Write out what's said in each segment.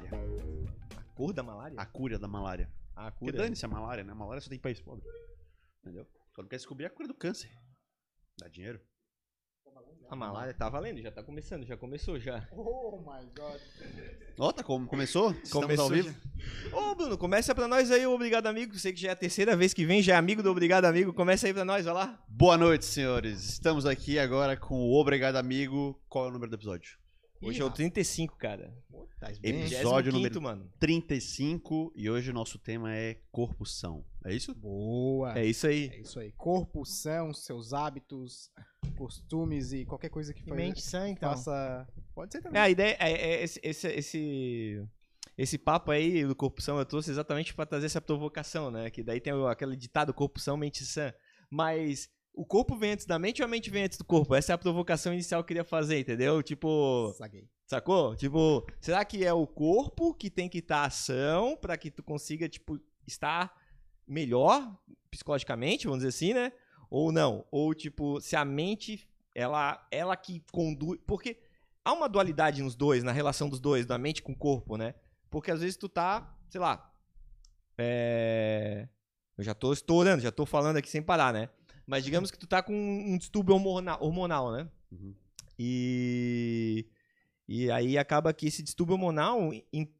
malária. A cor da malária? A cura da malária. A Porque cura. dane-se a malária, né? A malária só tem país pobre. Entendeu? Só não quer descobrir a cura do câncer. Dá dinheiro. A malária tá valendo, já tá começando, já começou já. Oh my god. Ó, tá como? Começou? Estamos Começou ao vivo? já. Ô, Bruno, começa pra nós aí o Obrigado Amigo. Sei que já é a terceira vez que vem, já é amigo do Obrigado Amigo. Começa aí pra nós, vai lá. Boa noite, senhores. Estamos aqui agora com o Obrigado Amigo. Qual é o número do episódio? Hoje é o 35, cara. Tá Episódio número- mano. 35 e hoje o nosso tema é corpo são. É isso? Boa. É isso aí. É isso aí. Corpo são, seus hábitos, costumes e qualquer coisa que E fa- mente sã, então. faça. Pode ser É, também. a ideia é, é esse, esse, esse, esse papo aí do corpo são eu trouxe exatamente pra trazer essa provocação, né? Que daí tem aquele ditado corpo são, mente sã. Mas o corpo vem antes da mente ou a mente vem antes do corpo? Essa é a provocação inicial que eu queria fazer, entendeu? Tipo, Saguei. sacou? Tipo, será que é o corpo que tem que estar ação pra que tu consiga, tipo, estar melhor psicologicamente, vamos dizer assim, né? Ou não? Ou, tipo, se a mente, ela, ela que conduz... Porque há uma dualidade nos dois, na relação dos dois, da mente com o corpo, né? Porque às vezes tu tá, sei lá... É... Eu já tô estourando, já tô falando aqui sem parar, né? Mas digamos que tu tá com um distúrbio hormonal, hormonal né? Uhum. E, e aí acaba que esse distúrbio hormonal,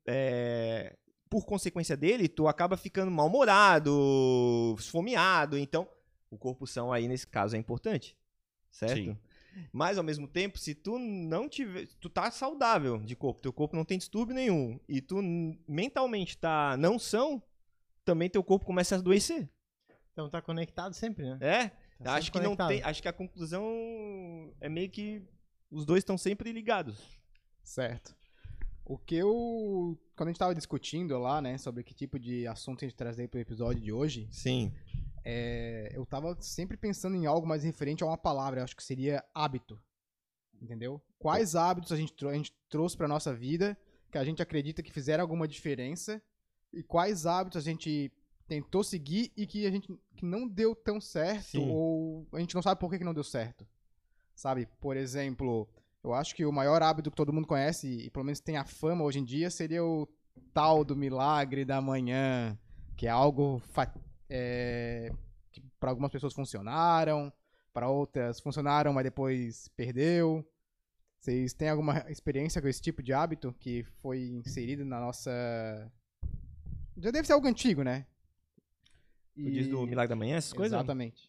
é, por consequência dele, tu acaba ficando mal-humorado, esfomeado. Então, o corpo são aí, nesse caso, é importante. Certo? Sim. Mas, ao mesmo tempo, se tu não tiver... Tu tá saudável de corpo, teu corpo não tem distúrbio nenhum, e tu mentalmente tá não são, também teu corpo começa a adoecer. Então tá conectado sempre, né? É? Tá acho que sempre não conectado. tem... Acho que a conclusão é meio que os dois estão sempre ligados. Certo. O que eu. Quando a gente tava discutindo lá, né, sobre que tipo de assunto a gente trazer pro episódio de hoje, Sim. é, eu tava sempre pensando em algo mais referente a uma palavra, eu acho que seria hábito. Entendeu? Quais hábitos a gente, a gente trouxe pra nossa vida que a gente acredita que fizeram alguma diferença e quais hábitos a gente tentou seguir e que a gente que não deu tão certo Sim. ou a gente não sabe por que, que não deu certo. Sabe? Por exemplo, eu acho que o maior hábito que todo mundo conhece e pelo menos tem a fama hoje em dia seria o tal do milagre da manhã, que é algo é, que para algumas pessoas funcionaram, para outras funcionaram, mas depois perdeu. Vocês têm alguma experiência com esse tipo de hábito que foi inserido na nossa. Já deve ser algo antigo, né? Tu diz do Milagre da Manhã, essas coisas? Exatamente.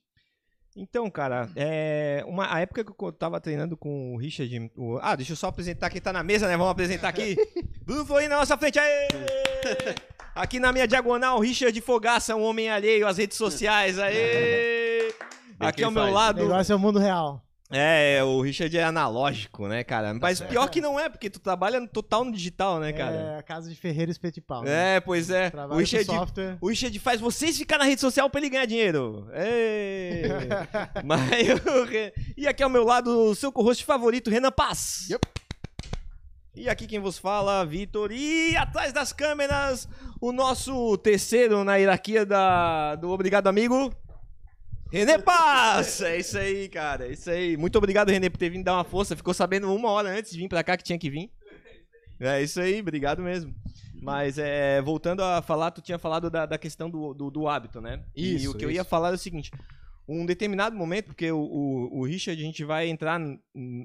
Então, cara, é uma, a época que eu tava treinando com o Richard. o- ah, deixa eu só apresentar quem tá na mesa, né? Vamos apresentar aqui. Bruno Florim na nossa frente. Aê! Aqui na minha diagonal, Richard Fogaça, um homem alheio às redes sociais. Aê! Aqui ao meu faz? O lado. negócio é o mundo real. É, o Richard é analógico, né, cara? Mas pior que não é, porque tu trabalha total no digital, né, cara? É a casa de Ferreira Espeto e Pau. né? É, pois é. O Trabalho com Richard, software. o Richard faz vocês ficar na rede social pra ele ganhar dinheiro. Mas o E aqui ao meu lado, o seu co-host favorito, Renan Paz. Yup. E aqui quem vos fala, Vitor. E atrás das câmeras, o nosso terceiro na hierarquia da... do Obrigado Amigo, René Paz. É isso aí, cara. É isso aí. Muito obrigado, René, por ter vindo dar uma força. Ficou sabendo uma hora antes de vir pra cá que tinha que vir. É isso aí, obrigado mesmo. Mas é, voltando a falar, tu tinha falado da, da questão do, do, do hábito, né? e Isso, o que eu isso. ia falar é o seguinte: um determinado momento, porque o, o, o Richard, a gente vai entrar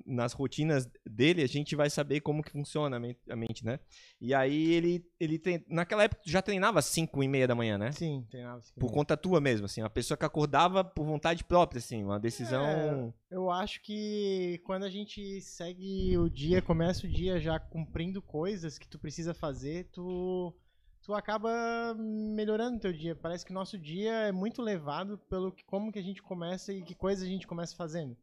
nas rotinas dele, a gente vai saber como que funciona a men- a mente, né? E aí ele, ele trein- naquela época tu já treinava às 5 e meia da manhã, né? Sim, treinava assim. Por conta tua mesmo, assim, uma pessoa que acordava por vontade própria, assim, uma decisão. É. Eu acho que quando a gente segue o dia, começa o dia já cumprindo coisas que tu precisa fazer, tu, tu acaba melhorando o teu dia. Parece que o nosso dia é muito levado pelo que, como que a gente começa e que coisas a gente começa fazendo.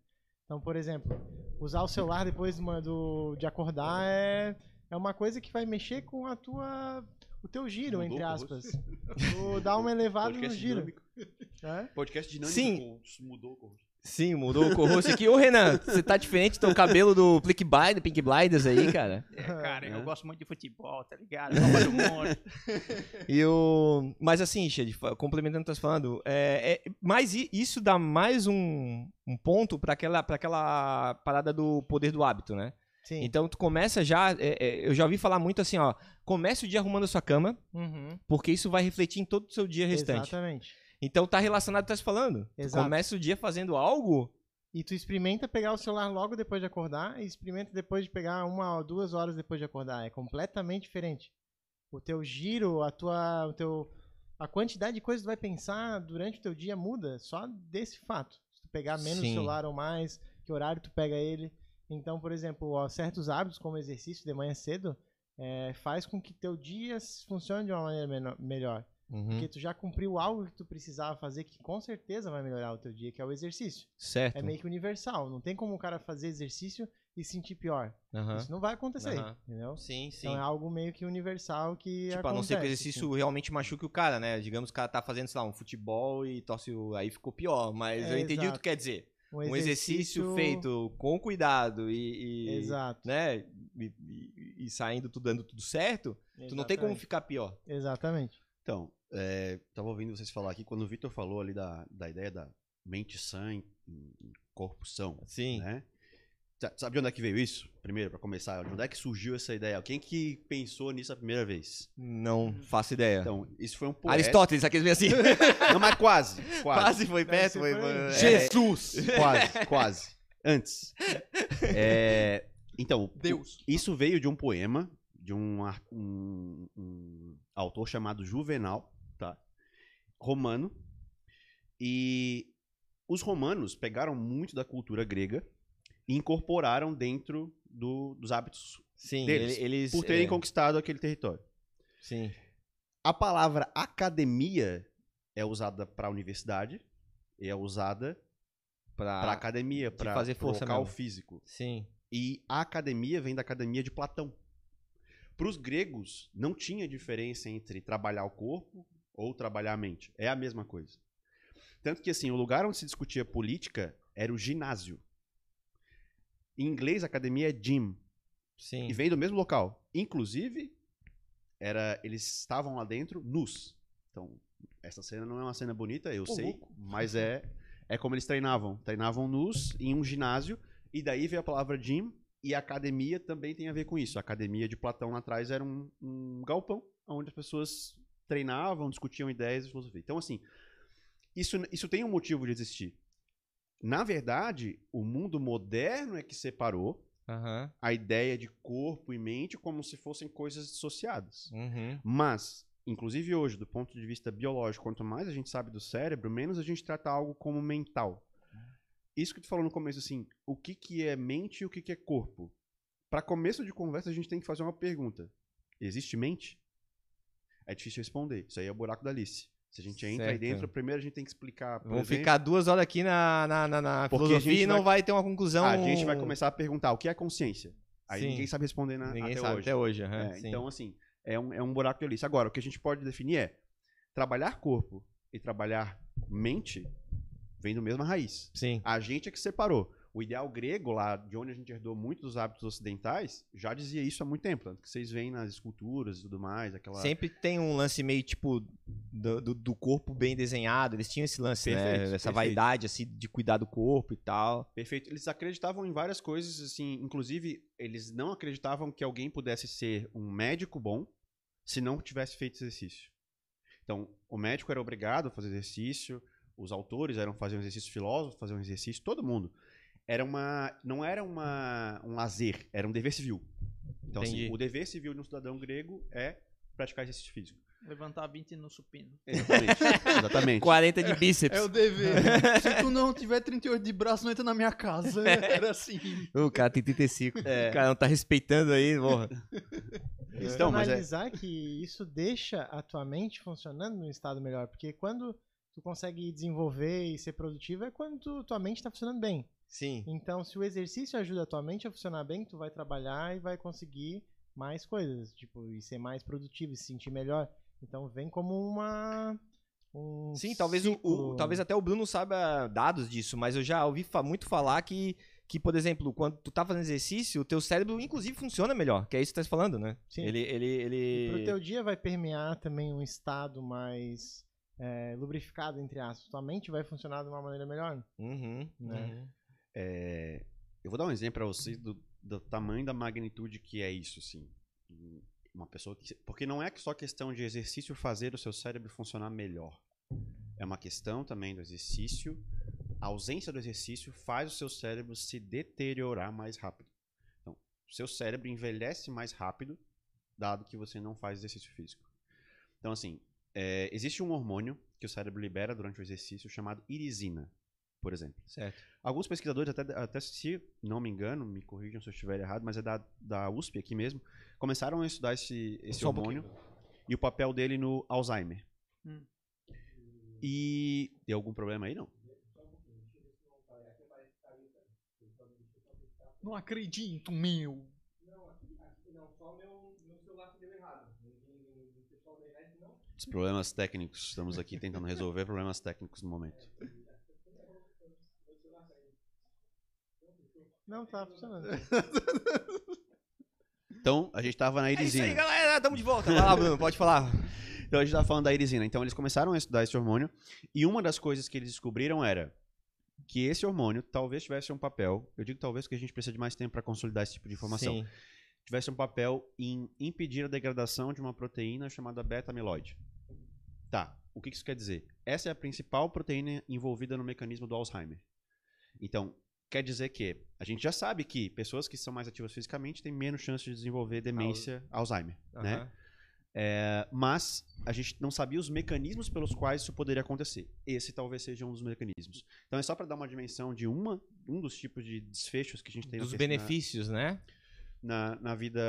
Então, por exemplo, usar o celular depois do, de acordar é, é uma coisa que vai mexer com a tua o teu giro, Mudou entre o aspas. Tu dá uma elevada no giro. dinâmico. É? Podcast dinâmico. Sim. Mudou. com- Sim, mudou o co-host aqui. Ô, Renan, você tá diferente do cabelo do Pink Blind, Pink Blinders aí, cara. É, cara, É. eu gosto muito de futebol, tá ligado? Copa do Mundo. E o... Mas assim, fa- complementando o que tu tá falando, é, é, mas isso dá mais um, um ponto pra aquela, pra aquela parada do poder do hábito, né? Sim. Então tu começa já, é, é, eu já ouvi falar muito assim, ó, comece o dia arrumando a sua cama, Uhum. porque isso vai refletir em todo o seu dia restante. Exatamente. Então tá relacionado tá se falando. Tu Exato. começa o dia fazendo algo, E tu experimenta pegar o celular logo depois de acordar e experimenta depois de pegar uma ou duas horas depois de acordar. É completamente diferente. O teu giro, a tua, o teu, a quantidade de coisas que tu vai pensar durante o teu dia muda só desse fato. Se tu pegar menos Sim. celular ou mais, que horário tu pega ele. Então, por exemplo, ó, certos hábitos como exercício de manhã cedo é, faz com que teu dia funcione de uma maneira menor- melhor. Uhum. Porque tu já cumpriu algo que tu precisava fazer que com certeza vai melhorar o teu dia, que é o exercício. certo? É meio que universal. Não tem como o cara fazer exercício e se sentir pior. Aham. Isso não vai acontecer, Aham. entendeu? Sim, sim. Então é algo meio que universal que Tipo, a não ser que o acontece, exercício assim. realmente machuque o cara, né? Digamos que o cara tá fazendo, sei lá, um futebol e torce o... Aí ficou pior, mas É, eu entendi o que exato. tu quer dizer. Um exercício, feito com cuidado e... e, Exato. Né? E, e- e saindo tudo dando tudo certo, tu não tem como Exatamente. ficar pior. Exatamente. Então, é, tava ouvindo vocês falar aqui, quando o Vitor falou ali da, da ideia da mente sã em, em corpo são, Sim. né? Sa- Sabe de onde é que veio isso? Primeiro, pra começar, de onde é que surgiu essa ideia? Quem que pensou nisso a primeira vez? Não faço ideia. Então, isso foi um poeta... Aristóteles, aqueles meio assim. Não, mas quase, quase. Quase foi perto. Foi, foi- Jesus! Quase, quase. Antes. É, então, Deus. isso veio de um poema de um, um- um autor chamado Juvenal, tá? Romano. E os romanos pegaram muito da cultura grega e incorporaram dentro do- dos hábitos Sim, deles, ele- eles. por terem é, conquistado aquele território. Sim. A palavra academia é usada para universidade e é usada Pra... para academia, para fazer força local mesmo. físico. Sim. E a academia vem da academia de Platão. Para os gregos, não tinha diferença entre trabalhar o corpo ou trabalhar a mente. É a mesma coisa. Tanto que, assim, o lugar onde se discutia política era o ginásio. Em inglês, academia é gym. Sim. E vem do mesmo local. Inclusive, era, eles estavam lá dentro nus. Então, essa cena não é uma cena bonita, eu Ô, sei. louco. Mas é, é como eles treinavam. Treinavam nus em um ginásio. E daí veio a palavra gym. E a academia também tem a ver com isso. A academia de Platão lá atrás era um, um galpão onde as pessoas treinavam, discutiam ideias e filosofia. Então, assim, isso, isso tem um motivo de existir. Na verdade, o mundo moderno é que separou Aham. a ideia de corpo e mente como se fossem coisas dissociadas. Uhum. Mas, inclusive hoje, do ponto de vista biológico, quanto mais a gente sabe do cérebro, menos a gente trata algo como mental. Isso que tu falou no começo, assim, o que, que é mente e o que, que é corpo? Para começo de conversa, a gente tem que fazer uma pergunta. Existe mente? É difícil responder. Isso aí é o buraco da Alice. Se a gente entra aí Certo. dentro, primeiro a gente tem que explicar. Vamos exemplo, ficar duas horas aqui na, na, na, na filosofia e não vai- vai... ter uma conclusão. a gente vai começar a perguntar o que é consciência. Aí Sim. ninguém sabe responder na, Ninguém até sabe hoje. até hoje. aham, É, sim. então, assim, é um, é um buraco de Alice. Agora, o que a gente pode definir é trabalhar corpo e trabalhar mente vem do mesma raiz. Sim. A gente é que separou. O ideal grego, lá de onde a gente herdou muito dos hábitos ocidentais, já dizia isso há muito tempo. Tanto que vocês veem nas esculturas e tudo mais, aquela. Sempre tem um lance meio, tipo, do, do, do corpo bem desenhado. Eles tinham esse lance, né? Perfeito, Essa perfeito. vaidade, assim, de cuidar do corpo e tal. Perfeito. Eles acreditavam em várias coisas, assim, inclusive, eles não acreditavam que alguém pudesse ser um médico bom se não tivesse feito exercício. Então, o médico era obrigado a fazer exercício, os autores eram fazer um exercício, filósofos fazer um exercício, todo mundo. Era uma, não era uma, um lazer, era um dever civil. Então, assim, Entendi. o dever civil de um cidadão grego é praticar exercício físico. Levantar 20 no supino. Exatamente. Exatamente. 40 de bíceps. É o dever. Se tu não tiver 38 de braço, não entra na minha casa. Era assim. O cara tem 35. É. O cara não tá respeitando aí, porra. E se Então, mas é- analisar que isso deixa a tua mente funcionando num estado melhor, porque quando tu consegue desenvolver e ser produtivo é quando tu- tua mente tá funcionando bem. Sim. Então, se o exercício ajuda a tua mente a funcionar bem, tu vai trabalhar e vai conseguir mais coisas, tipo, e ser mais produtivo, e se sentir melhor. Então, vem como uma um Sim, talvez, o, o- talvez até o Bruno saiba dados disso, mas eu já ouvi fa- muito falar que, que, por exemplo, quando tu tá fazendo exercício, o teu cérebro, inclusive, funciona melhor, que é isso que tu tá falando, né? Sim. Ele, ele, ele... E pro teu dia vai permear também um estado mais é, lubrificado, entre aspas. Tua mente vai funcionar de uma maneira melhor. Uhum, Né? uhum. É, Eu vou dar um exemplo pra vocês do, do tamanho da magnitude que é isso, assim. Uma pessoa que. Porque não é só questão de exercício fazer o seu cérebro funcionar melhor. É uma questão também do exercício. A ausência do exercício faz o seu cérebro se deteriorar mais rápido. Então, o seu cérebro envelhece mais rápido, dado que você não faz exercício físico. Então, assim, é, existe um hormônio que o cérebro libera durante o exercício chamado irisina, por exemplo. Certo. Alguns pesquisadores, até, até se não me engano, me corrijam se eu estiver errado, mas é da, da USP aqui mesmo, começaram a estudar esse, esse Só um hormônio e o papel dele no Alzheimer. Hum. E. Tem algum problema aí, não? Não acredito, meu. Os problemas técnicos. Estamos aqui tentando resolver problemas técnicos no momento. Não, tá funcionando. Então, a gente tava na É isso irisina. aí, galera. Tamo de volta. Vai lá, Bruno. Pode falar. Então a gente tava falando da irisina. Então eles começaram a estudar esse hormônio e uma das coisas que eles descobriram era que esse hormônio talvez tivesse um papel, eu digo talvez porque a gente precisa de mais tempo para consolidar esse tipo de informação, Sim. tivesse um papel em impedir a degradação de uma proteína chamada beta-amiloide. Tá, o que que isso quer dizer? Essa é a principal proteína envolvida no mecanismo do Alzheimer. Então, quer dizer que a gente já sabe que pessoas que são mais ativas fisicamente têm menos chance de desenvolver demência Alzheimer, né? Aham. É, mas a gente não sabia os mecanismos pelos quais isso poderia acontecer. Esse talvez seja um dos mecanismos. Então é só para dar uma dimensão de uma, um dos tipos de desfechos que a gente tem Dos na- benefícios, né? na, na vida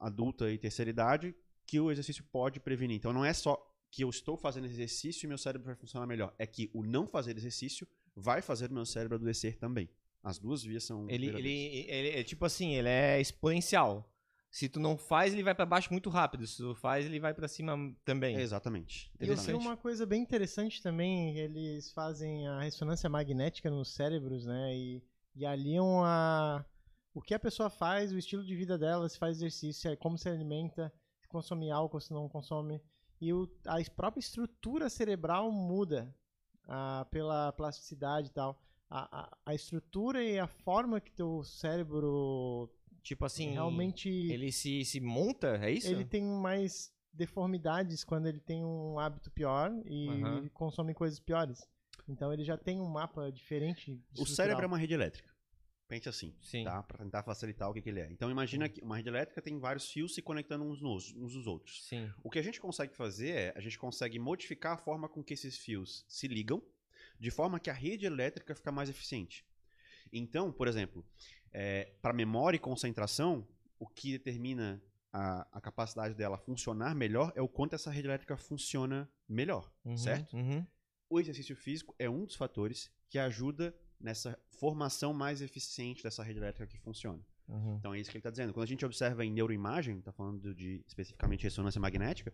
adulta e terceira idade que o exercício pode prevenir. Então não é só que eu estou fazendo exercício e meu cérebro vai funcionar melhor. É que o não fazer exercício vai fazer o meu cérebro adoecer também. As duas vias são. Ele, ele, ele é tipo assim, ele é exponencial. Se tu não faz, ele vai pra baixo muito rápido. Se tu faz, ele vai pra cima também. Exatamente. E eu sei exatamente. uma coisa bem interessante também, eles fazem a ressonância magnética nos cérebros, né? E, e aliam a, o que a pessoa faz, o estilo de vida dela, se faz exercício, é como se alimenta, se consome álcool, se não consome. E o, a própria estrutura cerebral muda ah, pela plasticidade e tal. A, a, a estrutura e a forma que teu cérebro Tipo assim, realmente ele se, se monta, é isso? ele tem mais deformidades quando ele tem um hábito pior e ele consome coisas piores. Então ele já tem um mapa diferente. O cérebro é uma rede elétrica. Pense assim. Sim. tá? Para tentar facilitar o que, que ele é. Então imagina que uma rede elétrica tem vários fios se conectando uns nos, uns nos outros. Sim. O que a gente consegue fazer é a gente consegue modificar a forma com que esses fios se ligam, de forma que a rede elétrica fica mais eficiente. Então, por exemplo, para memória e concentração, o que determina a, a capacidade dela funcionar melhor é o quanto essa rede elétrica funciona melhor, Uhum, certo? Uhum. O exercício físico é um dos fatores que ajuda nessa formação mais eficiente dessa rede elétrica que funciona. Uhum. Então é isso que ele está dizendo. Quando a gente observa em neuroimagem, está falando de especificamente ressonância magnética,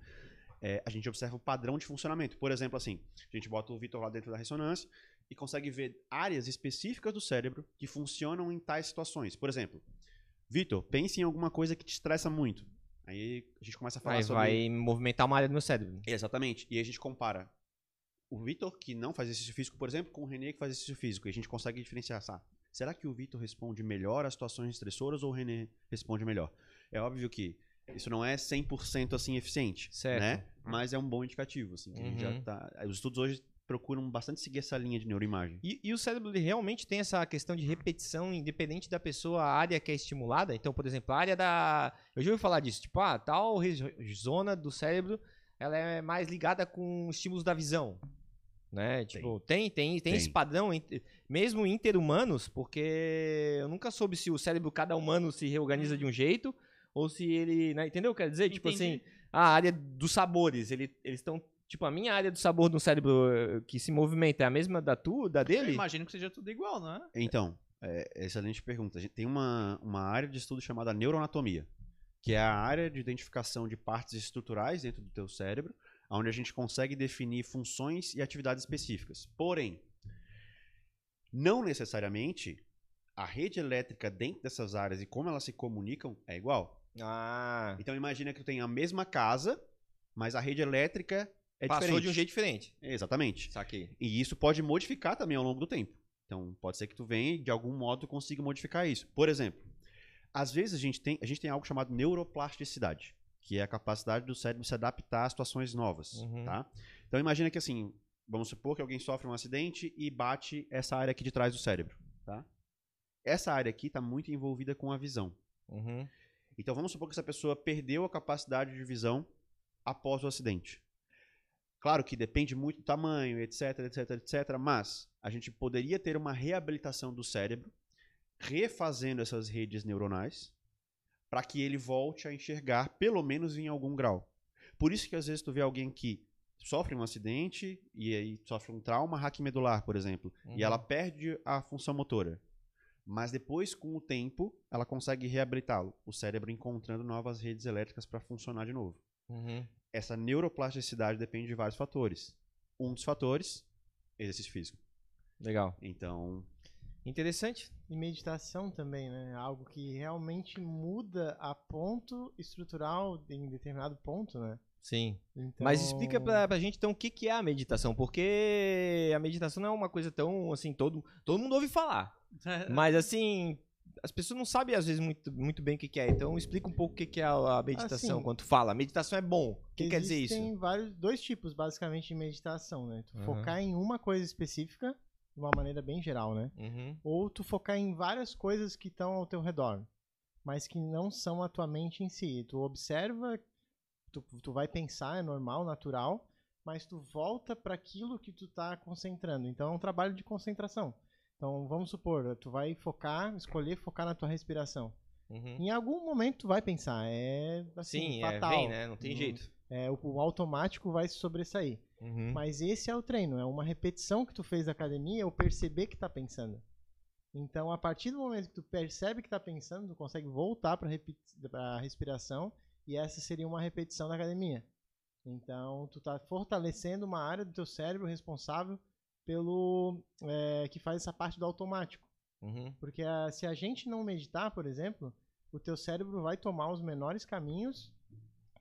é, a gente observa o padrão de funcionamento. Por exemplo, assim, a gente bota o Vitor lá dentro da ressonância e consegue ver áreas específicas do cérebro que funcionam em tais situações. Por exemplo, Vitor, pense em alguma coisa que te estressa muito. Aí a gente começa a falar Aí sobre vai movimentar uma área do meu cérebro. Exatamente. E aí a gente compara o Vitor, que não faz exercício físico, por exemplo, com o René, que faz exercício físico. E a gente consegue diferenciar, sabe? Será que o Vitor responde melhor às situações estressoras ou o René responde melhor? É óbvio que isso não é 100% assim eficiente, Certo. né? Mas é um bom indicativo, assim. gente já Uhum. tá... Os estudos hoje procuram bastante seguir essa linha de neuroimagem. E, e o cérebro realmente tem essa questão de repetição, independente da pessoa, a área que é estimulada. Então, por exemplo, a área da. Eu já ouvi falar disso, tipo, ah, tal zona do cérebro ela é mais ligada com estímulos da visão. Né? Tipo, tem, tem, tem, esse Tem. padrão, ent- mesmo interhumanos, porque eu nunca soube se o cérebro, cada humano se reorganiza de um jeito, ou se ele. né, Entendeu? Quer dizer, tipo Entendi. assim, a área dos sabores, ele, eles estão. Tipo, a minha área do sabor no cérebro eh, que se movimenta é a mesma da tua, da Eu dele? imagino que seja tudo igual, não é? Então, é, excelente pergunta. A gente tem uma, uma área de estudo chamada neuroanatomia, que é a área de identificação de partes estruturais dentro do teu cérebro, onde a gente consegue definir funções e atividades específicas. Porém, não necessariamente a rede elétrica dentro dessas áreas e como elas se comunicam é igual. Ah, Então imagina que tu tem a mesma casa, mas a rede elétrica é passou diferente. de um jeito diferente. Exatamente. Saquei. E isso pode modificar também ao longo do tempo. Então, pode ser que tu venha e de algum modo consiga modificar isso. Por exemplo, às vezes a gente tem, a gente tem algo chamado neuroplasticidade, que é a capacidade do cérebro se adaptar a situações novas, Uhum. tá? Então, imagina que assim, vamos supor que alguém sofre um acidente e bate essa área aqui de trás do cérebro, tá? Essa área aqui está muito envolvida com a visão. Uhum. Então vamos supor que essa pessoa perdeu a capacidade de visão após o acidente. Claro que depende muito do tamanho, etc, etc, etc, mas a gente poderia ter uma reabilitação do cérebro, refazendo essas redes neuronais, para que ele volte a enxergar, pelo menos em algum grau. Por isso que às vezes tu vê alguém que sofre um acidente e aí sofre um trauma raquimedular, por exemplo, Uhum. e ela perde a função motora. Mas depois, com o tempo, ela consegue reabilitá-lo, o cérebro encontrando novas redes elétricas para funcionar de novo. Uhum. Essa neuroplasticidade depende de vários fatores. Um dos fatores, exercício físico. Legal. Então, Interessante. E meditação também, né? Algo que realmente muda a ponto estrutural em determinado ponto, né? Sim. Então... Mas explica pra, pra gente então o que, que é a meditação, porque a meditação não é uma coisa tão assim, todo, todo mundo ouve falar. Mas assim, as pessoas não sabem às vezes muito, muito bem o que, que é. Então explica um pouco o que, que é a meditação. Assim, quando tu fala, meditação é bom. O que quer dizer isso? Tem vários, dois tipos, basicamente, de meditação, né? Tu Uhum. focar em uma coisa específica, de uma maneira bem geral, né? Uhum. Ou tu focar em várias coisas que estão ao teu redor, mas que não são a tua mente em si. Tu observa, tu, tu vai pensar, é normal, natural, mas tu volta para aquilo que tu tá concentrando. Então é um trabalho de concentração. Então vamos supor, tu vai focar, escolher focar na tua respiração. Uhum. Em algum momento tu vai pensar, é assim, Sim, é, fatal. vem, né? Não tem Não- jeito. É, o, o automático vai se sobressair. Uhum. Mas esse é o treino, é uma repetição que tu fez da academia, ou perceber que tá pensando. Então, a partir do momento que tu percebe que tá pensando, tu consegue voltar para a respiração, e essa seria uma repetição da academia. Então, tu tá fortalecendo uma área do teu cérebro responsável pelo é, que faz essa parte do automático. Uhum. Porque a- se a gente não meditar, por exemplo, o teu cérebro vai tomar os menores caminhos,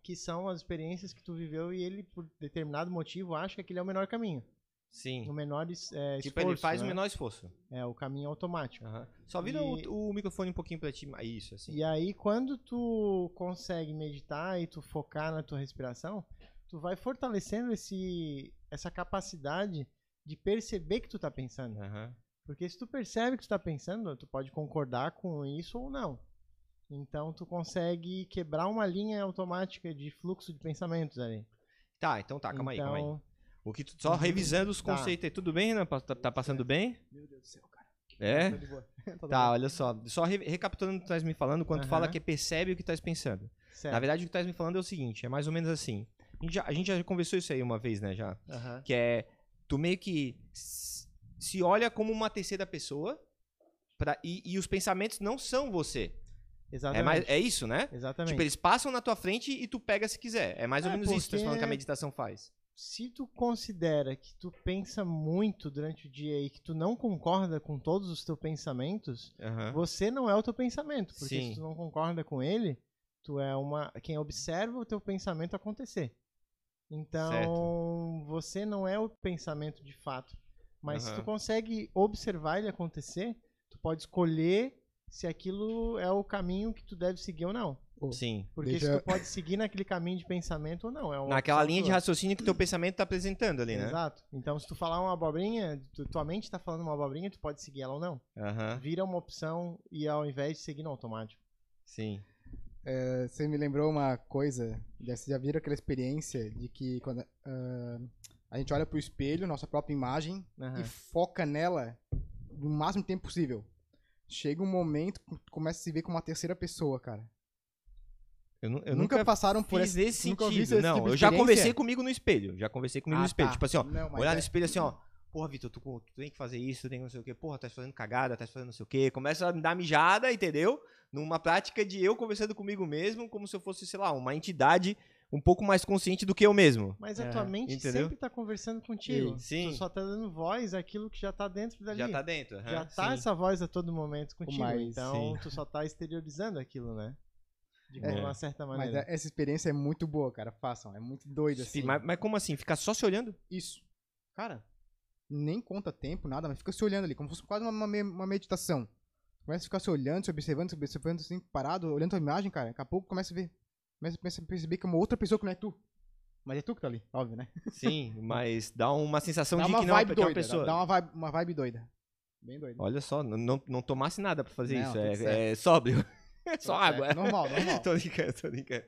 que são as experiências que tu viveu e ele, por determinado motivo, acha que aquele é o menor caminho. Sim. O menor é, Tipo, ele esforço, faz né? o menor esforço. É, o caminho automático. Aham. Só vira E- o, o microfone um pouquinho pra ti. Isso, assim. E aí, quando tu consegue meditar e tu focar na tua respiração, tu vai fortalecendo esse, essa capacidade de perceber que tu tá pensando. Aham. Porque se tu percebe que tu tá pensando, tu pode concordar com isso ou não. Então tu consegue quebrar uma linha automática de fluxo de pensamentos ali. Tá, então tá, calma aí, calma aí. Então, O que tu, só revisando os Tá. conceitos aí, tudo bem, Renan? Tá, tá passando bem? Meu Deus do céu, cara. É? Tá olha só. Só re- recapitulando o que tu estás me falando, quando tu fala que percebe o que estás pensando. certo. Na verdade, o que tu estás me falando é o seguinte, é mais ou menos assim. A gente, já, a gente já conversou isso aí uma vez, né, já. Aham. Que é, tu meio que se olha como uma terceira pessoa pra, e, e os pensamentos não são você. É, Exatamente. mais, é isso, né? Exatamente. Tipo, eles passam na tua frente e tu pega se quiser. É mais ou É, menos isso que tá falando que a meditação faz. Se tu considera que tu pensa muito durante o dia e que tu não concorda com todos os teus pensamentos, Aham. você não é o teu pensamento. Porque Sim. se tu não concorda com ele, tu é uma quem observa o teu pensamento acontecer. Então, você não é o pensamento de fato. Mas se Aham. tu consegue observar ele acontecer, tu pode escolher se aquilo é o caminho que tu deve seguir ou não. Sim. Porque Deixa- se tu pode seguir naquele caminho de pensamento ou não. É Naquela linha de tua. raciocínio que teu pensamento tá apresentando ali, né? Exato. Então, se tu falar uma abobrinha, tu- tua mente tá falando uma abobrinha, tu pode seguir ela ou não. Aham. Vira uma opção e ao invés de seguir no automático. Sim. É, Você me lembrou uma coisa, já, vocês já viram aquela experiência de que quando ah, a gente olha pro espelho, nossa própria imagem, Aham. e foca nela no máximo tempo possível. Chega um momento começa a se ver como uma terceira pessoa, cara. Eu, eu nunca, nunca passaram por esse, esse sentido. esse Não, tipo eu já conversei comigo no espelho. Já conversei comigo Ah, no espelho. tá. Tipo assim, ó. Não, olhar é- no espelho assim, ó. Porra, Vitor, tu, tu tem que fazer isso, tu tem que não sei o quê. Porra, tá fazendo cagada, tá fazendo não sei o quê. Começa a me dar mijada, entendeu? Numa prática de eu conversando comigo mesmo, como se eu fosse, sei lá, uma entidade um pouco mais consciente do que eu mesmo. Mas a É, tua mente entendeu? sempre tá conversando contigo. Sim. Tu só tá dando voz àquilo que já tá dentro dali. Já tá dentro. aham, Já tá sim. essa voz a todo momento contigo. Mas, então, sim. tu só tá exteriorizando aquilo, né? De É. uma certa Mas maneira. é- essa experiência é muito boa, cara. Façam. É muito doida, assim. Mas, mas como assim? Ficar só se olhando? Isso. Cara, nem conta tempo, nada, mas fica se olhando ali, como se fosse quase uma, uma me- uma meditação. Começa a ficar se olhando, se observando, se observando, assim, parado, olhando tua imagem, cara. Daqui a pouco começa a ver. Começa, começa a perceber que é uma outra pessoa que não é tu. Mas é tu que tá ali, óbvio, né? Sim, mas dá uma sensação Dá de uma que não é vibe é uma doida, pessoa. dá uma vibe, uma vibe doida. Bem doida. Olha só, não, não, não tomasse nada pra fazer Não, isso. É, é sóbrio. É só água. Normal, normal. tô brincando, tô brincando.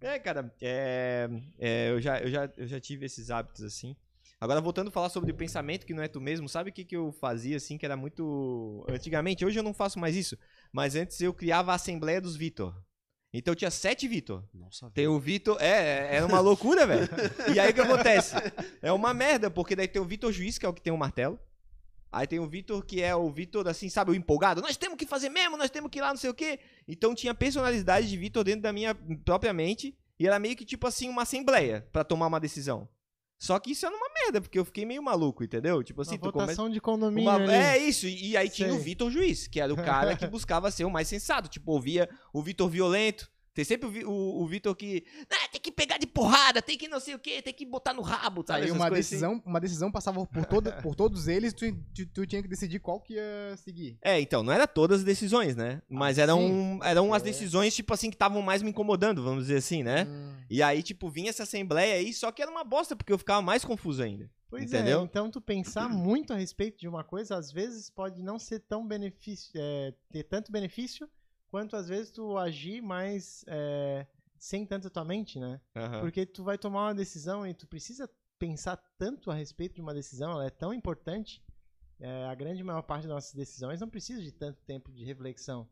É, cara, é, é, eu, já, eu, já, eu já tive esses hábitos assim. Agora, voltando a falar sobre o pensamento que não é tu mesmo, sabe o que, que eu fazia assim, que era muito. Antigamente, hoje eu não faço mais isso, mas antes eu criava a Assembleia dos Vitor. Então tinha sete Vitor. Nossa, Tem o Vitor. É, era uma loucura, velho. E aí o que acontece? É uma merda, porque daí tem o Vitor Juiz, que é o que tem o martelo. Aí tem o Vitor, que é o Vitor, assim, sabe, o empolgado. Nós temos que fazer mesmo, nós temos que ir lá, não sei o quê. Então tinha personalidade de Vitor dentro da minha própria mente. E era meio que, tipo assim, uma assembleia pra tomar uma decisão. Só que isso era uma merda, porque eu fiquei meio maluco, entendeu? Tipo assim, Uma tu começa. votação de condomínio Uma-. É isso, e aí tinha o Sei. Vitor Juiz, que era o cara que buscava ser o mais sensato. Tipo, ouvia o Vitor violento. Tem sempre o, o, o Vitor que. "Ah, tem que pegar de porrada, tem que não sei o quê, tem que botar no rabo, sabe? Aí uma assim. decisão, uma decisão passava por, toda, por todos eles, tu, tu, tu tinha que decidir qual que ia seguir. É, então, não era todas as decisões, né? Mas eram, sim. eram as É. decisões, tipo assim, que estavam mais me incomodando, vamos dizer assim, né? Hum. E aí, tipo, vinha essa assembleia aí, só que era uma bosta, porque eu ficava mais confuso ainda. Pois Entendeu? é, então tu pensar muito a respeito de uma coisa, às vezes pode não ser tão benefício, é, ter tanto benefício, quanto às vezes tu agir mais é, sem tanto a tua mente, né? Aham. Porque tu vai tomar uma decisão e tu precisa pensar tanto a respeito de uma decisão, ela é tão importante. é, a grande maior parte das nossas decisões não precisa de tanto tempo de reflexão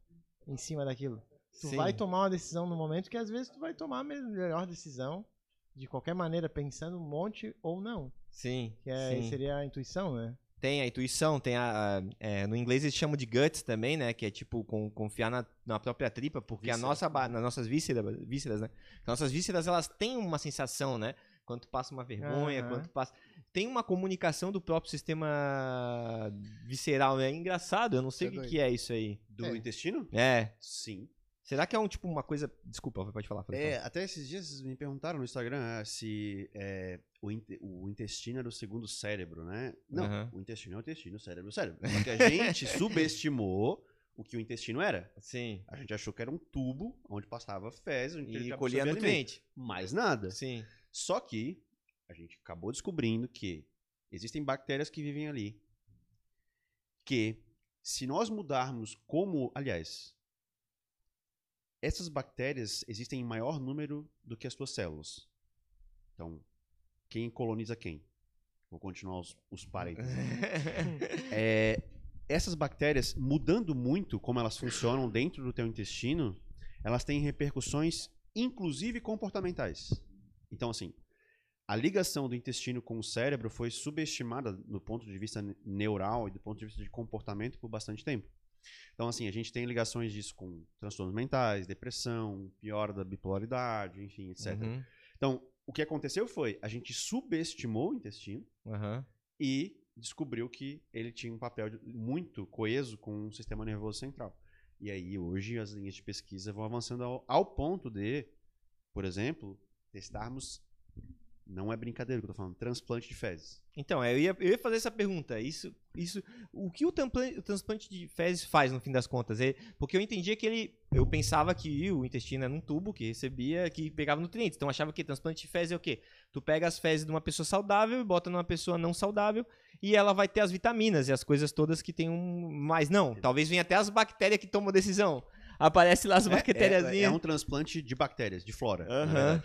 em cima daquilo. Tu Sim. vai tomar uma decisão no momento que às vezes tu vai tomar a melhor decisão de qualquer maneira, pensando um monte ou não. Sim, Que é, sim. seria a intuição, né? Tem a intuição, tem a. a- é, no inglês eles chamam de guts também, né? Que é tipo com- confiar na, na própria tripa, porque a Víscera. nossa, ba- nas nossas vísceras, vísceras, né? As nossas vísceras, elas têm uma sensação, né? Quando tu passa uma vergonha, Aham. quando tu passa. Tem uma comunicação do próprio sistema visceral, né? É engraçado, eu não sei o é que, que é isso aí. Do É. intestino? É. Sim. Será que é um tipo uma coisa. Desculpa, pode falar. Pode É, falar. até esses dias vocês me perguntaram no Instagram ah, se é, o, inte- o intestino era o segundo cérebro, né? Não, Aham. o intestino é o intestino, o cérebro é o cérebro. Só que a gente subestimou o que o intestino era. Sim. A gente achou que era um tubo onde passava fezes, onde E colhia nutriente. Mais nada. Sim. Só que a gente acabou descobrindo que existem bactérias que vivem ali. Que se nós mudarmos como, aliás, essas bactérias existem em maior número do que as tuas células. Então, quem coloniza quem? Vou continuar os, os parênteses. É, essas bactérias, mudando muito como elas funcionam dentro do teu intestino, elas têm repercussões, inclusive comportamentais. Então, assim, a ligação do intestino com o cérebro foi subestimada do ponto de vista ne- neural e do ponto de vista de comportamento por bastante tempo. Então, assim, a gente tem ligações disso com transtornos mentais, depressão, piora da bipolaridade, enfim, etc. Uhum, Então, o que aconteceu foi, a gente subestimou o intestino, aham. e descobriu que ele tinha um papel de- muito coeso com o sistema nervoso central. E aí, hoje, as linhas de pesquisa vão avançando ao, ao ponto de, por exemplo, testarmos. Não é brincadeira que eu tô falando, transplante de fezes. Então, eu ia, eu ia fazer essa pergunta. Isso, isso, o que o, o transplante de fezes faz no fim das contas? É, porque eu entendia que ele, eu pensava que o intestino era um tubo que recebia, que pegava nutrientes. Então, eu achava que transplante de fezes é o quê? Tu pega as fezes de uma pessoa saudável e bota numa pessoa não saudável e ela vai ter as vitaminas e as coisas todas que tem um. Mas não, talvez venha até as bactérias que tomam decisão. Aparece lá as É, bactériazinhas. é, é um transplante de bactérias, de flora. Aham.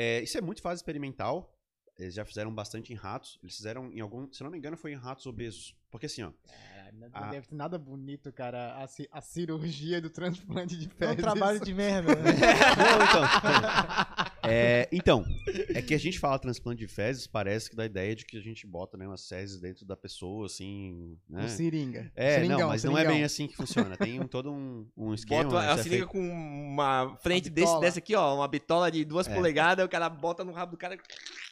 É, isso é muito fase experimental. Eles já fizeram bastante em ratos. Eles fizeram em algum. Se não me engano, foi em ratos obesos. Porque assim, ó. Caralho, não Ah. deve ter nada bonito, cara. A, ci- a cirurgia do transplante de É um fezes. trabalho de merda, né? Não, então. É, então, é que a gente fala transplante de fezes, parece que dá a ideia de que a gente bota né, umas fezes dentro da pessoa, assim. Né? Um seringa. É, Seringão, não, mas não é seringão. bem assim que funciona. Tem um- todo um, um esquema. Bota a isso é seringa feito- com uma frente Uma desse, dessa aqui, ó. Uma bitola de duas É. polegadas, o cara bota no rabo do cara.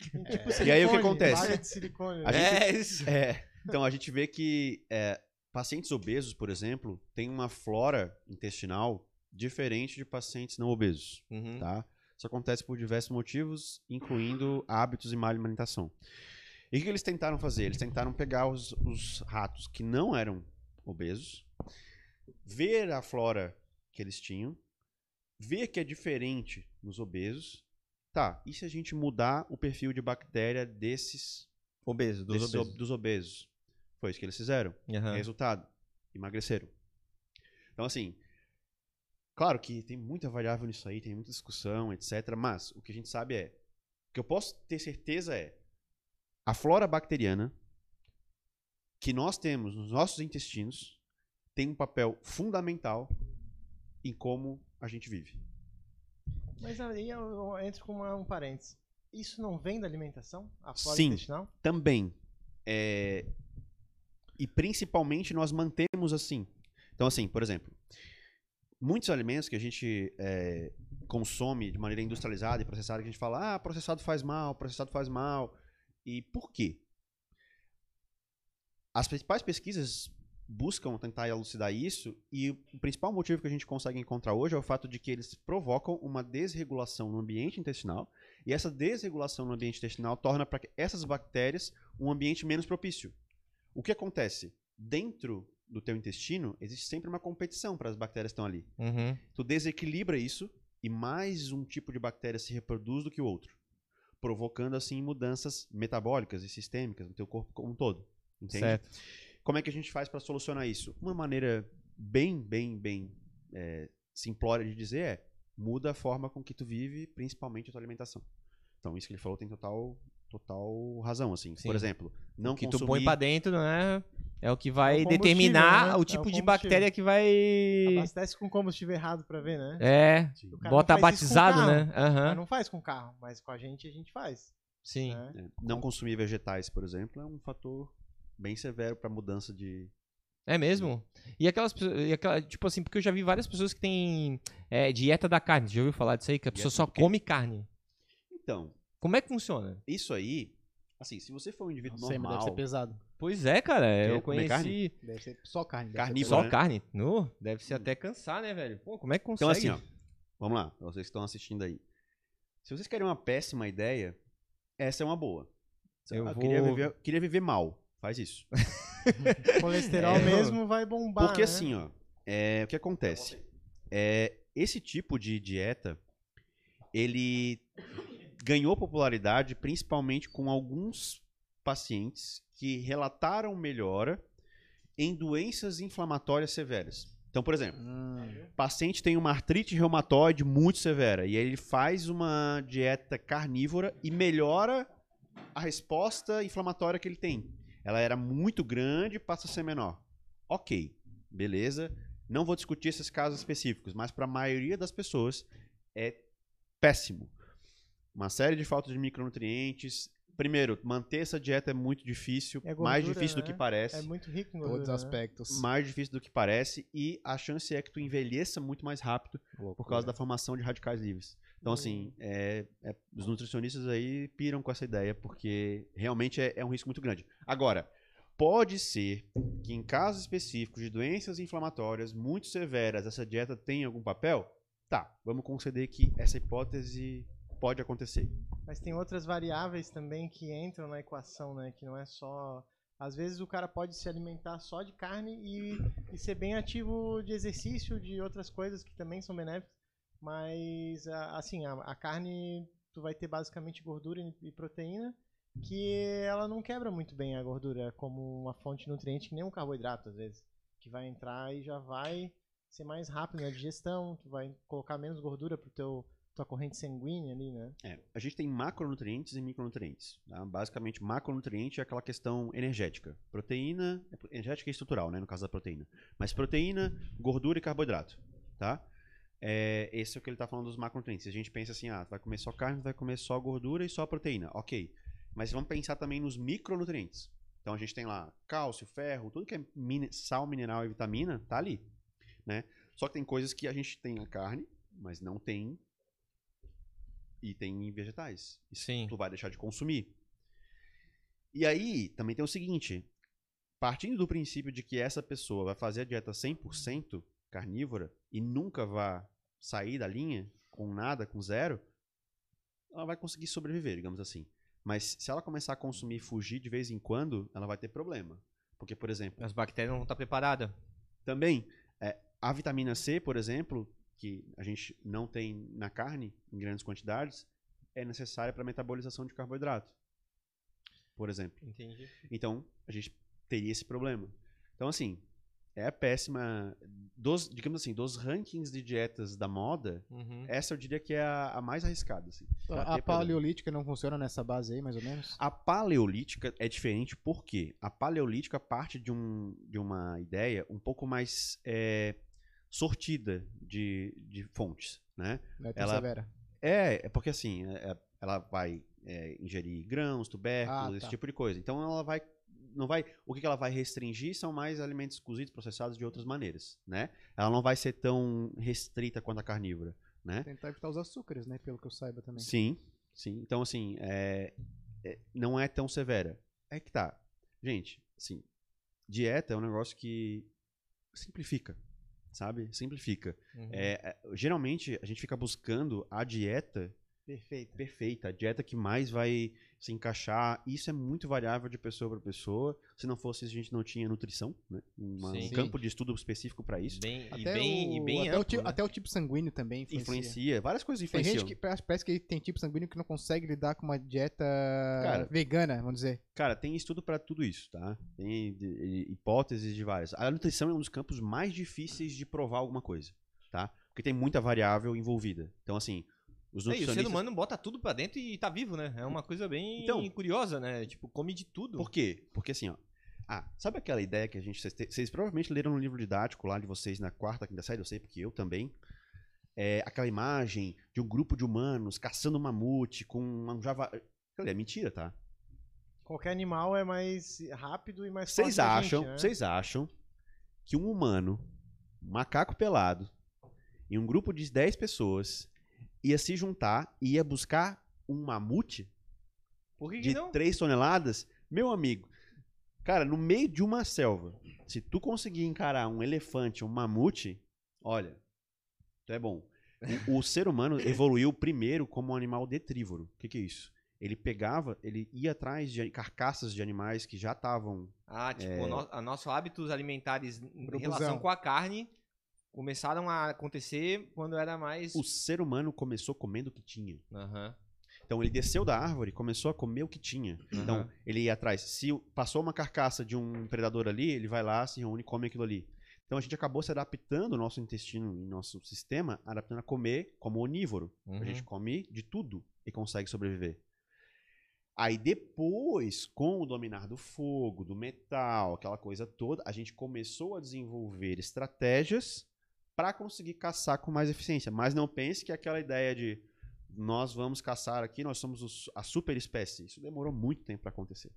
Tipo E aí o que silicone, acontece? De silicone. A né? gente- É isso. É, então a gente vê que é, pacientes obesos, por exemplo, têm uma flora intestinal diferente de pacientes não obesos, Uhum. tá? Isso acontece por diversos motivos, incluindo hábitos e má alimentação. E o que eles tentaram fazer? Eles tentaram pegar os, os ratos que não eram obesos, ver a flora que eles tinham, ver que é diferente nos obesos. Tá, e se a gente mudar o perfil de bactéria desses, Obeso, dos desses obesos. ob- dos obesos? Foi isso que eles fizeram. Aham. Resultado: emagreceram. Então, assim, claro que tem muita variável nisso aí, tem muita discussão, etc. Mas o que a gente sabe é: o que eu posso ter certeza é a flora bacteriana que nós temos nos nossos intestinos tem um papel fundamental em como a gente vive. Mas aí eu, eu entro com uma- um parênteses. Isso não vem da alimentação? A flora Sim. intestinal? Também. é, E principalmente nós mantemos assim. Então, assim, por exemplo, muitos alimentos que a gente é, consome de maneira industrializada e processada, que a gente fala, ah, processado faz mal, processado faz mal. E por quê? As principais pesquisas buscam tentar elucidar isso e o principal motivo que a gente consegue encontrar hoje é o fato de que eles provocam uma desregulação no ambiente intestinal e essa desregulação no ambiente intestinal torna para essas bactérias um ambiente menos propício. O que acontece? Dentro do teu intestino existe sempre uma competição para as bactérias que estão ali. Uhum. Tu desequilibra isso e mais um tipo de bactéria se reproduz do que o outro, provocando assim mudanças metabólicas e sistêmicas no teu corpo como um todo. Entende? Certo. Como é que a gente faz para solucionar isso? Uma maneira bem, bem, bem é, simplória de dizer é muda a forma com que tu vive, principalmente a tua alimentação. Então isso que ele falou tem total, total razão, assim. Sim. Por exemplo, não o que consumir... tu põe pra dentro, né? É o que vai É o determinar né? o É o tipo de bactéria que vai. Abastece com combustível errado pra ver, né? É, bota não faz isso com batizado, carro. né? Mas não faz com carro, mas com a gente a gente faz. Sim. né? É, Não consumir vegetais, por exemplo, é um fator bem severo para mudança de. É mesmo? E aquelas pessoas, e aquela, tipo assim, porque eu já vi várias pessoas que têm é, dieta da carne. Já ouviu falar disso aí? Que a pessoa Dieta só do quê? come carne. Então, Como é que funciona? isso aí, assim, se você for um indivíduo Não sei, mas deve normal, ser pesado. Pois é, cara. Eu conheci Deve ser só carne. deve ser Carnívoro, só né? carne. Nu, deve ser até cansar, né, velho? Pô, como é que consegue? Então, assim, ó, vamos lá, vocês que estão assistindo aí. Se vocês querem uma péssima ideia, essa é uma boa. Eu Ah, queria, vou- viver, queria viver mal. Faz isso. Colesterol É, mesmo vai bombar. Porque né? assim, ó, é, o que acontece? É, esse tipo de dieta, ele ganhou popularidade principalmente com alguns pacientes que relataram melhora em doenças inflamatórias severas. Então, por exemplo, o paciente tem uma artrite reumatoide muito severa e aí ele faz uma dieta carnívora e melhora a resposta inflamatória que ele tem. Ela era muito grande, passa a ser menor. Ok, beleza. Não vou discutir esses casos específicos, mas para a maioria das pessoas é péssimo. Uma série de faltas de micronutrientes. Primeiro, manter essa dieta é muito difícil, É mais gordura, difícil do que né? parece É muito rico em todos os gordura, né? aspectos. mais difícil do que parece e a chance é que tu envelheça muito mais rápido por causa da formação de radicais livres. Então, assim, é- é- os nutricionistas aí piram com essa ideia, porque realmente é, é um risco muito grande. Agora, pode ser que em casos específicos de doenças inflamatórias muito severas, essa dieta tenha algum papel? Tá, vamos conceder que essa hipótese pode acontecer. Mas tem outras variáveis também que entram na equação, né? Que não é só. Às vezes o cara pode se alimentar só de carne e, e ser bem ativo de exercício, de outras coisas que também são benéficas. Mas, assim, a, a carne, tu vai ter basicamente gordura e proteína, que ela não quebra muito bem a gordura como uma fonte de nutriente, que nem um carboidrato, às vezes. Que vai entrar e já vai ser mais rápido na digestão, tu vai colocar menos gordura pro teu tua corrente sanguínea ali, né? É, a gente tem macronutrientes e micronutrientes. tá? Basicamente, macronutriente é aquela questão energética. Proteína, energética e estrutural, né, no caso da proteína. Mas proteína, gordura e carboidrato, tá? É, esse é o que ele está falando dos macronutrientes. A gente pensa assim, ah, vai comer só carne, vai comer só gordura e só proteína. Ok. Mas vamos pensar também nos micronutrientes. Então a gente tem lá cálcio, ferro, tudo que é mine- sal, mineral e vitamina, tá ali, né? Só que tem coisas que a gente tem na carne, mas não tem e tem em vegetais. Sim. tu vai deixar de consumir. E aí, também tem o seguinte, partindo do princípio de que essa pessoa vai fazer a dieta 100% carnívora e nunca vai sair da linha com nada, com zero, ela vai conseguir sobreviver, digamos assim. Mas se ela começar a consumir e fugir de vez em quando, ela vai ter problema. Porque, por exemplo, As bactérias não vão estar preparadas. também é, a vitamina C, por exemplo, que a gente não tem na carne em grandes quantidades, é necessária para metabolização de carboidrato. Por exemplo. Entendi. Então, a gente teria esse problema. Então, assim, é péssima. Dos, digamos assim, dos rankings de dietas da moda, Uhum. essa eu diria que é a, a mais arriscada. Assim, pra A paleolítica não funciona nessa base aí, mais ou menos? A paleolítica é diferente porque a paleolítica parte de, um, de uma ideia um pouco mais é, sortida de, de fontes, né? Não é Ela- severa. É, é porque assim, é- é- ela vai é, ingerir grãos, tubérculos, Ah, esse tá. tipo de coisa. Então ela vai. Não vai. O que que ela vai restringir são mais alimentos cozidos, processados de outras maneiras, né? Ela não vai ser tão restrita quanto a carnívora, né? Tentar evitar os açúcares, né? Pelo que eu saiba também. Sim, sim. Então, assim, é, é- não é tão severa. É que tá. Gente, assim, dieta é um negócio que simplifica, sabe? Simplifica. Uhum. É, é, geralmente, a gente fica buscando a dieta Perfeito. perfeita, a dieta que mais vai se encaixar. Isso é muito variável de pessoa para pessoa. Se não fosse isso, a gente não tinha nutrição, né? Uma- um campo de estudo específico para isso. Bem, e Até, bem, o, e bem até, o amplo, ti- né? até o tipo sanguíneo também influencia. Influencia, várias coisas Tem influenciam. gente que parece que tem tipo sanguíneo que não consegue lidar com uma dieta Cara, vegana, vamos dizer. Cara, tem estudo pra tudo isso, tá? Tem hipóteses de várias. A nutrição é um dos campos mais difíceis de provar alguma coisa, tá? Porque tem muita variável envolvida. Então, assim, os É, e o nutricionistas... ser humano bota tudo pra dentro e tá vivo, né? É uma coisa bem Então- curiosa, né? Tipo, come de tudo. Por quê? Porque assim, ó. Ah, sabe aquela ideia que a gente. Vocês, te- vocês provavelmente leram no livro didático lá de vocês na quarta, quinta série, eu sei porque eu também. É, aquela imagem de um grupo de humanos caçando um mamute com um java. É mentira, tá? Qualquer animal é mais rápido e mais Vocês acham, né? vocês acham que um humano, um macaco pelado, e um grupo de 10 pessoas ia se juntar e ia buscar um mamute Por que, que de não? 3 toneladas? Meu amigo, cara, no meio de uma selva, se tu conseguir encarar um elefante, um mamute, olha, tu é bom. O, o ser humano evoluiu primeiro como um animal detrívoro. O que, que é isso? Ele pegava, ele ia atrás de carcaças de animais que já estavam Ah, tipo, É. no, nossos hábitos alimentares em relação com a carne começaram a acontecer quando era mais. O ser humano começou comendo o que tinha. Aham. Então ele desceu da árvore, começou a comer o que tinha. Então Aham. ele ia atrás. Se passou uma carcaça de um predador ali, ele vai lá, se reúne e come aquilo ali. Então a gente acabou se adaptando, o nosso intestino e nosso sistema, adaptando a comer como onívoro. Uhum. A gente come de tudo e consegue sobreviver. Aí depois, com o dominar do fogo, do metal, aquela coisa toda, a gente começou a desenvolver estratégias para conseguir caçar com mais eficiência. Mas não pense que aquela ideia de nós vamos caçar aqui, nós somos os- a super espécie. Isso demorou muito tempo para acontecer.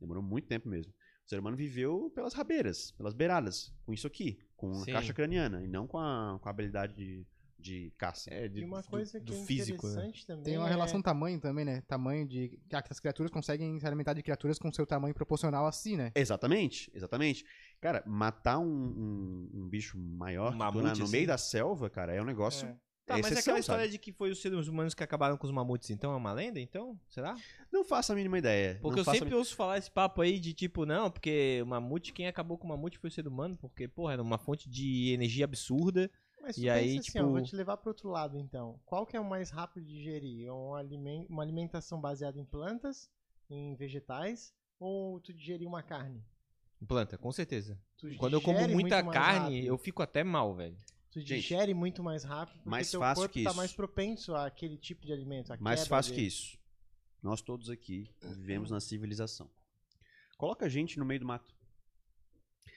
Demorou muito tempo mesmo. O ser humano viveu pelas rabeiras, pelas beiradas, com isso aqui, com Sim. a caixa craniana, e não com a, com a habilidade de, de caça. É, de- E uma do- coisa do que é físico, né? interessante também Tem uma é- relação tamanho também, né? Tamanho de. que as criaturas conseguem se alimentar de criaturas com seu tamanho proporcional assim, né? Exatamente, exatamente. Cara, matar um, um- um bicho maior Um que tu na- mamute, no assim? meio da selva, cara, é um negócio. É. Tá, é mas exceção, aquela história sabe? de que foi os seres humanos que acabaram com os mamutes, então é uma lenda, então? Será? Não faço a mínima ideia. Porque não eu faço a sempre ouço falar esse papo aí de tipo, não, porque o mamute, quem acabou com o mamute foi o ser humano, porque, porra, era uma fonte de energia absurda. Mas E tu aí, pensa assim, tipo- ó, vou te levar pro outro lado então. Qual que é o mais rápido de digerir? É um uma alimentação baseada em plantas, em vegetais, ou tu digerir uma carne? Planta, com certeza. Tu Quando eu como digere muita muito mais carne, rápido. eu fico até mal, velho. Tu Gente, digere muito mais rápido porque mais teu fácil corpo que tá isso. mais propenso àquele tipo de alimento. à Mais quebra fácil que dele. isso. Nós todos aqui vivemos na civilização. Coloca a gente no meio do mato.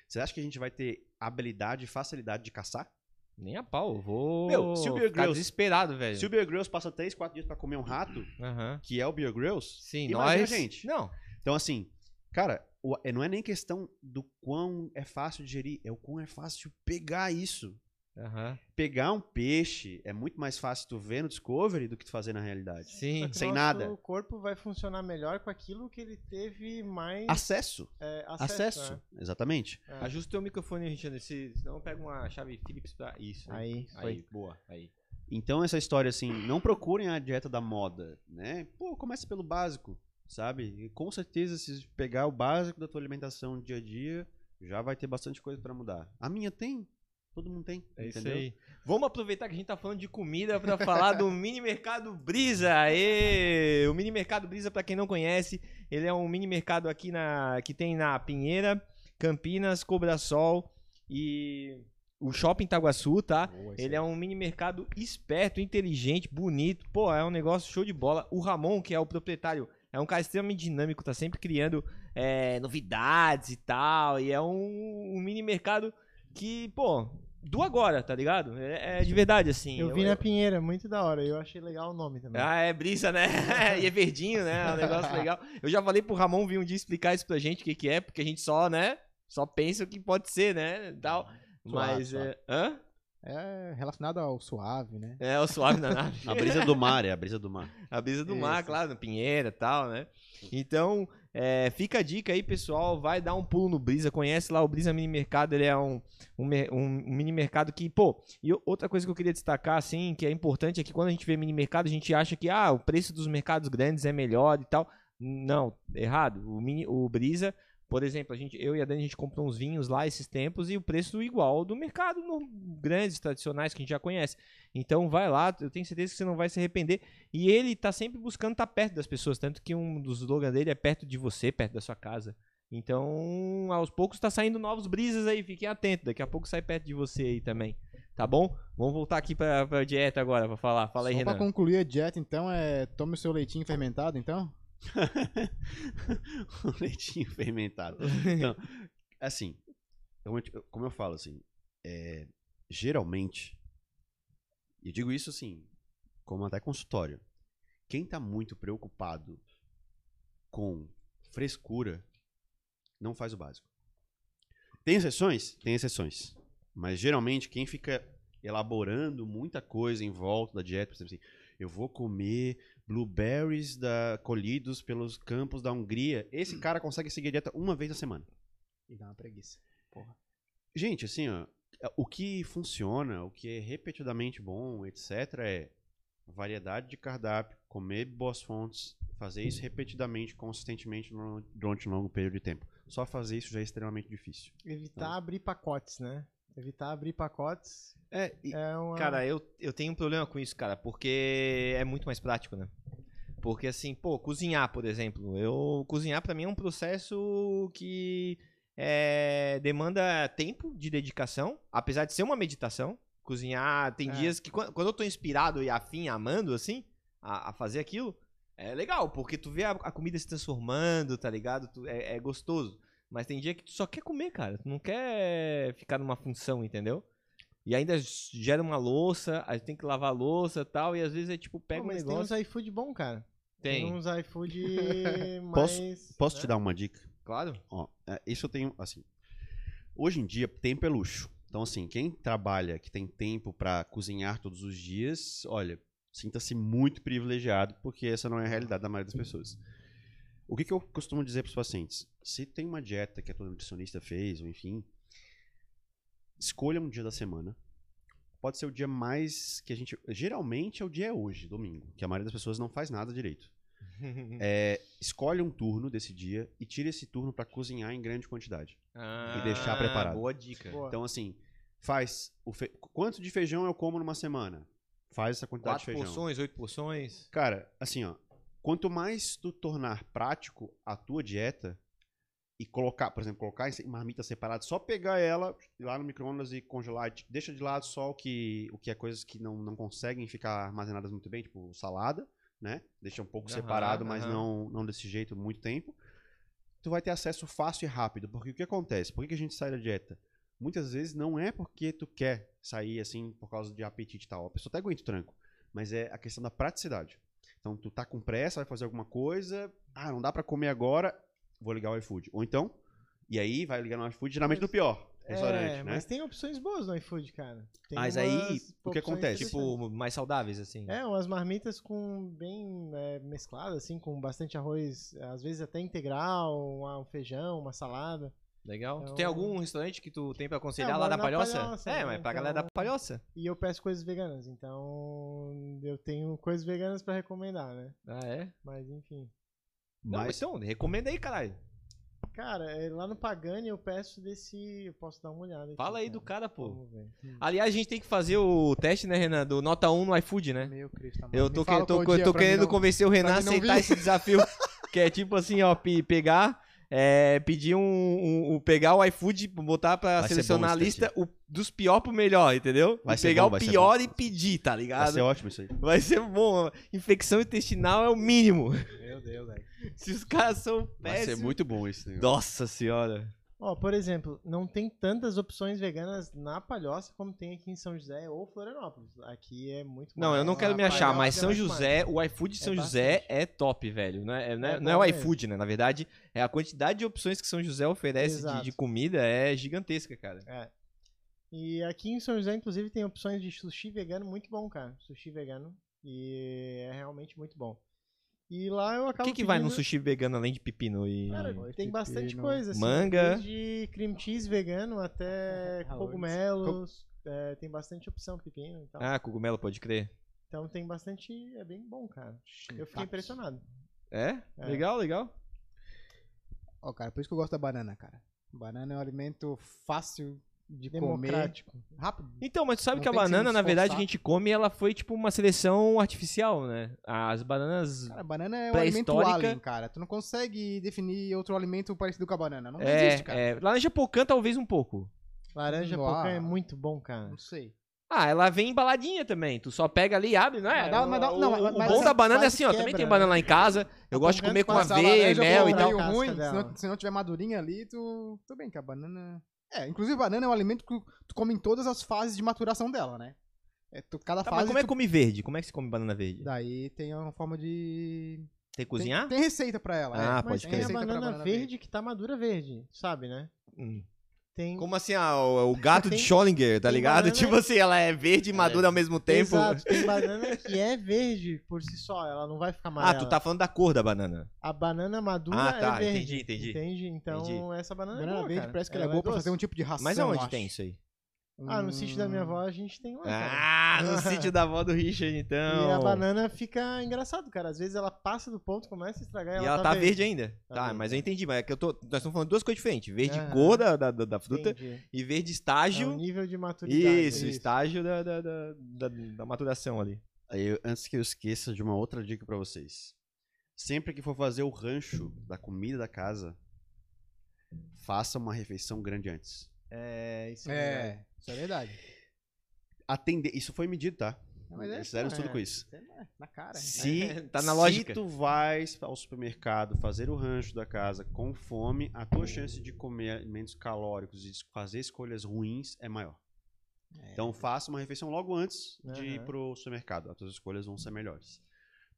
Você acha que a gente vai ter habilidade e facilidade de caçar? Nem a pau, eu vou Meu, se o Bear ficar Grylls- desesperado, velho. Se o Bear Grylls passa 3, 4 dias pra comer um rato, Aham. que é o Bear Grylls, Sim, imagina nós... a gente. Não, Então, assim, cara, não é nem questão do quão é fácil digerir, é o quão é fácil pegar isso. Aham. Pegar um peixe é muito mais fácil tu ver no Discovery do que tu fazer na realidade. Sim. Só que sem nosso nada. corpo vai funcionar melhor com aquilo que ele teve mais Acesso. é, Acesso. acesso. Exatamente. né? É. Ajusta o teu microfone, Richard, se- senão eu pego uma chave Philips pra... Isso. Aí, Aí, boa. Aí. Então, essa história assim, não procurem a dieta da moda, né? Pô, começa pelo básico. Sabe? E com certeza, se pegar o básico da tua alimentação no dia a dia, já vai ter bastante coisa pra mudar. A minha tem, todo mundo tem, É isso entendeu? aí. Vamos aproveitar que a gente tá falando de comida pra falar do Mini Mercado Brisa. Aê! O Mini Mercado Brisa, pra quem não conhece, ele é um mini mercado aqui na que tem na Pinheira, Campinas, Cobrasol e o Shopping Itaguaçu, tá? Ele é um mini mercado esperto, inteligente, bonito. Pô, é um negócio show de bola. O Ramon, que é o proprietário, é um cara extremamente dinâmico, tá sempre criando é, novidades e tal. E é um, um mini mercado que, pô, do agora, tá ligado? É, é de verdade, assim. Eu vi na Pinheira, muito da hora. Eu achei legal o nome também. Ah, é brisa, né? e é verdinho, né? É um negócio legal. Eu já falei pro Ramon vir um dia explicar isso pra gente, o que, que é, porque a gente só, né? Só pensa o que pode ser, né? Tal. Mas suave. é. Hã? É relacionado ao suave, né? É o suave na nave. A brisa do mar, é a brisa do mar. A brisa do mar, Isso. claro, Pinheira e tal, né? Então, é, fica a dica aí, pessoal. Vai dar um pulo no Brisa. Conhece lá o Brisa Mini Mercado. Ele é um, um, um- um mini mercado que, pô. E outra coisa que eu queria destacar, assim, que é importante é que quando a gente vê mini mercado, a gente acha que, ah, o preço dos mercados grandes é melhor e tal. Não, errado. O, mini, o Brisa, por exemplo, a gente, eu e a Dani, a gente comprou uns vinhos lá esses tempos e o preço igual do mercado no, grandes, tradicionais, que a gente já conhece. Então vai lá, eu tenho certeza que você não vai se arrepender. E ele tá sempre buscando estar perto das pessoas, tanto que um dos slogans dele é perto de você, perto da sua casa. Então, aos poucos tá saindo novos brisas aí, fiquem atentos, daqui a pouco sai perto de você aí também. Tá bom? Vamos voltar aqui pra, pra dieta agora pra falar. Fala aí, Só pra Renan. concluir a dieta, então, é tome o seu leitinho fermentado, então? o leitinho fermentado. Então, assim, como eu, falo, assim, é, geralmente, e digo isso assim, como até consultório, quem tá muito preocupado com frescura, não faz o básico. Tem exceções? Tem exceções. Mas geralmente quem fica elaborando muita coisa em volta da dieta, por exemplo assim, eu vou comer blueberries da, colhidos pelos campos da Hungria, esse cara consegue seguir a dieta uma vez na semana. E dá uma preguiça. Gente, assim, ó, o que funciona, o que é repetidamente bom, etc., é variedade de cardápio, comer boas fontes, fazer isso repetidamente, consistentemente durante um longo período de tempo. Só fazer isso já é extremamente difícil. Evitar abrir pacotes, né? Evitar abrir pacotes É, e- é uma. Cara, eu, eu tenho um problema com isso, cara, porque é muito mais prático, né? Porque assim, pô, cozinhar, por exemplo, eu cozinhar pra mim é um processo que é, demanda tempo de dedicação, apesar de ser uma meditação. Cozinhar, tem É. dias que quando, quando eu tô inspirado e afim, amando, assim, a, a fazer aquilo, é legal, porque tu vê a, a comida se transformando, tá ligado? Tu- é, é gostoso. Mas tem dia que tu só quer comer, cara. Tu não quer ficar numa função, entendeu? E ainda gera uma louça, aí tem que lavar a louça e tal, e às vezes é tipo, pega Pô, um mas tem negócio. uns iFood bom, cara. Tem, Tem uns iFood Posso- mais. posso né? te dar uma dica? claro. Ó, é, isso eu tenho, assim. Hoje em dia, tempo é luxo. Então, assim, quem trabalha, que tem tempo pra cozinhar todos os dias, olha, sinta-se muito privilegiado, porque essa não é a realidade da maioria das pessoas. O que, que eu costumo dizer para os pacientes? Se tem uma dieta que a tua nutricionista fez, ou enfim, escolha um dia da semana. Pode ser o dia mais que a gente. Geralmente é o dia é hoje, domingo, que a maioria das pessoas não faz nada direito. É, escolhe um turno desse dia e tira esse turno para cozinhar em grande quantidade. Ah, deixar preparado. Boa dica. Boa. Então, assim, faz. O fe... Quanto de feijão eu como numa semana? Faz essa quantidade Quatro de feijão. porções, oito porções. Cara, assim, ó. Quanto mais tu tornar prático a tua dieta e colocar, por exemplo, colocar em marmita separada, só pegar ela ir lá no micro-ondas e congelar, e deixa de lado só o que, o que é coisas que não, não conseguem ficar armazenadas muito bem, tipo salada, né? Deixa um pouco Aham, separado, mas aham. não, não desse jeito muito tempo. Tu vai ter acesso fácil e rápido, porque o que acontece? Por que a gente sai da dieta? Muitas vezes não é porque tu quer sair assim por causa de apetite e tal. A pessoa até aguenta o tranco, mas é a questão da praticidade. Então, tu tá com pressa, vai fazer alguma coisa, ah, não dá pra comer agora, vou ligar o iFood. Ou então, e aí vai ligar no iFood, geralmente no pior restaurante, é, né? mas tem opções boas no iFood, cara. Tem Mas aí, o que acontece? Tipo, mais saudáveis, assim. É, umas marmitas com bem é, mescladas, assim, com bastante arroz, às vezes até integral, um, um feijão, uma salada. Legal. Tu Então- tem algum restaurante que tu tem pra aconselhar É, lá da Palhoça? Palhoça, é, né? mas pra galera da Então- Palhoça. E eu peço coisas veganas, então eu tenho coisas veganas pra recomendar, né? Ah, é? Mas enfim. Não, Mas então, recomenda aí, caralho. Cara, é, lá no Pagani eu peço desse. Eu posso dar uma olhada. aqui, Fala aí do cara. cara, pô. Vamos ver. Aliás, a gente tem que fazer o teste, né, Renan? Do nota 1 no iFood, né? Meu Cristo, amado. Eu tô, fala que- tô- tô mim querendo não- convencer o Renan a aceitar esse desafio. que é tipo assim, ó, pe- pegar. É, pedir um, um- um- Pegar o iFood, botar pra Vai selecionar a bom lista o- dos pior pro melhor, entendeu? Vai E ser pegar bom, o vai pior e pedir, tá vai ligado? ser ótimo isso aí. Vai ser bom. Infecção intestinal é o mínimo. Meu Deus, velho. Se os caras são Vai ser péssimos. muito bom negócio. Nossa senhora. Ó, por exemplo, não tem tantas opções veganas na Palhoça como tem aqui em São José ou Florianópolis. Aqui é muito Não, eu não quero me achar, Palhoça mas é São mais José, o iFood de É São José bastante. é top, velho. Não é, não é, É não é o iFood, né? Na verdade, é a quantidade de opções que São José oferece de, de comida é gigantesca, cara. É. E aqui em São José, inclusive, tem opções de sushi vegano muito bom, cara. Sushi vegano. E é realmente muito bom. E lá eu O acabo que, que vai no pedindo- sushi vegano além de pepino e. Cara, tem bastante pepino, coisa. Assim, manga. Desde cream cheese vegano até cogumelos. é, tem bastante opção, pepino e tal. Ah, cogumelo, pode crer. Então tem bastante. É bem bom, cara. Eu fiquei impressionado. É? É. Legal, legal. Ó, cara, por isso que eu gosto da banana, cara. Banana é um alimento fácil de comer. Democrático. Rápido. Então, mas tu sabe Não que a tem que banana, na verdade, que a gente come, ela foi tipo uma seleção artificial, né? As bananas. Cara, banana é um alimento alien, cara. Tu não consegue definir outro alimento parecido com a banana. Não, é, existe, cara. é, laranja pocã, talvez um pouco. Laranja Uau. pocã é muito bom, cara. Não sei. Ah, ela vem embaladinha também. Tu só pega ali e abre, não é? Mas dá- mas dá- o, não, o- mas- o bom da banana é assim, ó. Também tem banana né? lá em casa. Eu Tá gosto de comer com aveia e mel e tal. ruim, se não, se não tiver madurinha ali, tu... Tudo bem que a banana... É, inclusive banana é um alimento que tu come em todas as fases de maturação dela, né? É, tu, cada Tá, mas fase... como é que tu- come verde? Como é que se come banana verde? Daí tem uma forma de... Tem que cozinhar? Tem, tem receita pra ela. Ah, é. pode Tem crer. Tem a receita pra banana, verde, que tá madura verde, sabe, né? Hum. Tem. Como assim, ah, o, o gato de Tem- Schrödinger, tá tem ligado? banana- Tipo assim, ela é verde e madura ao mesmo tempo. Exato, tem banana que é verde por si só, ela não vai ficar Ah, amarela. tu tá falando da cor da banana. A banana madura Ah, tá, é verde. entendi, entendi. Entende? Então Entendi. essa banana, Banana é boa, verde cara. parece que ela, é Ela boa pra doce. fazer um tipo de ração, Mas aonde tem isso aí? Ah, no sítio da minha avó a gente tem cara. Ah, no sítio da avó do Richard, então. E a banana fica engraçado, cara. Às vezes ela passa do ponto, começa a estragar e E ela, ela tá verde ainda. Tá Tá, verde. mas eu entendi. Mas é que eu tô. Nós estamos falando de duas coisas diferentes. Verde Aham. cor da, da, da- fruta Entendi. e verde É estágio. nível de maturidade. isso, estágio da, da, da, da, da maturação ali. Aí, eu- antes que eu esqueça de uma outra dica pra vocês. Sempre que for fazer o rancho da comida da casa, faça uma refeição grande antes. É, isso é. verdade. É, isso é verdade. Atender, isso foi medido, tá? Não, mas é Eles fizeram estudo é. com isso. É, Na cara. Se, Tá na se lógica. tu vais ao supermercado fazer o rancho da casa com fome, a tua chance de comer alimentos calóricos e de fazer escolhas ruins é maior. Então faça uma refeição logo antes de ir pro supermercado. As tuas escolhas vão ser melhores.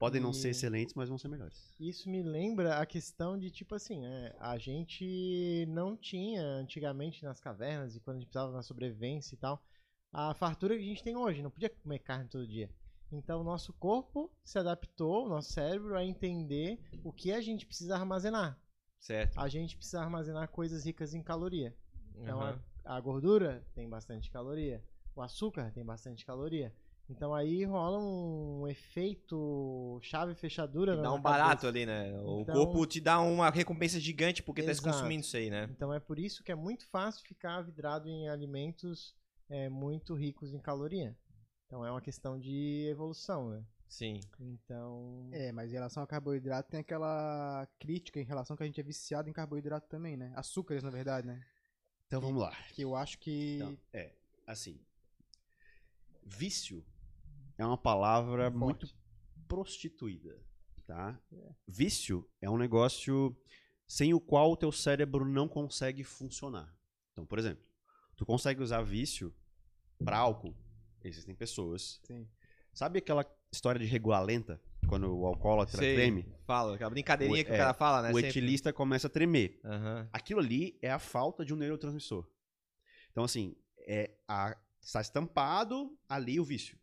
Podem não ser E- excelentes, mas vão ser melhores. Isso me lembra a questão de, tipo assim, né? A gente não tinha antigamente nas cavernas e quando a gente precisava na sobrevivência e tal, a fartura que a gente tem hoje. Não podia comer carne todo dia. Então, o nosso corpo se adaptou, o nosso cérebro, a entender o que a gente precisa armazenar. Certo. A gente precisa armazenar coisas ricas em caloria. Então, Aham. a, a gordura tem bastante caloria. O açúcar tem bastante caloria. Então, aí rola um efeito chave-fechadura. E na dá um barato cabeça. ali, né? O Então- corpo te dá uma recompensa gigante porque tá se consumindo isso aí, né? Então é por isso que é muito fácil ficar vidrado em alimentos é, muito ricos em caloria. Então é uma questão de evolução, né? Sim. Então. É, mas em relação ao carboidrato tem aquela crítica em relação que a gente é viciado em carboidrato também, né? Açúcares, na verdade, né? Então vamos lá. Que eu acho que. Então, é, assim. Vício é uma palavra Forte. muito prostituída, tá? Vício é um negócio sem o qual o teu cérebro não consegue funcionar. Então, por exemplo, tu consegue usar vício para álcool. Existem pessoas. Sim. Sabe aquela história de regular lenta? Quando o alcoólatra Sei. treme? Fala, aquela brincadeirinha O- que o é, cara fala, né? o Sempre. etilista começa a tremer. Aham. Aquilo ali é a falta de um neurotransmissor. Então, assim, é a, está estampado ali o vício.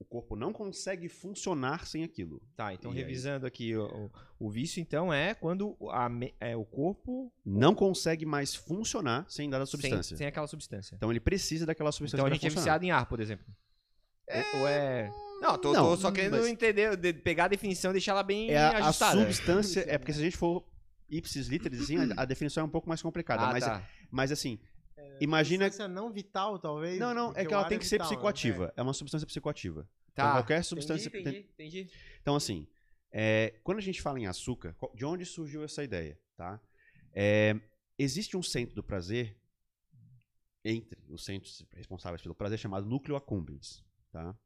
O corpo não consegue funcionar sem aquilo. Tá, então E aí? revisando aqui, o, o- vício então é quando a é, o corpo Não consegue mais funcionar sem dada sem, substância. sem aquela substância. Então ele precisa daquela substância Então a gente é funcionar. viciado em ar, por exemplo. Ou- Ou é. Não, tô, Não, tô só querendo mas- entender, de- pegar a definição e deixar ela bem É a, a ajustada. substância. É porque se a gente for ipsis literis, assim, a, a definição é um pouco mais complicada. Ah, mas, tá. mas assim, imagina. Substância não vital, talvez. Não, não, é que ela tem é que ser vital, né? psicoativa. É uma substância psicoativa. Tá. Então, qualquer substância. Entendi, entendi, entendi. Então, assim, é, quando a gente fala em açúcar, de onde surgiu essa ideia, tá? É, existe um centro do prazer, entre os centros responsáveis pelo prazer, chamado núcleo accumbens, tá?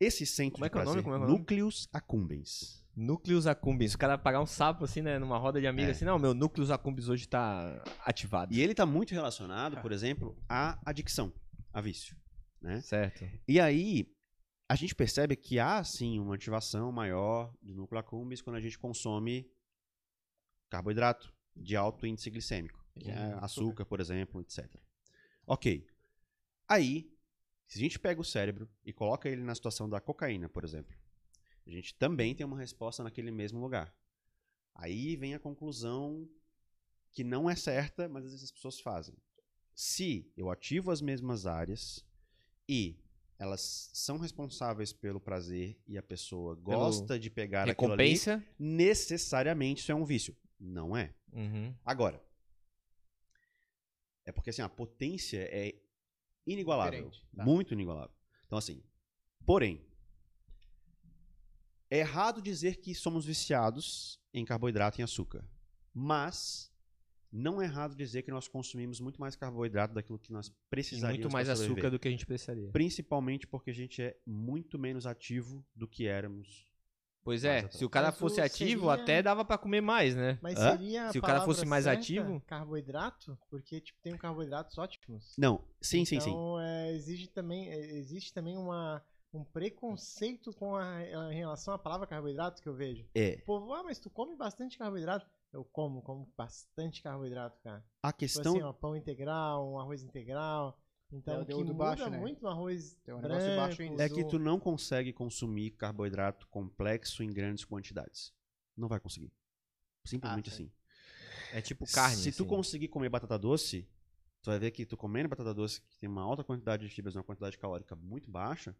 Esse centro Como é que é o nome? Como é é o nome? núcleos accumbens. Núcleos accumbens. O cara pagar um sapo assim, né? Numa roda de amigos, É. assim, não, meu núcleos accumbens hoje tá ativado. E ele está muito relacionado, por exemplo, à adicção, a vício, né? Certo. E aí, a gente percebe que há, sim, uma ativação maior do núcleo accumbens quando a gente consome carboidrato de alto índice glicêmico. é açúcar, por exemplo, etc. Ok. Aí, se a gente pega o cérebro e coloca ele na situação da cocaína, por exemplo, a gente também tem uma resposta naquele mesmo lugar. Aí vem a conclusão que não é certa, mas às vezes as pessoas fazem. Se eu ativo as mesmas áreas e elas são responsáveis pelo prazer e a pessoa gosta de pegar aquilo ali, Recompensa. necessariamente isso é um vício. Não é. Uhum. Agora, é porque assim, a potência é inigualável. Tá. Muito inigualável. Então, assim, porém, é errado dizer que somos viciados em carboidrato e em açúcar. Mas não é errado dizer que nós consumimos muito mais carboidrato daquilo que nós E precisaríamos. muito mais açúcar do que a gente precisaria. Principalmente porque a gente é muito menos ativo do que éramos. Pois é, se o cara fosse ativo, seria- até dava pra comer mais, né? Mas seria a Se o cara fosse mais certa ativo? Carboidrato? Porque, tipo, tem carboidratos ótimos. Não, sim, sim, sim. Então, é, exige também, é, existe também uma, um preconceito com a, a- em relação à palavra carboidrato que eu vejo. É. O povo, ah, mas tu come bastante carboidrato. Eu como, como bastante carboidrato, cara. A Tipo questão assim, ó, pão integral, um arroz integral. Então, É o que muda baixo, né? muito no arroz Tem um baixo branco, índice. É que tu não consegue consumir carboidrato complexo em grandes quantidades. Não vai conseguir. Simplesmente Ah, assim. É tipo carne. Se tu assim. conseguir comer batata doce, tu vai ver que tu comendo batata doce que tem uma alta quantidade de fibras e uma quantidade calórica muito baixa, tu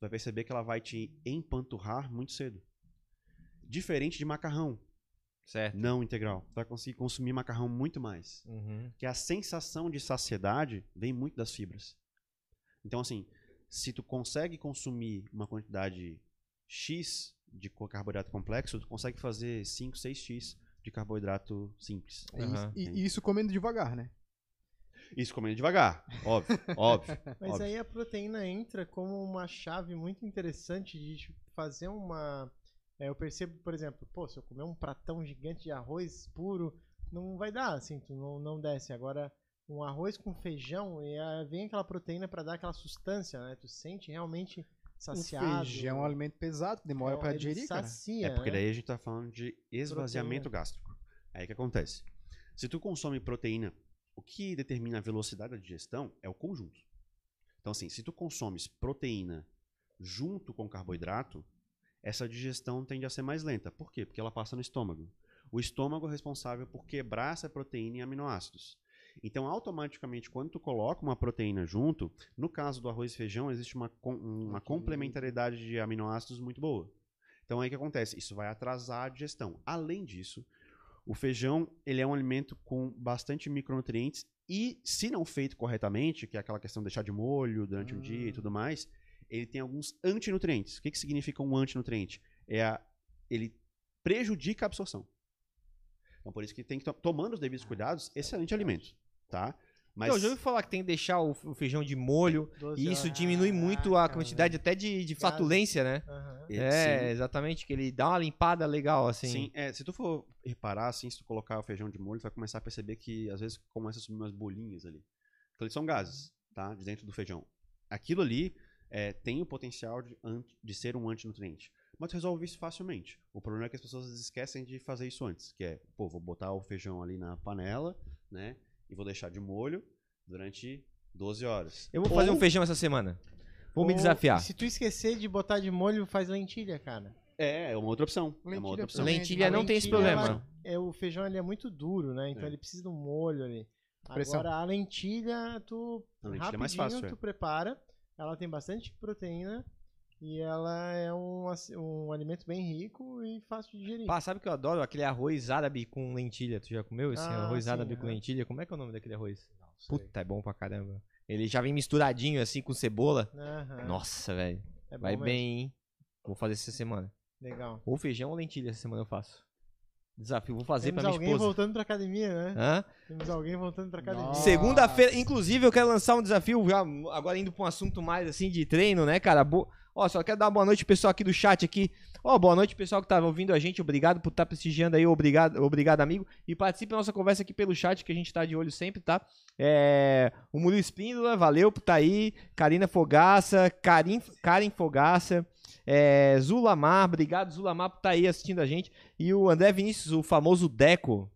vai perceber que ela vai te empanturrar muito cedo. Diferente de macarrão Certo. não integral. Tu vai conseguir consumir macarrão muito mais. Uhum. Que a sensação de saciedade vem muito das fibras. Então, assim, se tu consegue consumir uma quantidade X de carboidrato complexo, tu consegue fazer 5, 6X de carboidrato simples. Aham. E, e isso comendo devagar, né? Isso comendo devagar, óbvio, óbvio. Mas óbvio. aí a proteína entra como uma chave muito interessante de tipo, fazer uma. é, eu percebo, por exemplo, pô, se eu comer um pratão gigante de arroz puro, não vai dar, assim, tu não, não desce. Agora, um arroz com feijão, e aí vem aquela proteína pra dar aquela sustância, né? Tu sente realmente saciado. O feijão é um alimento pesado, demora pra ele digerir, cara. sacia, É porque né? daí a gente tá falando de esvaziamento gástrico. Aí o que acontece? Se tu consome proteína, o que determina a velocidade da digestão é o conjunto. Então, assim, se tu consomes proteína junto com carboidrato, essa digestão tende a ser mais lenta. Por quê? Porque ela passa no estômago. O estômago é responsável por quebrar essa proteína em aminoácidos. Então, automaticamente, quando tu coloca uma proteína junto, no caso do arroz e feijão, existe uma, uma complementariedade de aminoácidos muito boa. Então, aí o que acontece? Isso vai atrasar a digestão. Além disso, o feijão ele é um alimento com bastante micronutrientes e, se não feito corretamente, que é aquela questão de deixar de molho durante o dia e tudo mais, ele tem alguns antinutrientes. O que, que significa um antinutriente? É a, ele prejudica a absorção. Então, por isso que tem que to- tomando os devidos cuidados, excelente alimento, tá? Mas Então, eu já ouvi falar que tem que deixar o, o feijão de molho 12 e isso horas. diminui muito a Caraca, quantidade até de, de flatulência, né? Aham. é, É, sim. exatamente, que ele dá uma limpada legal, assim. Sim, é, se tu for reparar, assim, se tu colocar o feijão de molho, tu vai começar a perceber que às vezes começa a subir umas bolinhas ali. Então eles são gases, tá? De dentro do feijão. Aquilo ali é, tem o potencial de, de ser um antinutriente. Mas tu resolve isso facilmente. O problema é que as pessoas esquecem de fazer isso antes. Que é, pô, vou botar o feijão ali na panela, né? E vou deixar de molho durante 12 horas. Eu vou fazer Ou- um feijão essa semana. Vou me Ou, desafiar. Se tu esquecer de botar de molho, faz lentilha, cara. É, é uma outra opção. é uma Lentilha outra opção. também. Lentilha A não tem esse lentilha, problema. ela- é, o feijão ele é muito duro, né? Então É. ele precisa de um molho ali. Pressão. Agora a lentilha, tu A lentilha é rapidinho mais fácil, é. tu prepara. Ela tem bastante proteína E ela é um, um alimento bem rico e fácil de digerir. Pá, sabe o que eu adoro? Aquele arroz árabe com lentilha. Tu já comeu esse Ah, arroz sim, árabe com aham. lentilha? Como é que é o nome daquele arroz? Sei. Puta, é bom pra caramba. Ele já vem misturadinho assim com cebola. Aham, Nossa, velho. é Vai mesmo. bem, hein? Vou fazer essa semana. Legal. Ou feijão ou lentilha essa semana eu faço. Desafio, vou fazer Temos pra minha alguém esposa. voltando pra academia, né? Hã? Temos alguém voltando pra academia. Segunda-feira, inclusive, eu quero lançar um desafio, já agora indo pra um assunto mais assim de treino, né, cara? Bo... Ó, só quero dar uma boa noite pro pessoal aqui do chat aqui. Ó, boa noite, pessoal que tá ouvindo a gente. Obrigado por estar prestigiando aí, obrigado, obrigado, amigo. E participe da nossa conversa aqui pelo chat, que a gente tá de olho sempre, tá? É... O Murilo Espíndola, valeu por estar aí. Karina Fogaça, Karim, Karen Fogaça. É... Zulamar, obrigado, Zulamar, por estar aí assistindo a gente. E o André Vinícius, o famoso Deco.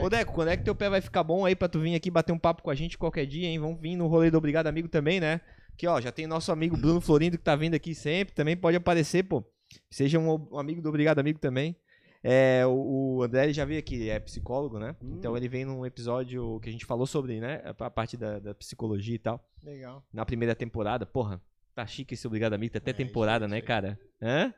Ô, Deco, quando é que teu pé vai ficar bom aí pra tu vir aqui bater um papo com a gente qualquer dia, hein? Vamos vir no rolê do Obrigado Amigo também, né? Aqui, ó, já tem nosso amigo Bruno Florindo que tá vindo aqui sempre, também pode aparecer, pô. Seja um, um amigo do Obrigado Amigo também. É, o, o André já veio aqui, é psicólogo, né? Hum. Então ele vem num episódio que a gente falou sobre, né? A parte da, da psicologia e tal. Legal. Na primeira temporada, porra, tá chique esse Obrigado Amigo, tá até É, temporada, né, cara? Hã?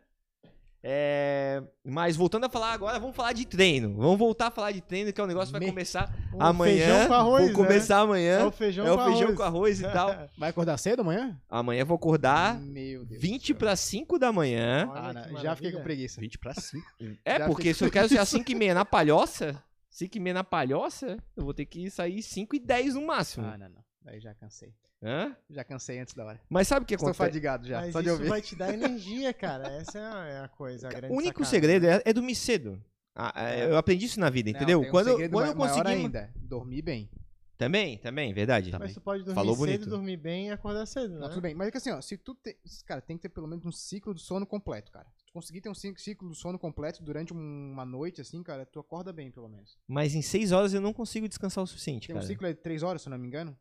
É, mas voltando a falar agora, vamos falar de treino. Vamos voltar a falar de treino, que é um negócio que vai Me- começar O amanhã. feijão com arroz, vou começar né? amanhã. É o feijão, É o com, feijão arroz. com arroz e tal. Vai acordar cedo amanhã? Amanhã eu vou acordar Meu Deus. 20 para 5 da manhã. Ah, já maravilha. fiquei com preguiça. 20 pra 5. É, Já porque se eu quero ser às 5 e meia na palhoça, 5 e meia na palhoça, eu vou ter que sair 5 e 10 no máximo. Ah, não, não. Daí já cansei. Hã? Já cansei antes da hora. Mas sabe o que Estou acontece? fadigado já, Mas só de isso ouvir. vai te dar energia, cara. Essa é a, é coisa, a grande O único sacada. segredo é, é dormir cedo. Ah, é, eu aprendi isso na vida, Não, entendeu? tem um quando quando eu consegui. ainda, dormir bem. Também, também, verdade. Mas tu pode dormir Falou cedo, bonito. dormir bem e acordar cedo, né? Não, tudo bem. Mas é que assim, ó, se tu tem. Cara, tem que ter pelo menos um ciclo do sono completo, cara. Se tu conseguir ter um ciclo do sono completo durante um- uma noite, assim, cara, tu acorda bem, pelo menos. Mas em 6 horas eu não consigo descansar o suficiente, Tem um cara. ciclo é de três horas, se eu não me engano.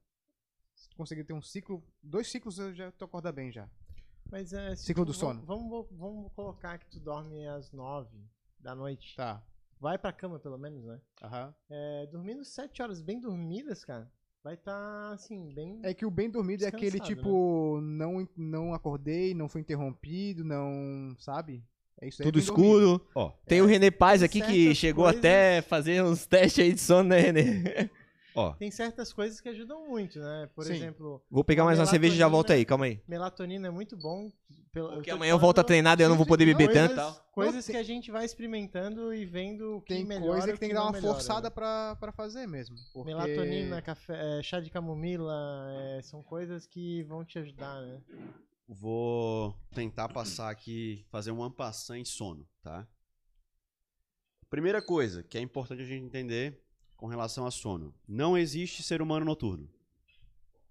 Conseguir ter um ciclo. Dois ciclos, eu já tu acorda bem já. Mas é, se Ciclo do sono. Vamos, vamos colocar que tu dorme às nove da noite. Tá. Vai pra cama, pelo menos, né? Aham. É, dormindo sete horas bem dormidas, cara, vai estar, assim, bem... É que o bem dormido é aquele tipo, não, não acordei, não fui interrompido, não. Sabe? É isso aí. é Tudo escuro. Ó, Tem o René Paz aqui que chegou coisas- até fazer uns testes aí de sono, né, René? Ó. Tem certas coisas que ajudam muito, né? Por Sim. exemplo, Vou pegar A mais uma cerveja e já volto aí, calma aí. melatonina é muito bom. Pelo, Porque tô amanhã eu volto a treinar e eu não vou poder beber não, tanto. Coisas, coisas Não, tem- que a gente vai experimentando e vendo o que Tem melhora coisa que tem que dar não uma melhora, forçada né? pra, pra fazer mesmo. porque- Melatonina, café, é, chá de camomila, é, são coisas que vão te ajudar, né? Vou tentar passar aqui, fazer um ampassant em sono, tá? Primeira coisa que é importante a gente entender com relação a sono. Não existe ser humano noturno,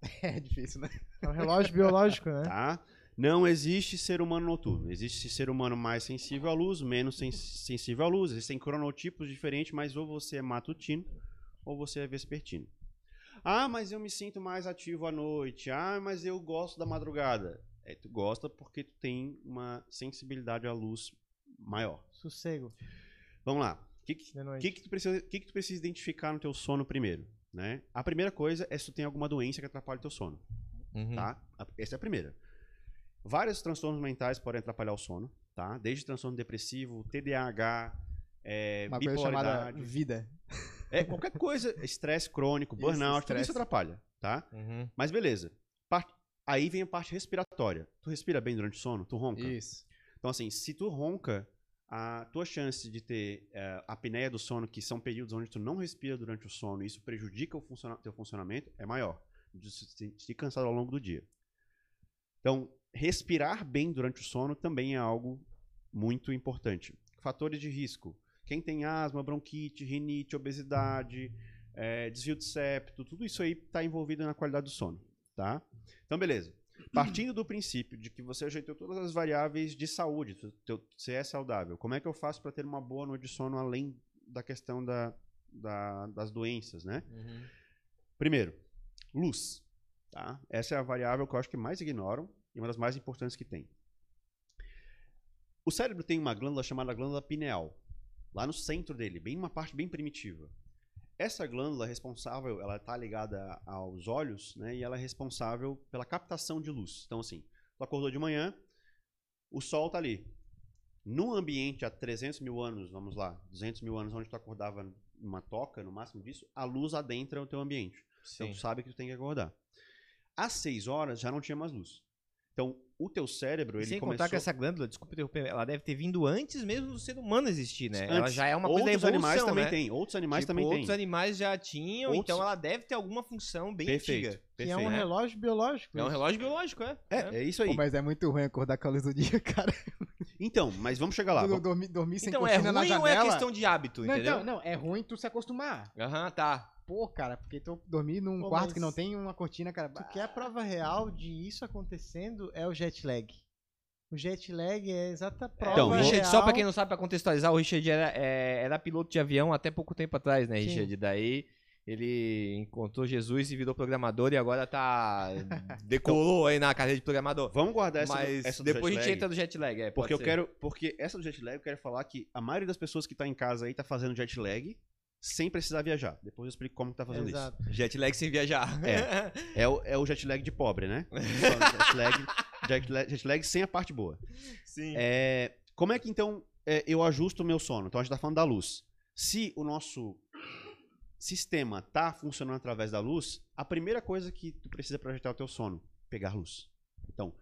É difícil, né? É um relógio biológico, né? tá? Não existe ser humano noturno. Existe ser humano mais sensível à luz, menos sens- sensível à luz. Existem cronotipos diferentes, mas ou você é matutino ou você é vespertino. Ah, mas eu me sinto mais ativo à noite. Ah, mas eu gosto da madrugada. É, tu gosta porque tu tem uma sensibilidade à luz maior. Sossego, Vamos lá. O que, que, que, que tu precisa, que, que tu precisa identificar no teu sono primeiro? Né? A primeira coisa é se tu tem alguma doença que atrapalha o teu sono. Uhum. Tá? Essa é a primeira. Vários transtornos mentais podem atrapalhar o sono, tá? Desde transtorno depressivo, TDAH, é, Uma coisa chamada bipolaridade, vida. é, qualquer coisa, estresse crônico, Isso, burnout, tudo isso atrapalha, tá? Uhum. Mas beleza. Par- Aí vem a parte respiratória. Tu respira bem durante o sono? Tu ronca? Isso. Então, assim, se tu ronca, a tua chance de ter é, apneia do sono, que são períodos onde tu não respira durante o sono e isso prejudica o funciona teu funcionamento, é maior. De se cansado ao longo do dia. Então, respirar bem durante o sono também é algo muito importante. Fatores de risco. Quem tem asma, bronquite, rinite, obesidade, é, desvio de septo, tudo isso aí está envolvido na qualidade do sono, tá? Então, beleza. Partindo do princípio de que você ajeitou todas as variáveis de saúde, você é saudável, como é que eu faço para ter uma boa noite de sono além da questão da, da- das doenças, né? Uhum. Primeiro, luz. Tá? Essa é a variável que eu acho que mais ignoram e uma das mais importantes que tem. O cérebro tem uma glândula chamada glândula pineal, lá no centro dele, bem uma parte bem primitiva. Essa glândula é responsável, ela está ligada aos olhos, né? E ela é responsável pela captação de luz. Então, assim, tu acordou de manhã, O sol tá ali. Num ambiente há 300 mil anos, vamos lá, 200 mil anos, onde tu acordava numa toca, no máximo disso, a luz adentra o teu ambiente. Então Sim. tu sabe que tu tem que acordar. Às 6 horas já não tinha mais luz. Então o teu cérebro, E ele sem começou... contar que essa glândula, desculpa interromper, ela deve ter vindo antes mesmo do ser humano existir, né? Ela Antes. já é uma coisa da Outros evolução, animais também né? têm. Outros animais Tipo, também outros têm. animais já tinham, Outros- então ela deve ter alguma função bem Perfeito. antiga. Que é perfeito. um né? relógio biológico. É um relógio biológico, é. É, é isso aí. Pô, mas é muito ruim acordar com a luz do dia, cara. Então, mas vamos chegar lá. Tu Vamos- dormir, dormir sem Então é ruim ou é questão de hábito, Não, entendeu? então, não, é ruim tu se acostumar. Aham, tá. Pô, cara, porque tu dormir num Pô, quarto que não tem uma cortina, cara. Tu quer a prova real de isso acontecendo é o jet lag. O jet lag é exata prova Então, o vou- Richard, real. só pra quem não sabe, pra contextualizar, o Richard era, é, era piloto de avião até pouco tempo atrás, né, Sim. Richard? Daí ele encontrou Jesus e virou programador e agora tá. decolou aí na carreira de programador. Vamos guardar essa, Mas essa do depois a gente lag, entra no jet lag, é. Porque eu ser. quero. Porque essa do jet lag eu quero falar que a maioria das pessoas que tá em casa aí tá fazendo jet lag sem precisar viajar. Depois eu explico como que tá fazendo Exato. Jet lag sem viajar. É. isso. É o, é o jet lag de pobre, né? Jet, lag, jet, lag, jet lag sem a parte boa. Sim. É, como é que então é, eu ajusto o meu sono? Então a gente tá falando da luz. Se o nosso sistema tá funcionando através da luz, a primeira coisa que tu precisa para ajeitar o teu sono, pegar luz. Então,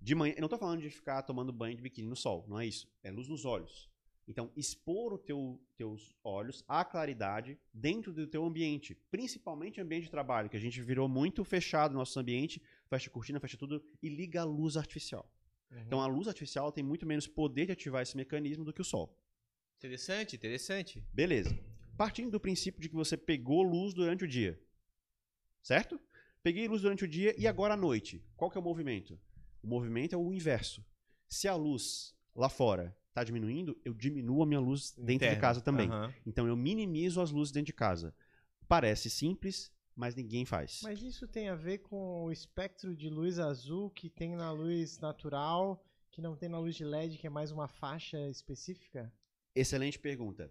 de manhã, eu não tô falando de ficar tomando banho de biquíni no sol, não é isso. É luz nos olhos. Então, expor os teu, teus olhos à claridade dentro do teu ambiente, principalmente ambiente de trabalho, que a gente virou muito fechado no nosso ambiente, fecha a cortina, fecha tudo e liga a luz artificial. Então a luz artificial tem muito menos poder de ativar esse mecanismo do que o sol. Interessante, interessante. Beleza. Partindo do princípio de que você pegou luz durante o dia. Certo? Peguei luz durante o dia e agora à noite. Qual que é o movimento? O movimento é o inverso. Se a luz lá fora está diminuindo, eu diminuo a minha luz dentro de Interno. casa também. Aham. Então eu minimizo as luzes dentro de casa. Parece simples, mas ninguém faz. Mas isso tem a ver com o espectro de luz azul que tem na luz natural, que não tem na luz de LED, que é mais uma faixa específica? Excelente pergunta.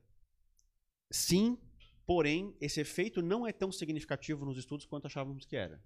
Sim, porém, esse efeito não é tão significativo nos estudos quanto achávamos que era.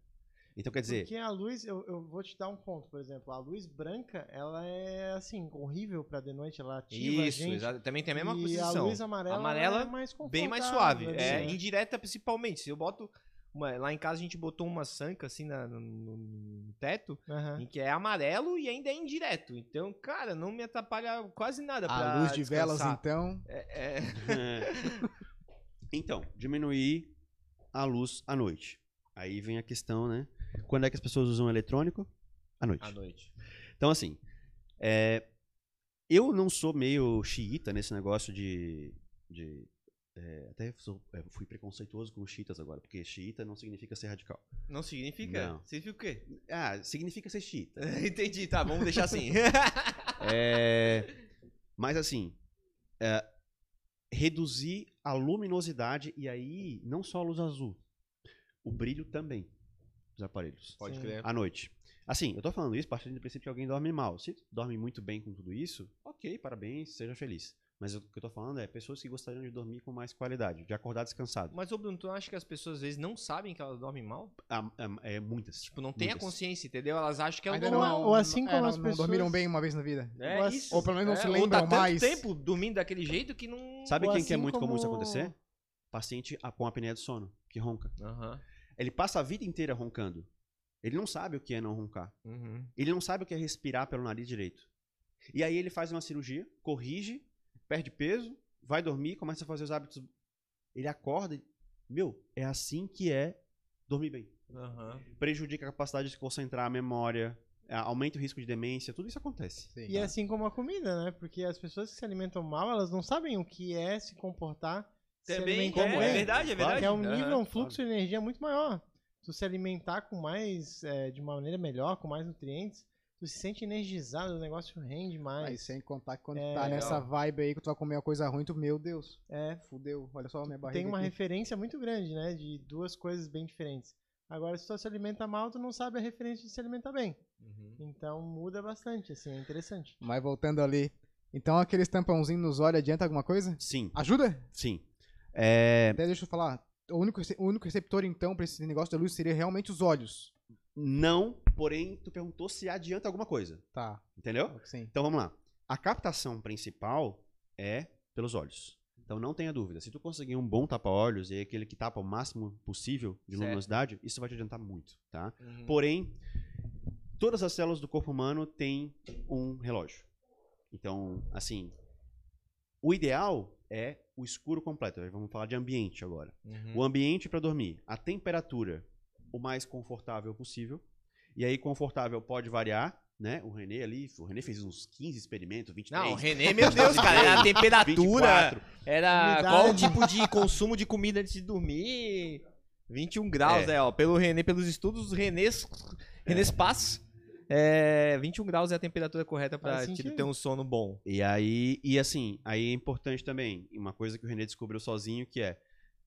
Então, quer dizer, Porque a luz, eu, eu vou te dar um ponto, por exemplo, a luz branca, ela é assim, horrível pra de noite, ela ativa a Isso, gente. exato. Também tem a mesma e posição. a luz amarela, Amarela, é mais bem mais suave. assim. É, indireta principalmente. Se eu boto. uma- lá em casa a gente botou uma sanca assim na- no, no- teto, Aham. em que é amarelo e ainda é indireto. Então, cara, não me atrapalha quase nada pra A luz de velas, descansar. então. É, é, então, diminuir a luz à noite. Aí vem a questão, né? Quando é que as pessoas usam eletrônico? À noite. à noite. Então, assim, é, eu não sou meio xiita nesse negócio de. de é, até sou- é, fui preconceituoso com os xiitas agora, porque xiita não significa ser radical. Não significa? Não. Significa o quê? Ah, significa ser xiita. Entendi, tá, vamos deixar assim. É, mas assim, é, reduzir a luminosidade e aí não só a luz azul, o brilho também dos aparelhos Pode crer. à noite. Assim, eu tô falando isso partindo do princípio que alguém dorme mal. Se dorme muito bem com tudo isso, ok, parabéns, seja feliz. Mas o que eu tô falando é pessoas que gostariam de dormir com mais qualidade, de acordar descansado. Mas, ô Bruno, tu acha que as pessoas às vezes não sabem que elas dormem mal? Ah, ah, é, muitas. Tipo, não tem a Muitas. consciência, entendeu? Elas acham que é Ainda normal. não, ou assim é, como não, as não pessoas- dormiram bem uma vez na vida. É Ou isso. ou pelo menos não É, se ou lembram tá tanto mais. tempo dormindo daquele jeito que não... Sabe Ou quem que é assim muito comum isso como- acontecer? Paciente com apneia do sono, que ronca. Aham. Ele passa a vida inteira roncando. Ele não sabe o que é não roncar. Uhum. Ele não sabe o que é respirar pelo nariz direito. E aí ele faz uma cirurgia, corrige, perde peso, vai dormir, começa a fazer os hábitos. Ele acorda e. Meu, é assim que é dormir bem. Aham. Prejudica a capacidade de se concentrar, a memória, aumenta o risco de demência, tudo isso acontece. Sim. E é assim como a comida, né? Porque as pessoas que se alimentam mal, elas não sabem o que é se comportar Também, é, bem. é verdade, é verdade. É um nível, um fluxo de energia muito maior. Tu se alimentar com mais, é, de uma maneira melhor, com mais nutrientes, tu se sente energizado, o negócio rende Aí mais. sem contar que quando É, tá nessa vibe aí que tu vai comer uma coisa ruim, tu, meu Deus, É, fudeu. Olha só a minha barriga. tem uma aqui. referência muito grande, né? De duas coisas bem diferentes. Agora, se tu se alimenta mal, tu não sabe a referência de se alimentar bem. Uhum. Então muda bastante, assim, é interessante. Mas voltando ali. Então aqueles tampãozinhos nos olhos adianta alguma coisa? Sim, Ajuda? sim. É, Até deixa eu falar. O único, o único receptor, então, pra esse negócio da luz seria realmente os olhos. não, Porém, tu perguntou se adianta alguma coisa, Tá. entendeu? Sim. Então vamos lá. A captação principal é pelos olhos. Então não tenha dúvida. Se tu conseguir um bom tapa-olhos, e é aquele que tapa o máximo possível de Certo. luminosidade, isso vai te adiantar muito, tá? Uhum. Porém, todas as células do corpo humano têm um relógio. Então, assim, o ideal é o escuro completo. Vamos falar de ambiente agora. Uhum. O ambiente para dormir, a temperatura o mais confortável possível. E aí confortável pode variar, né? O René ali, o René fez uns 15 experimentos, 23. Não, o René, meu Deus, cara, era a temperatura, 24. era qual o tipo de consumo de comida antes de dormir. 21 graus, É. né, ó, pelo René, pelos estudos, Renês, Renês Pass, é, 21 graus é a temperatura correta pra te sentido. ter um sono bom. E aí, e assim, aí é importante também, uma coisa que o René descobriu sozinho, que é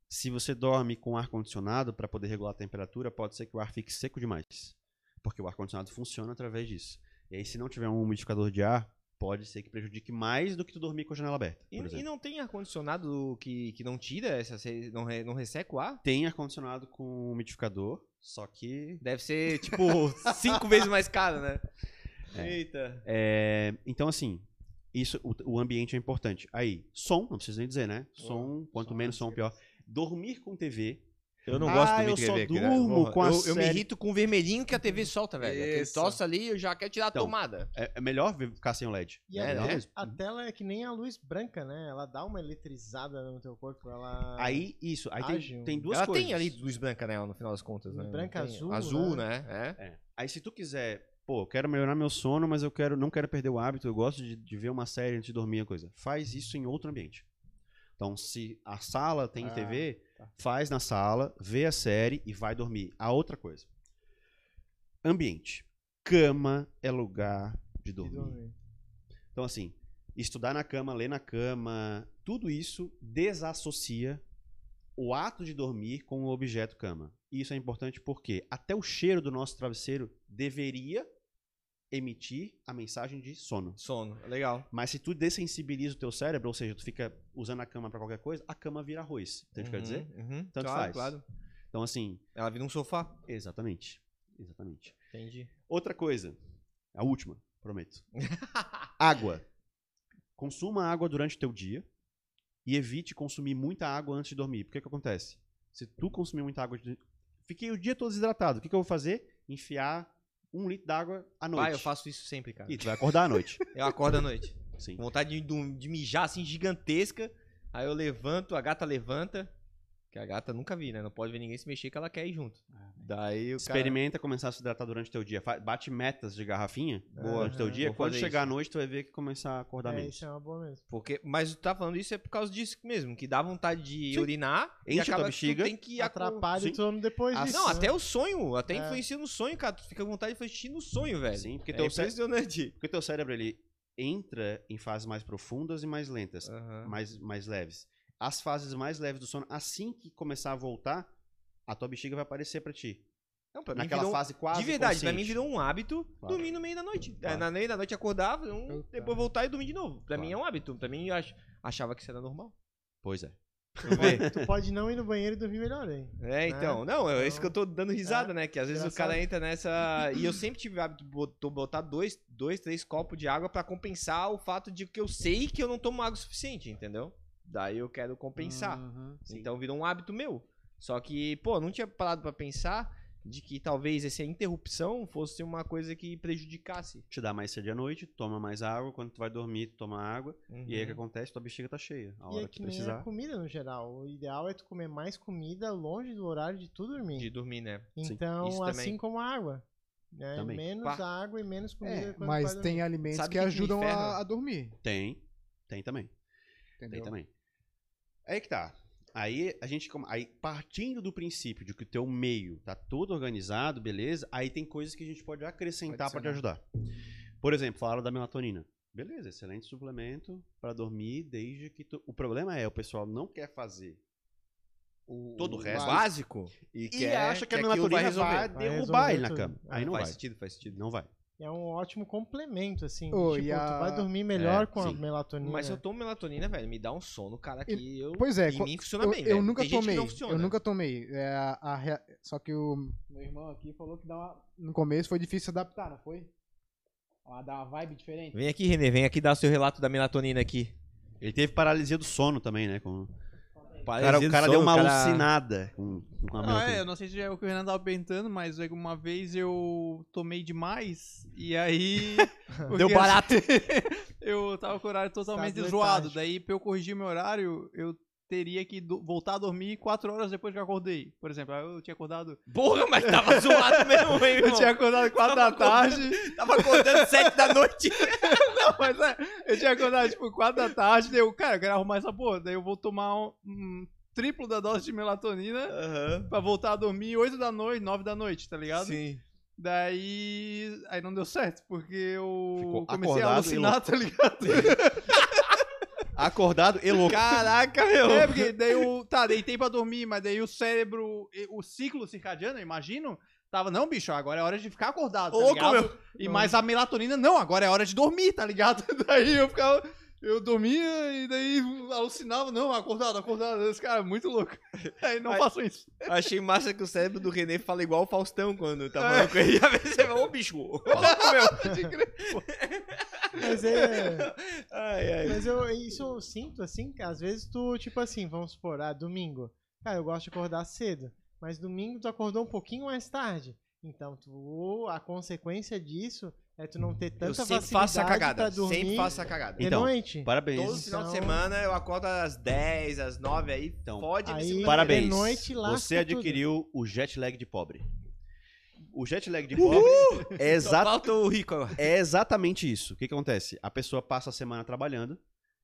se você dorme com ar condicionado para poder regular a temperatura, pode ser que o ar fique seco demais, porque o ar condicionado funciona através disso. E aí se não tiver um umidificador de ar, pode ser que prejudique mais do que tu dormir com a janela aberta, E, e não tem ar-condicionado que, que não tira, essa, não, re- não resseca o ar? Tem ar condicionado com umidificador, só que Deve ser, tipo, cinco vezes mais caro, né? É. Eita. É, então, assim, isso, o, o ambiente é importante. Aí, som, não precisa nem dizer, né? Som, quanto som menos é som, pior. Dormir com TV. Eu não Ah, gosto do eu só TV, cara. durmo Porra, com a eu, eu me série. irrito com o vermelhinho que a TV solta, velho. Aquele troço ali, eu já quero tirar a Então, tomada. É, é melhor ficar sem o LED. E É, a, né? mesmo. a tela é que nem a luz branca, né? Ela dá uma eletrizada no teu corpo. Ela. Aí, isso. Aí tem, tem duas Ela coisas. tem ali luz branca, né? No final das contas, né? Branca, Tem- azul, Azul, né? né? É. É. Aí, se tu quiser, pô, eu quero melhorar meu sono, mas eu quero, não quero perder o hábito, eu gosto de, de ver uma série antes de dormir, a coisa. Faz isso em outro ambiente. Então, se a sala tem Ah, TV, tá. faz na sala, vê a série e vai dormir. A outra coisa. Ambiente. Cama é lugar de dormir. dormir. Então, assim, estudar na cama, ler na cama, tudo isso desassocia o ato de dormir com o objeto cama. E isso é importante porque até o cheiro do nosso travesseiro deveria emitir a mensagem de sono. Sono, legal. Mas se tu dessensibiliza o teu cérebro, ou seja, tu fica usando a cama pra qualquer coisa, a cama vira arroz. Entende o que eu quero dizer? Uhum, uhum. Tanto claro, faz. claro. Então, assim, Ela vira um sofá. exatamente. Exatamente. Entendi. Outra coisa, a última, prometo. água. Consuma água durante o teu dia e evite consumir muita água antes de dormir. Porque que acontece? Se tu consumir muita água, fiquei o dia todo desidratado. O que, que eu vou fazer? Enfiar um litro d'água à noite. Pai, eu faço isso sempre, cara. E tu vai acordar à noite. Eu acordo à noite. Sim. Com vontade de, de- de mijar assim gigantesca. Aí eu levanto, a gata levanta. Que a gata nunca vi, né? Não pode ver ninguém se mexer que ela quer ir junto. Daí o cara... Experimenta começar a se hidratar durante o teu dia. Bate metas de garrafinha durante o teu dia. Quando chegar isso. à noite, tu vai ver que começar a acordar É, menos. isso é uma boa mesmo. Porque, mas tu tá falando isso é por causa disso mesmo, que dá vontade de Sim. urinar e Enche a tua acaba que tu bexiga, tem que acon- Atrapalha sim. o sono depois Ah, disso. Não, né? até o sonho, até É. influencia no sonho, cara. Tu fica com vontade de fazer xixi no sonho, velho. Sim, porque é teu, cé- impressionante. porque teu cérebro ele entra em fases mais profundas e mais lentas. Aham. mais, mais leves. As fases mais leves do sono, assim que começar a voltar, a tua bexiga vai aparecer pra ti. Não, pra Naquela virou- fase quase De verdade, pra mim virou um hábito Claro. dormir no meio da noite. É, Claro. Na meio da noite acordar, fazer um, Puta. depois voltar e dormir de novo. Pra Claro. mim é um hábito. Pra mim eu ach- achava que isso era normal. Pois é. Tu pode, tu pode não ir no banheiro e dormir melhor, hein? É, então. Não, é isso que eu tô dando risada, É, né? Que às vezes o cara entra nessa. E eu sempre tive o hábito de bot- botar dois, dois, três copos de água pra compensar o fato de que eu sei que eu não tomo água o suficiente, entendeu? Daí eu quero compensar. Uhum. Então virou um hábito meu. Só que, pô, não tinha parado pra pensar de que talvez essa interrupção fosse uma coisa que prejudicasse. Te dá mais sede à noite, toma mais água, quando tu vai dormir, tu toma água, e aí o que Uhum. acontece? Tua bexiga tá cheia. A E hora é que que precisar. comida no geral. O ideal é tu comer mais comida longe do horário de tu dormir. De dormir, né? Então, assim também. como a água. Né? Também. Menos Pá. água e menos comida É, mas tem alimentos Sabe que que ajudam a, a dormir. Tem, tem também. Entendeu? Tem também. Aí que tá. Aí a gente, aí partindo do princípio de que o teu meio tá todo organizado, beleza? Aí tem coisas que a gente pode acrescentar pra te ajudar. Por exemplo, falaram da melatonina. Beleza, excelente suplemento pra dormir desde que tu... O problema é, o pessoal não quer fazer O, Todo o resto. básico. e, quer- acha que, a aquilo vai melatonina resolver. vai, Vai derrubar resolver ele na cama. Aí É, não faz vai. sentido, faz sentido. Não vai. É um ótimo complemento, assim. Ô, tipo, a- tu vai dormir melhor É, com a sim. melatonina. Mas se eu tomo melatonina, velho, me dá um sono, cara, que eu. Pois é, em mim funciona eu, bem, eu nunca Tem gente que tomei. não funciona. Eu nunca tomei. É, a- a rea- Só que o meu irmão aqui falou que dá uma- no começo foi difícil adaptar, não foi? Ó, dá uma vibe diferente. Vem aqui, Renê, vem aqui dar o seu relato da melatonina aqui. Ele teve paralisia do sono também, né? Com... O cara, o cara sono, deu uma cara- alucinada com, com a Ah, é, eu não sei se é o que o Renan tava perguntando, mas uma vez eu tomei demais e aí. Deu porque, barato. eu tava com o horário totalmente zoado. Daí, pra eu corrigir meu horário, eu teria que do- voltar a dormir 4 horas depois que eu acordei. Por exemplo, eu tinha acordado. Porra, mas tava zoado mesmo, hein, Eu irmão? tinha acordado 4 da acordando- tarde. Tava acordando sete da noite. Não, mas é, eu tinha acordado tipo 4 da tarde. Daí eu, cara, eu quero arrumar essa porra. Daí eu vou tomar um, um triplo da dose de melatonina pra voltar a dormir 8 da noite, 9 da noite, tá ligado? Sim. Daí. Aí não deu certo, porque eu Ficou comecei a alucinar, tá ligado? Acordado e louco. Caraca, meu. é, porque daí eu. Tá, deitei pra dormir, mas daí o cérebro. O ciclo circadiano, eu imagino. Tava, não, bicho, agora é hora de ficar acordado, tá Louco, meu. E mais a melatonina, não, agora é hora de dormir, tá ligado? Daí eu ficava. Eu dormia e daí alucinava, não, acordado, acordado. Esse cara é muito louco. Aí não façam isso. Achei massa que o cérebro do Renê fala igual o Faustão quando tá falando com ele. Às vezes você fala, ô bicho, ô, louco, meu. Mas é. Ai, ai. Mas eu, isso eu sinto, assim, que às vezes tu, tipo assim, vamos supor, ah, domingo. Cara, eu gosto de acordar cedo. Mas domingo tu acordou um pouquinho mais tarde. Então, tu, a consequência disso é tu não ter Eu tanta sempre facilidade faço pra cagada. Sempre faço essa cagada. de Então, noite. Parabéns. Todo final de Então- semana eu acordo às 10, às 9 aí. Então, pode me aí- segunda Parabéns. de noite Você tudo. adquiriu o jet lag de pobre. O jet lag de pobre é, Só exa- falta o rico agora. é exatamente isso. O que, que acontece? A pessoa passa a semana trabalhando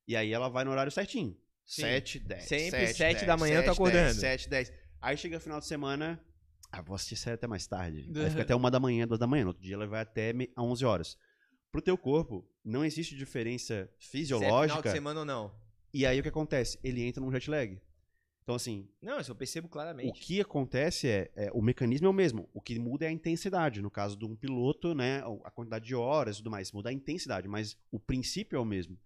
e aí ela vai no horário certinho. Sim. 7, 10. Sempre 7, 7 da manhã eu tô 7, acordando. 10, 7, 10. Aí chega o final de semana, ah, vou assistir série até mais tarde. Aí Uhum. fica até uma da manhã, duas da manhã. No outro dia ela vai até me- a 11 horas. Pro teu corpo, não existe diferença Se é final de fisiológica. semana ou não. E aí o que acontece? Ele entra num jet lag. Então, assim, Não, isso eu percebo o claramente. que acontece é, é, o mecanismo é o mesmo. O que muda é a intensidade. No caso de um piloto, né, a quantidade de horas e tudo mais, muda a intensidade, mas o princípio é o mesmo.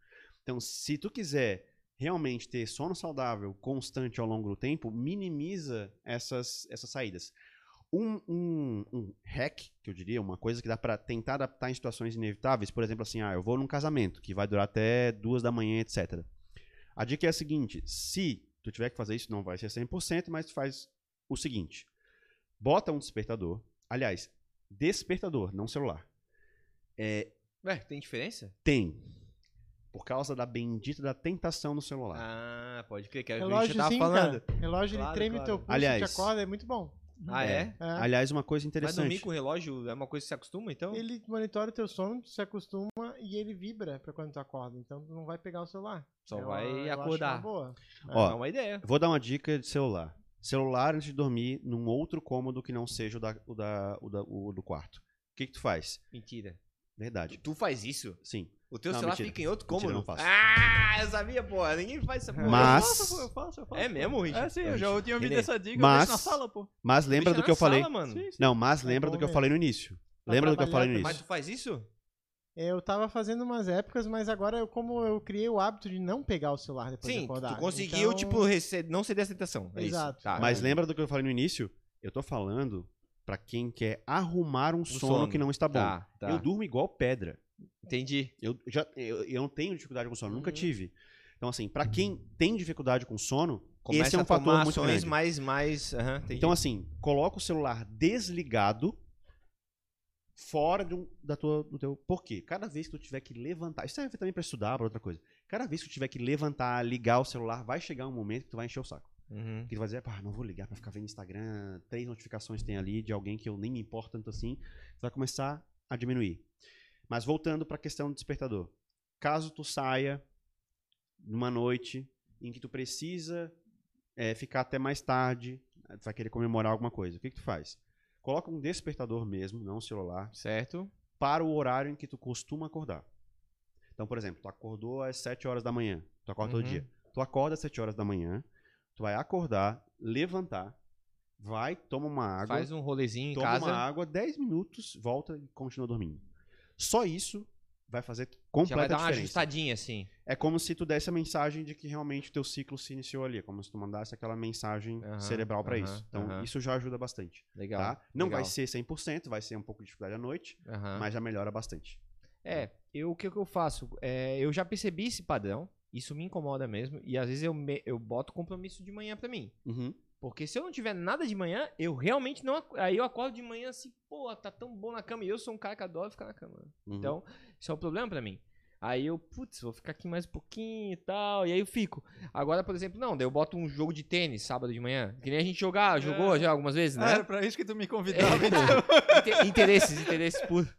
Então, se tu quiser realmente ter sono saudável constante ao longo do tempo, minimiza essas, essas saídas. Um, um, um hack, que eu diria, uma coisa que dá pra tentar adaptar em situações inevitáveis, por exemplo, assim, ah, eu vou num casamento que vai durar até duas da manhã, etc. A dica é a seguinte: se tu tiver que fazer isso, não vai ser 100%, mas tu faz o seguinte: bota um despertador. Aliás, despertador, não celular. Ué, tem diferença? Tem. Por causa da bendita da tentação no celular. Ah, pode crer, que era o que a Relógio gente tava sim, falando. cara. Relógio Claro, ele treme claro. teu pulso, Aliás- te acorda, é muito bom. Ah, é? É. Aliás, uma coisa Mas interessante. dormir com o relógio é uma coisa que se acostuma, então? Ele monitora o teu sono, tu se acostuma e ele vibra pra quando tu acorda. Então tu não vai pegar o celular. Só Eu- vai eu acho acordar. uma boa. Ó, é uma ideia. Vou dar uma dica de celular. Celular antes de dormir num outro cômodo que não seja o, da, o, da, o, da- o do quarto. O que, que tu faz? Mentira. Verdade. Tu faz isso? Sim. O teu Não, celular mentira. fica em outro Mentira, cômodo? não faço. Ah, eu sabia, porra. Ninguém faz essa porra. Mas- Eu faço, pô, eu faço, eu faço. É mesmo, Richard? É sim, eu já tinha ouvido essa dica, Mas- na sala, pô. Mas lembra do que eu na falei. sala, mano. Sim, sim. Não, mas lembra É do que eu falei no início. Pra Lembra do que eu falei no trabalhar Mas início. tu faz isso? Eu tava fazendo umas épocas, mas agora eu, como eu criei o hábito de não pegar o celular depois de Sim, acordar. tu conseguiu, Então, tipo, rece- não ceder essa tentação. É Exato. isso. Tá. Mas lembra do que eu falei no início? Eu tô falando pra quem quer arrumar um sono, sono. que não está bom. Tá, tá. Eu durmo igual pedra. Entendi. Eu, já, eu, eu não tenho dificuldade com sono, nunca Uhum. tive. Então, assim, pra quem tem dificuldade com sono, Começa esse é um fator muito grande. mais, mais... entendi. Então, assim, coloca o celular desligado fora de um, da tua, do teu. Por quê? Cada vez que tu tiver que levantar. Isso serve também pra estudar, pra outra coisa. Cada vez que tu tiver que levantar, ligar o celular, vai chegar um momento que tu vai encher o saco. Uhum. Que tu vai dizer, pá, não vou ligar pra ficar vendo Instagram, três notificações tem ali de alguém que eu nem me importo tanto assim. Tu vai começar a diminuir. Mas voltando pra questão do despertador. Caso tu saia numa noite em que tu precisa é, ficar até mais tarde, tu vai querer comemorar alguma coisa, o que, que tu faz? Coloca um despertador mesmo, não um celular, Certo. para o horário em que tu costuma acordar. Então, por exemplo, tu acordou às 7 horas da manhã, tu acorda todo Uhum. dia. Tu acorda às 7 horas da manhã, tu vai acordar, levantar, vai, toma uma água, Faz um rolezinho em toma casa. uma água, 10 minutos, volta e continua dormindo. Só isso vai fazer Já vai completa dar uma diferença. ajustadinha, assim. É como se tu desse a mensagem de que realmente o teu ciclo se iniciou ali. É como se tu mandasse aquela mensagem cerebral pra aham, isso. Então, isso já ajuda bastante, Legal. tá? Não legal. vai ser 100%, vai ser um pouco de dificuldade à noite, mas já melhora bastante. É, eu, o que, eu faço? É, eu já percebi esse padrão, isso me incomoda mesmo, e às vezes eu, me- eu boto compromisso de manhã pra mim. Uhum. Porque se eu não tiver nada de manhã, eu realmente não. Aí eu acordo de manhã assim, pô, tá tão bom na cama. E eu sou um cara que adora ficar na cama. Uhum. Então, isso é um problema pra mim. Aí eu, putz, vou ficar aqui mais um pouquinho e tal. E aí eu fico. Agora, por exemplo, não, daí eu boto um jogo de tênis sábado de manhã. Que nem a gente jogar, jogou já algumas vezes, Ah, né? Era pra isso que tu me convidava, então. Inte- interesses, interesses puros.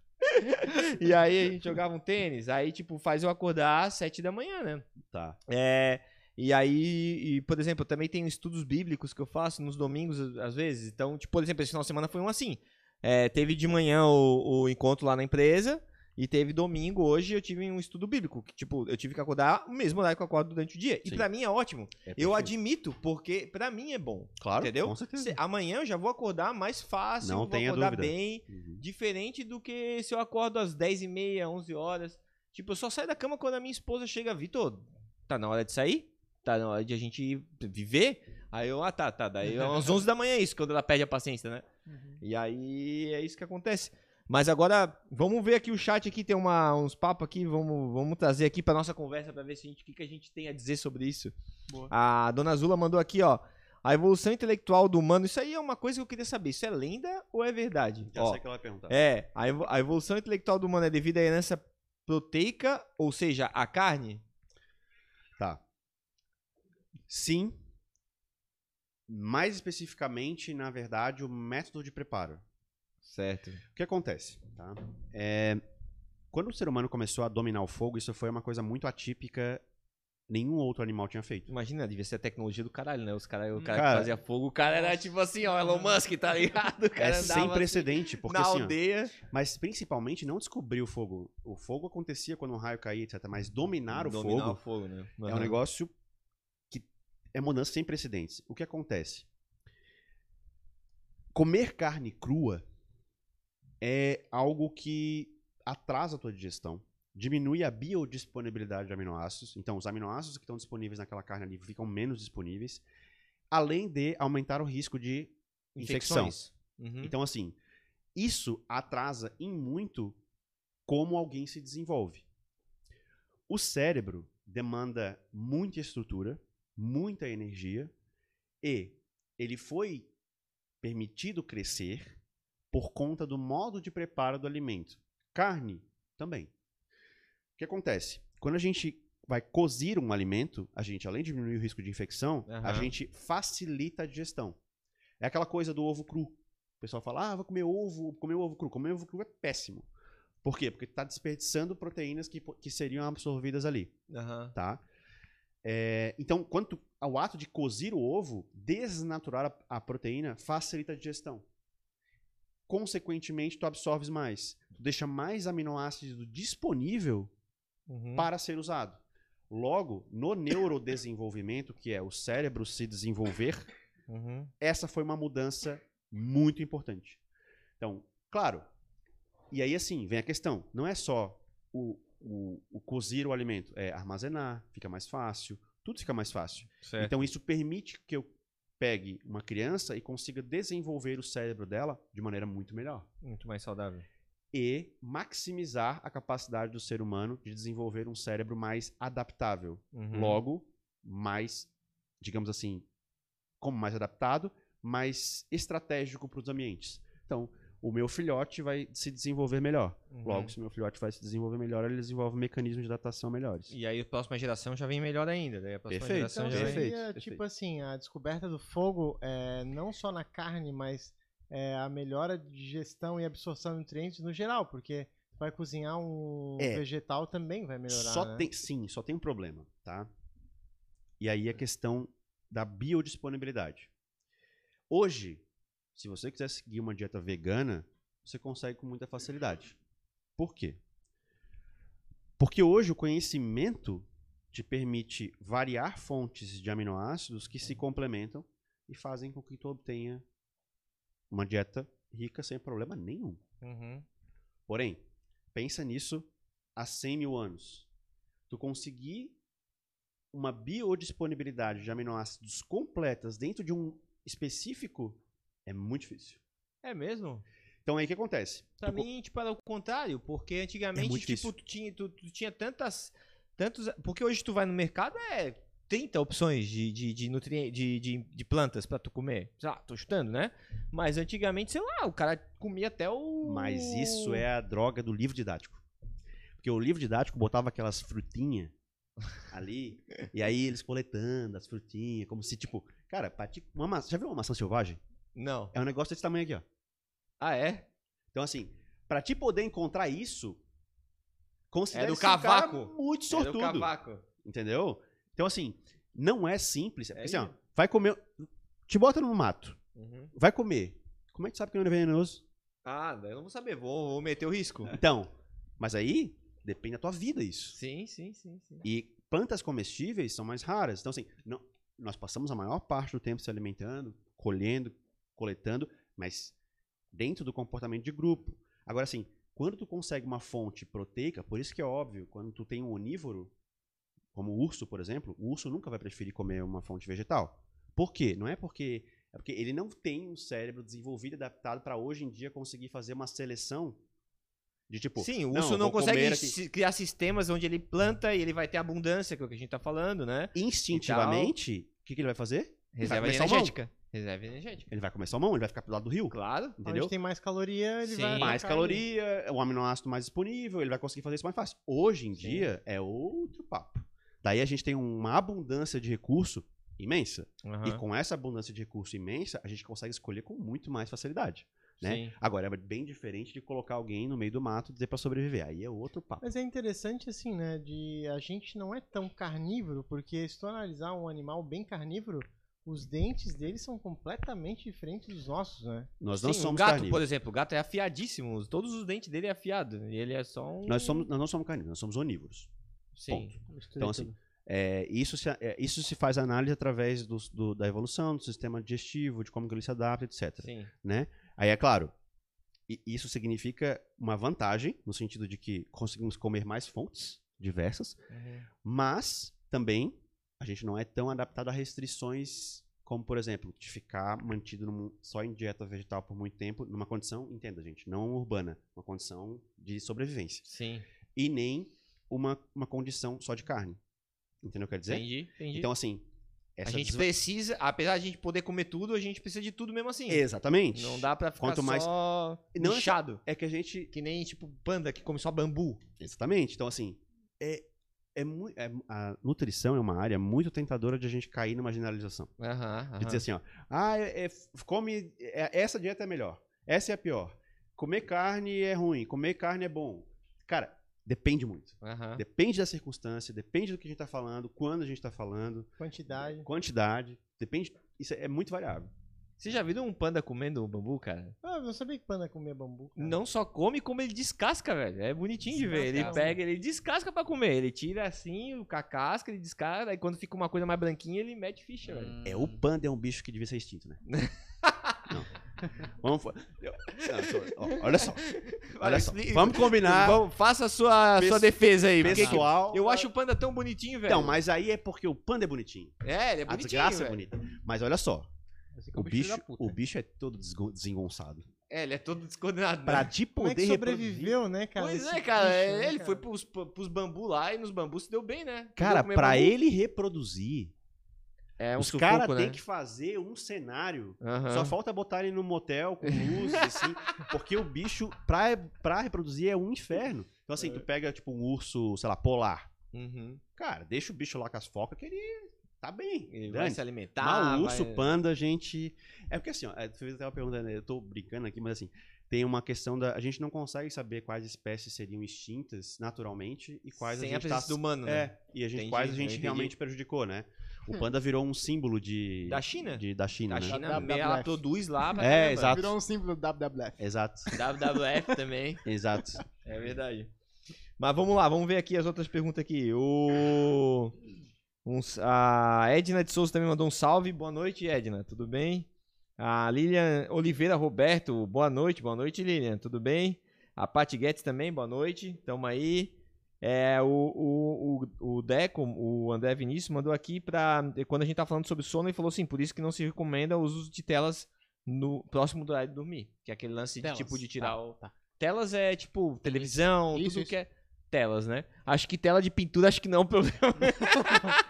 e aí a gente jogava um tênis. Aí, tipo, faz eu acordar às sete da manhã, né? Tá. É, e aí, e, por exemplo, eu também tenho estudos bíblicos que eu faço nos domingos, às vezes. Então, tipo, por exemplo, esse final de semana foi um assim. É, teve de manhã o, o encontro lá na empresa. E teve domingo, hoje eu tive um estudo bíblico. Que, tipo, eu tive que acordar o mesmo horário que eu acordo durante o dia. E Sim. pra mim é ótimo. É Eu admito, porque pra mim é bom. Claro, entendeu? com certeza. Se- amanhã eu já vou acordar mais fácil, Não vou acordar dúvida. bem. Uhum. Diferente do que se eu acordo às 10h30, 11 horas. Tipo, eu só saio da cama quando a minha esposa chega, Vitor, tá na hora de sair? Tá na hora de a gente viver? Aí eu, ah, tá, tá. Daí é às 11 da manhã isso, quando ela perde a paciência, né? E aí é isso que acontece. Mas agora, vamos ver aqui o chat aqui, tem uma, uns papos aqui, vamos, vamos trazer aqui pra nossa conversa pra ver se a gente, o que, que a gente tem a dizer sobre isso. Boa. A dona Zula mandou aqui, ó. A evolução intelectual do humano, isso aí é uma coisa que eu queria saber. Isso é lenda ou é verdade? Já Ó, sei que ela vai perguntar. é, a, evo- a evolução intelectual do humano é devido à herança proteica, ou seja, a carne? Tá. Sim. Mais especificamente, na verdade, o método de preparo. Certo. O que acontece? Tá? É, quando o ser humano começou a dominar o fogo, isso foi uma coisa muito atípica. Nenhum outro animal tinha feito. Imagina, devia ser a tecnologia do caralho, né? Os cara, o cara, Cara- que fazia fogo, o cara era tipo assim, ó, Elon Musk, tá ligado? O cara É sem assim precedente, porque na assim, ó, aldeia. mas principalmente não descobrir o fogo. O fogo acontecia quando um raio caía, etc. Mas dominar o Dominar fogo o fogo, né? É um negócio é mudança sem precedentes. O que acontece? Comer carne crua é algo que atrasa a tua digestão, diminui a biodisponibilidade de aminoácidos. Então, os aminoácidos que estão disponíveis naquela carne ali ficam menos disponíveis, além de aumentar o risco de infecção. Uhum. Então, assim, isso atrasa em muito como alguém se desenvolve. O cérebro demanda muita estrutura, muita energia, e ele foi permitido crescer por conta do modo de preparo do alimento. Carne também. O que acontece? Quando a gente vai cozir um alimento, a gente, além de diminuir o risco de infecção, a Aham. gente facilita a digestão. É aquela coisa do ovo cru. O pessoal fala, ah, vou comer ovo, comer ovo cru. Comer ovo cru é péssimo. Por quê? Porque está desperdiçando proteínas que, que seriam absorvidas ali, Aham. tá? É, então, quanto ao ato de cozir o ovo, desnaturar a, a proteína facilita a digestão. Consequentemente, tu absorves mais. Tu deixa mais aminoácido disponível Uhum. para ser usado. Logo, no neurodesenvolvimento, que é o cérebro se desenvolver, Uhum. essa foi uma mudança muito importante. Então, claro. E aí, assim, vem a questão. Não é só o, o, o cozir o alimento, é armazenar, fica mais fácil, tudo fica mais fácil. Certo. Então, isso permite que eu pegue uma criança e consiga desenvolver o cérebro dela de maneira muito melhor. Muito mais saudável. E maximizar a capacidade do ser humano de desenvolver um cérebro mais adaptável. Uhum. Logo, mais, digamos assim, como mais adaptado, mais estratégico para os ambientes. Então, o meu filhote vai se desenvolver melhor. Uhum. Logo, se o meu filhote vai se desenvolver melhor, ele desenvolve mecanismos de adaptação melhores. E aí a próxima geração já vem melhor ainda. Daí a próxima Perfeito. geração Então já. Perfeito, seria, perfeito. tipo assim, a descoberta do fogo, é, não só na carne, mas é, a melhora de digestão e absorção de nutrientes no geral, porque vai cozinhar um É. vegetal também vai melhorar, Só né? tem, sim, só tem um problema, tá? E aí a questão da biodisponibilidade. Hoje, se você quiser seguir uma dieta vegana, você consegue com muita facilidade. Por quê? Porque hoje o conhecimento te permite variar fontes de aminoácidos que se complementam e fazem com que tu obtenha uma dieta rica sem problema nenhum. Uhum. Porém, pensa nisso há 100 mil anos. Tu conseguir uma biodisponibilidade de aminoácidos completas dentro de um específico é muito difícil. É mesmo? Então aí o que acontece? Pra Tu co- mim, tipo, era o contrário, porque É antigamente, muito tipo, tu tinha, tu, tu tinha tantas. Tantos, porque hoje tu vai no mercado, é 30 opções de, de, de, nutri- de, de, de plantas pra tu comer. Sei lá, tô chutando, né? Mas antigamente, sei lá, o cara comia até o. Mas isso é a droga do livro didático. Porque o livro didático botava aquelas frutinhas ali, e aí eles coletando as frutinhas, como se tipo, cara, pra ti- uma maçã, já viu uma maçã selvagem? Não. É um negócio desse tamanho aqui, ó. Ah, é? Então assim, pra te poder encontrar isso, considere É do ser um cara cavaco. muito Era o sortudo, cavaco. entendeu? Então assim, não é simples. É assim, ó, vai comer, te bota no mato, Uhum. vai comer. Como é que tu sabe que não é venenoso? Ah, eu não vou saber, vou, vou meter o risco. Então, mas aí depende da tua vida isso. Sim, sim, sim, sim. E plantas comestíveis são mais raras. Então, assim, não- nós passamos a maior parte do tempo se alimentando, colhendo, coletando, mas dentro do comportamento de grupo. Agora, assim, quando tu consegue uma fonte proteica, por isso que é óbvio, quando tu tem um onívoro, como o urso, por exemplo, o urso nunca vai preferir comer uma fonte vegetal. Por quê? Não é porque. É porque ele não tem um cérebro desenvolvido e adaptado para hoje em dia conseguir fazer uma seleção de tipo. Sim, o não, urso não, vou consegue aqui. criar sistemas onde ele planta e ele vai ter abundância, que é o que a gente tá falando, né? instintivamente, o que, que ele vai fazer? Vai Reserva comer salmão. Reserva energética. Ele vai comer salmão, ele vai ficar pro lado do rio. Claro. Entendeu? Onde tem mais caloria, ele Sim. vai. Mais caloria, o aminoácido mais disponível, ele vai conseguir fazer isso mais fácil. Hoje em Sim. dia é outro papo. Daí a gente tem uma abundância de recurso imensa. E Aham. com essa abundância de recurso imensa, a gente consegue escolher com muito mais facilidade. Né? Sim. Agora, é bem diferente de colocar alguém no meio do mato e dizer pra sobreviver. Aí é outro papo. Mas é interessante assim, né? De a gente não é tão carnívoro, porque se tu analisar um animal bem carnívoro, os dentes dele são completamente diferentes dos nossos, né? Nós não Sim, o somos gato, por carnívoros. exemplo, o gato é afiadíssimo. Todos os dentes dele é afiado. E ele é só um. Nós, somos, nós não somos carnívoros, nós somos onívoros. Sim. Então, assim, é, isso, se, é, isso se faz análise através dos- do- da evolução, do sistema digestivo, de como que ele se adapta, etc. Sim. né? Aí é claro, isso significa uma vantagem, no sentido de que conseguimos comer mais fontes diversas, Uhum. mas também a gente não é tão adaptado a restrições como, por exemplo, de ficar mantido num- só em dieta vegetal por muito tempo, numa condição, entenda, gente, não urbana, uma condição de sobrevivência. Sim. E nem uma, uma condição só de carne. Entendeu o que eu quero dizer? Entendi, entendi. Então, assim. a essa gente desva- precisa, apesar de a gente poder comer tudo, a gente precisa de tudo mesmo assim. Exatamente. Não dá pra ficar Quanto mais- só Não é inchado. É que a gente Que nem, tipo, panda que come só bambu. Exatamente. Então, assim, é, é, mui- é- a nutrição é uma área muito tentadora de a gente cair numa generalização. Aham, De dizer assim, ó, ah, é, é- come, é- essa dieta é melhor, essa é a pior. Comer carne é ruim, comer carne é bom. Cara, depende muito. aham. Depende da circunstância, depende do que a gente tá falando, quando a gente tá falando, Quantidade. quantidade, depende, isso é muito variável. Você já viu um panda comendo bambu, cara? Ah, eu não sabia que panda comia bambu. cara. Não só come, como ele descasca, velho. É bonitinho de ver. Ele pega, ele descasca pra comer. Ele tira assim, a casca, ele descasca. Aí quando fica uma coisa mais branquinha, ele mete ficha, velho. É, o panda é um bicho que devia ser extinto, né? Não. Vamos, eu- não, olha só, olha só, vamos combinar, Vamos, faça a sua, Pes- sua defesa aí. pessoal. eu acho o panda tão bonitinho, velho. Então, mas aí é porque o panda é bonitinho. É, ele é a bonitinho. desgraça é velho. bonita. Mas olha só, Que é o bicho, o bicho é todo desengonçado. É, ele é todo descoordenado. Pra né? te Como é poder que reproduzir- sobreviveu, né, cara? Pois é, cara. bicho, é, né, ele cara? foi pros, pros bambu lá e nos bambus se deu bem, né? Cara, pra bambu. ele reproduzir, É um os caras né? têm que fazer um cenário. Aham. Só falta botar ele no motel com luzes, assim. Porque o bicho, pra, pra reproduzir, é um inferno. Então, assim, tu pega, tipo, um urso, sei lá, polar. Uhum. Cara, deixa o bicho lá com as focas que ele tá bem. Ele vai se alimentar. Mas o urso, vai- panda, a gente. É porque assim, ó, é, tu fez até uma pergunta, né? Eu tô brincando aqui, mas assim, tem uma questão da. A gente não consegue saber quais espécies seriam extintas naturalmente e quais Sem a a gente presença tá. do humano, né? É, e a gente, Entendi, quais a eu gente realmente prejudicou, né? O panda virou um símbolo de. Da China? De, da China, A né? China, Da- da- ela da- produz lá pra É, caramba. exato. Virou um símbolo do WWF. Exato, WWF também. exato. É verdade. Mas vamos lá, vamos ver aqui as outras perguntas aqui. O... uns- a Edna de Souza também mandou um salve. Boa noite, Edna. Tudo bem? A Lilian Oliveira Roberto. Boa noite, boa noite, Lilian. Tudo bem? A Paty Guedes também, boa noite. Tamo aí. É, o, o, o, Deco, o André Vinícius, mandou aqui pra. Quando a gente tá falando sobre sono, ele falou assim: por isso que não se recomenda o uso de telas no próximo do horário de dormir. Que é aquele lance Telas, de tipo de tirar tá, o. tá. Telas é tipo televisão, Isso, tudo isso. que é telas, né? Acho que tela de pintura, acho que não é um problema.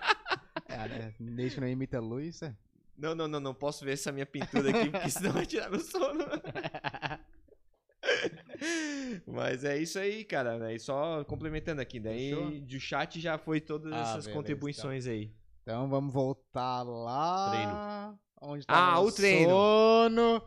Né? Que não imita a luz, é. Não, não, não, não posso ver essa minha pintura aqui, porque senão vai tirar meu sono. Mas é isso aí, cara. Né? E só complementando aqui, daí Fechou? de chat já foi todas Ah, essas beleza, contribuições aí. Então vamos voltar lá. Treino. Onde Ah, tava o treino. Sono.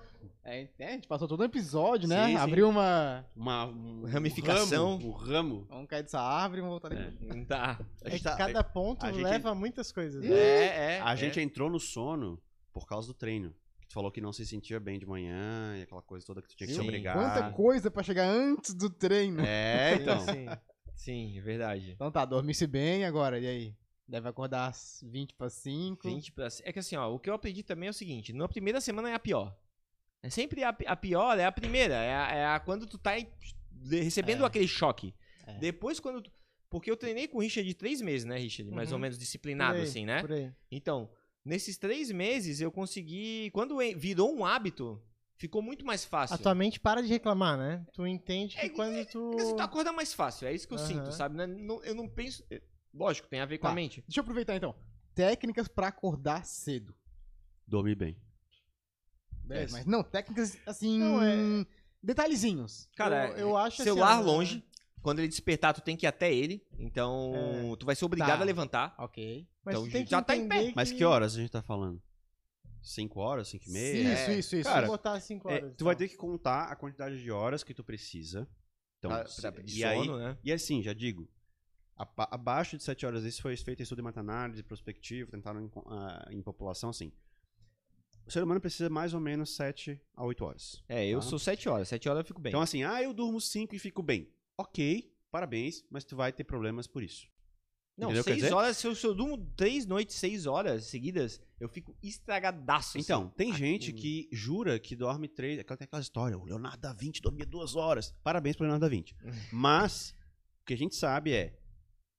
É, é, a gente passou todo um episódio, né? Sim, sim. Abriu uma. Uma um Ramificação. ramo, Um ramo. Vamos cair dessa árvore e vamos voltar É. aqui. Tá. A É gente que tá- cada ponto a leva a muitas coisas. né? É, é. A é. gente entrou no sono por causa do treino. Tu falou que não se sentia bem de manhã e aquela coisa toda que tu tinha que se Sim. obrigar. Quanta coisa pra chegar antes do treino. É, Sim, então. Sim, sim, é verdade. Então tá, dormisse bem agora, e aí? Deve acordar às 20 para 5. 20 pra... É que assim, ó, o que eu aprendi também é o seguinte: na primeira semana é a pior. É sempre a, a pior, é a primeira. É a, é a quando tu tá recebendo É. aquele choque. É. Depois, quando. tu- Porque eu treinei com o Richard de três meses, né, Richard? Mais Uhum. ou menos disciplinado, aí, assim, né? Por aí. Então, nesses três meses eu consegui. Quando virou um hábito, ficou muito mais fácil. A tua mente para de reclamar, né? Tu entende que É, quando tu. Porque você acorda mais fácil, é isso que eu Aham. sinto, sabe? Não- não- eu não penso. é, Lógico, tem a ver com Tá. a mente. Deixa eu aproveitar então. Técnicas pra acordar cedo. Dormir bem. Beleza, Essa. mas não, técnicas assim. Não, é- Detalhezinhos. Cara, eu, eu acho assim, celular ó, longe. Quando ele despertar, tu tem que ir até ele. Então, É. tu vai ser obrigado Tá. a levantar. Ok. Mas Então, tu tem que já tá em entender Mas que horas a gente tá falando? 5 horas, 5 e meia? Isso, isso, isso. Cara, botar 5 É, horas. tu vai então. ter que contar a quantidade de horas que tu precisa. Então, Pra- pra- de e aí, sono, né? E assim, já digo, abaixo de 7 horas, isso foi feito estudo de meta-análise, prospectivo, tentaram em, ah, em população, assim. O ser humano precisa mais ou menos 7 a 8 horas. É, eu Tá. sou 7 horas. 7 horas eu fico bem. Então assim, ah, eu durmo 5 e fico bem. Ok, parabéns, mas tu vai ter problemas por isso. não, entendeu o que eu 6 quero dizer? horas, se eu, se eu durmo 3 noites, 6 horas seguidas, eu fico estragadaço. Então, assim. tem Ah, gente hum. que jura que dorme 3. Aquela, tem aquela história, o Leonardo da Vinci dormia 2 horas. Parabéns pro Leonardo da Vinci. Mas, o que a gente sabe é.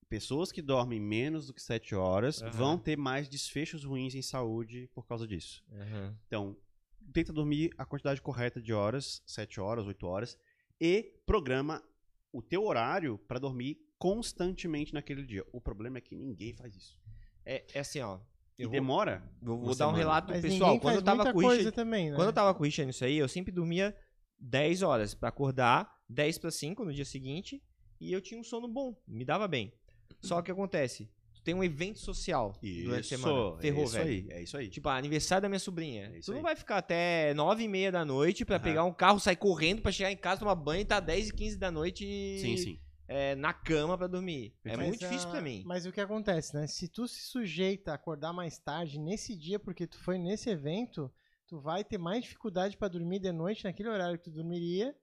Pessoas que dormem menos do que 7 horas Aham. vão ter mais desfechos ruins em saúde por causa disso. Aham. Então, tenta dormir a quantidade correta de horas, 7 horas, 8 horas, e programa o teu horário para dormir constantemente naquele dia. O problema é que ninguém faz isso. É, é assim, ó. E Eu vou, demora. vou- vou dar um relato Mas pessoal. Quando eu tava com Richard, também, né? Quando eu tava com o Richard nisso aí, eu sempre dormia 10 horas pra acordar, 10 para 5 no dia seguinte, e eu tinha um sono bom, me dava bem. Só que o que acontece? Tu tem um evento social durante a semana. Ferrou, é isso velho. aí, é isso aí. Tipo, aniversário da minha sobrinha. É isso tu não aí. vai ficar até 9 e meia da noite pra Aham. pegar um carro, sair correndo pra chegar em casa, tomar banho e tá 10 e 15 da noite sim, sim. é, na cama pra dormir. É Mas muito Mas, difícil ah, pra mim. Mas o que acontece, né? Se tu se sujeita a acordar mais tarde nesse dia porque tu foi nesse evento, tu vai ter mais dificuldade pra dormir de noite naquele horário que tu dormiria.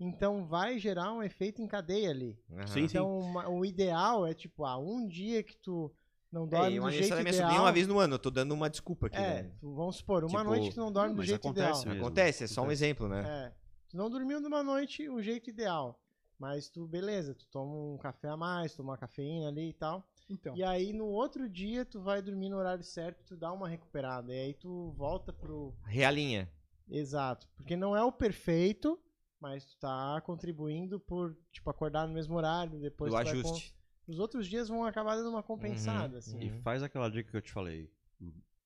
Então vai gerar um efeito em cadeia ali. Aham. Sim, sim. Então uma- o ideal é tipo, ah, um dia que tu não É, dorme o do jeito ideal. é uma vez no ano, eu tô dando uma desculpa aqui, é, né? vamos supor, uma Tipo, noite que tu não dorme do jeito acontece ideal. mesmo. Acontece, é só um exemplo, né? É. Tu não dormiu numa noite o jeito ideal. Mas tu, beleza, tu toma um café a mais, toma uma cafeína ali e tal. Então. E aí no outro dia tu vai dormir no horário certo, tu dá uma recuperada. E aí tu volta pro. Realinha. Exato. Porque não é o perfeito, mas tu tá contribuindo por, tipo, acordar no mesmo horário, depois do ajuste. com- Os outros dias vão acabar dando uma compensada, Uhum, assim. E faz aquela dica que eu te falei.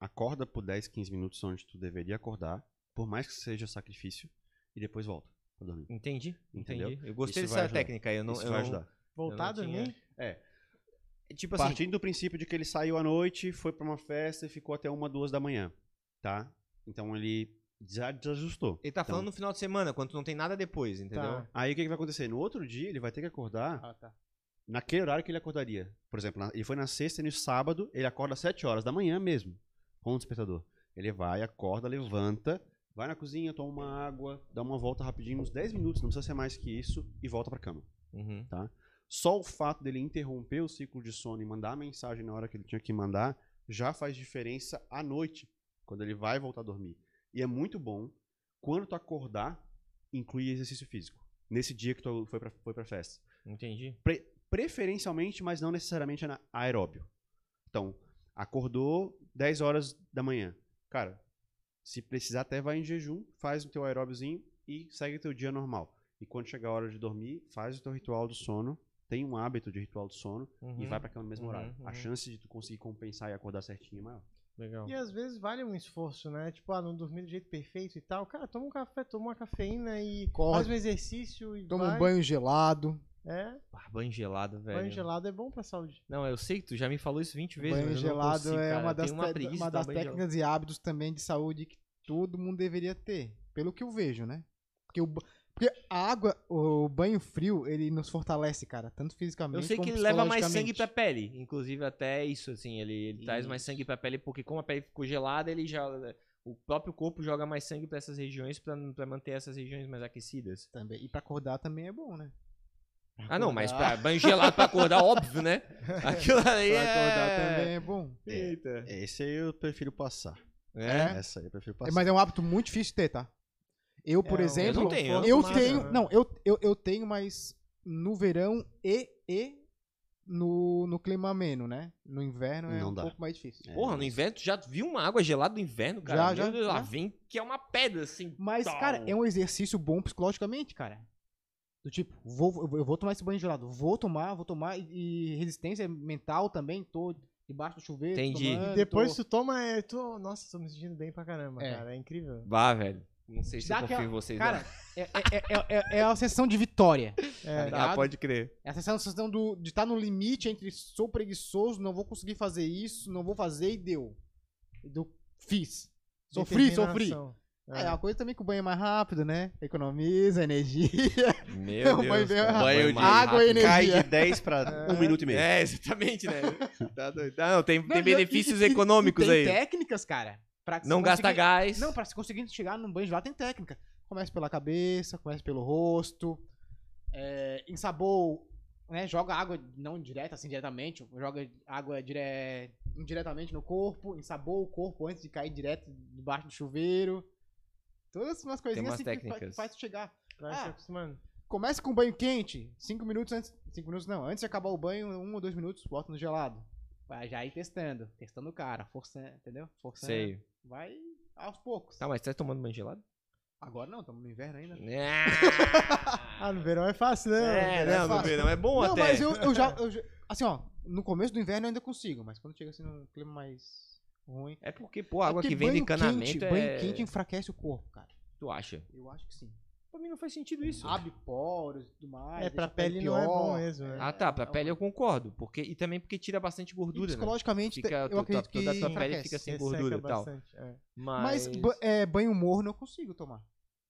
Acorda por 10, 15 minutos onde tu deveria acordar, por mais que seja sacrifício, e depois volta pra dormir. Entendi, Entendeu? entendi. Eu gostei Isso dessa técnica aí. Eu não, Isso eu vai ajudar. Voltar a eu não tinha- dormir? Tipo assim, Partindo do princípio de que ele saiu à noite, foi pra uma festa e ficou até uma, duas da manhã, tá? Então ele já desajustou. ele tá Então, falando no final de semana, quando não tem nada depois, entendeu? Tá. Aí o que, que vai acontecer? No outro dia ele vai ter que acordar Ah, tá. naquele horário que ele acordaria. Por exemplo, na- ele foi na sexta e no sábado ele acorda às 7 horas da manhã mesmo, com o despertador. Ele vai, acorda, levanta, vai na cozinha, toma uma água, dá uma volta rapidinho, uns 10 minutos, não precisa ser mais que isso, e volta pra cama. Uhum. Só o fato dele interromper o ciclo de sono e mandar a mensagem na hora que ele tinha que mandar já faz diferença à noite, quando ele vai voltar a dormir. E é muito bom, quando tu acordar, incluir exercício físico. nesse dia que tu foi pra, foi pra festa. Entendi. Pre- preferencialmente, mas não necessariamente aeróbio. Então, acordou 10 horas da manhã. Cara, se precisar até vai em jejum, faz o teu aeróbiozinho e segue o teu dia normal. E quando chegar a hora de dormir, faz o teu ritual do sono, tem um hábito de ritual do sono e Uhum. vai pra cama no mesmo Uhum, horário. A uhum. chance de tu conseguir compensar e acordar certinho é maior. Legal. E às vezes vale um esforço, né? Tipo, ah, não dormir do jeito perfeito e tal. Cara, toma um café, toma uma cafeína e Corre. faz um exercício e Toma vai. um banho gelado. É, Ah, banho gelado, velho. banho gelado é bom pra saúde. Não, eu sei que tu já me falou isso 20 vezes, banho mas eu não gelado consigo, é cara. uma das, uma te- uma das banho gelado. técnicas e hábitos também de saúde que todo mundo deveria ter. Pelo que eu vejo, né? Porque, o, porque a água, o banho frio, ele nos fortalece, cara. Tanto fisicamente Eu sei que ele leva mais sangue pra pele. Inclusive, até isso, assim, ele, ele traz mais Isso. sangue pra pele, porque como a pele ficou gelada, ele já. O próprio corpo joga mais sangue pra essas regiões pra, pra manter essas regiões mais aquecidas. Também. E pra acordar também é bom, né? Ah, não, mas pra banho gelado pra acordar, óbvio, né? Aquilo aí Pra acordar é... também é bom. Eita. Esse aí eu prefiro passar. É? Essa aí eu prefiro É, passar. Mas é um hábito muito difícil de ter, tá? Eu, por É, exemplo, eu não tenho, eu eu tenho, né? não, eu, eu, eu tenho, mas no verão e, e no, no clima ameno, né? No inverno é Não um dá. pouco mais difícil. É, Porra, no inverno, tu já viu uma água gelada no inverno, cara? Já, já. Lá vem que é uma pedra, assim. Mas, tal. cara, é um exercício bom psicologicamente, cara. Do tipo, vou, eu vou tomar esse banho gelado, vou tomar, vou tomar, e, e resistência mental também, tô debaixo do chuveiro. Entendi. tomando, Depois tô... tu toma, é, tu, nossa, tô me sentindo bem pra caramba, É. cara, é incrível. Vá, velho. Não sei se Dá eu confio aquela- em vocês. Cara, é, é, é, é, é a sensação de vitória. É, ligado? ah, pode crer. É a sensação do, de estar no limite entre sou preguiçoso, não vou conseguir fazer isso, não vou fazer e deu. E deu fiz. Sofri, sofri. determinação. É, uma coisa também que o banho é mais rápido, né? Economiza energia. Meu É um Deus. banho. Banho de água e rápido. energia. Cai de 10 pra 1 minuto e meio. É, exatamente, né? tá doido. Ah, não, tem, Não, tem e- benefícios e- e- econômicos e tem aí. técnicas, cara. Pra Não gasta gás. Não, pra se conseguir chegar num banho gelado tem técnica. Começa pela cabeça, começa pelo rosto. É, ensabou, né? Joga água não direta, assim, diretamente. Joga água dire... indiretamente no corpo. Ensabou o corpo antes de cair direto debaixo do chuveiro. Todas umas coisinhas umas assim que fa- técnicas. que faz tu chegar. Ah. acostumando. Comece com banho quente, 5 minutos antes. 5 minutos não, antes de acabar o banho, um ou dois minutos, bota no gelado. Vai já ir testando. Testando o cara, forçando, entendeu? Forçando. Sei. Vai aos poucos. Tá, mas você tá tomando banho gelado? Agora não, estamos no inverno ainda. Ah, no verão é fácil, né? É, é não, no fácil. verão é bom não, até. mas eu, eu já, eu Assim, ó, no começo do inverno eu ainda consigo, mas quando chega assim num clima mais ruim. É porque, pô, a água É que vem banho encanamento quente, é... Banho quente enfraquece o corpo, cara. Tu acha? Eu acho que sim. Pra mim não faz sentido isso. Abre poros e tudo mais. É, pra a pele não é bom pior. mesmo, né? Ah, tá, pra É, pele eu concordo. Porque, e também porque tira bastante E gordura, né? psicologicamente, Fica, eu tua- acredito que toda a tua pele enfraquece. fica sem gordura e tal. bastante, é. Mas, Mas é, banho morno eu consigo tomar.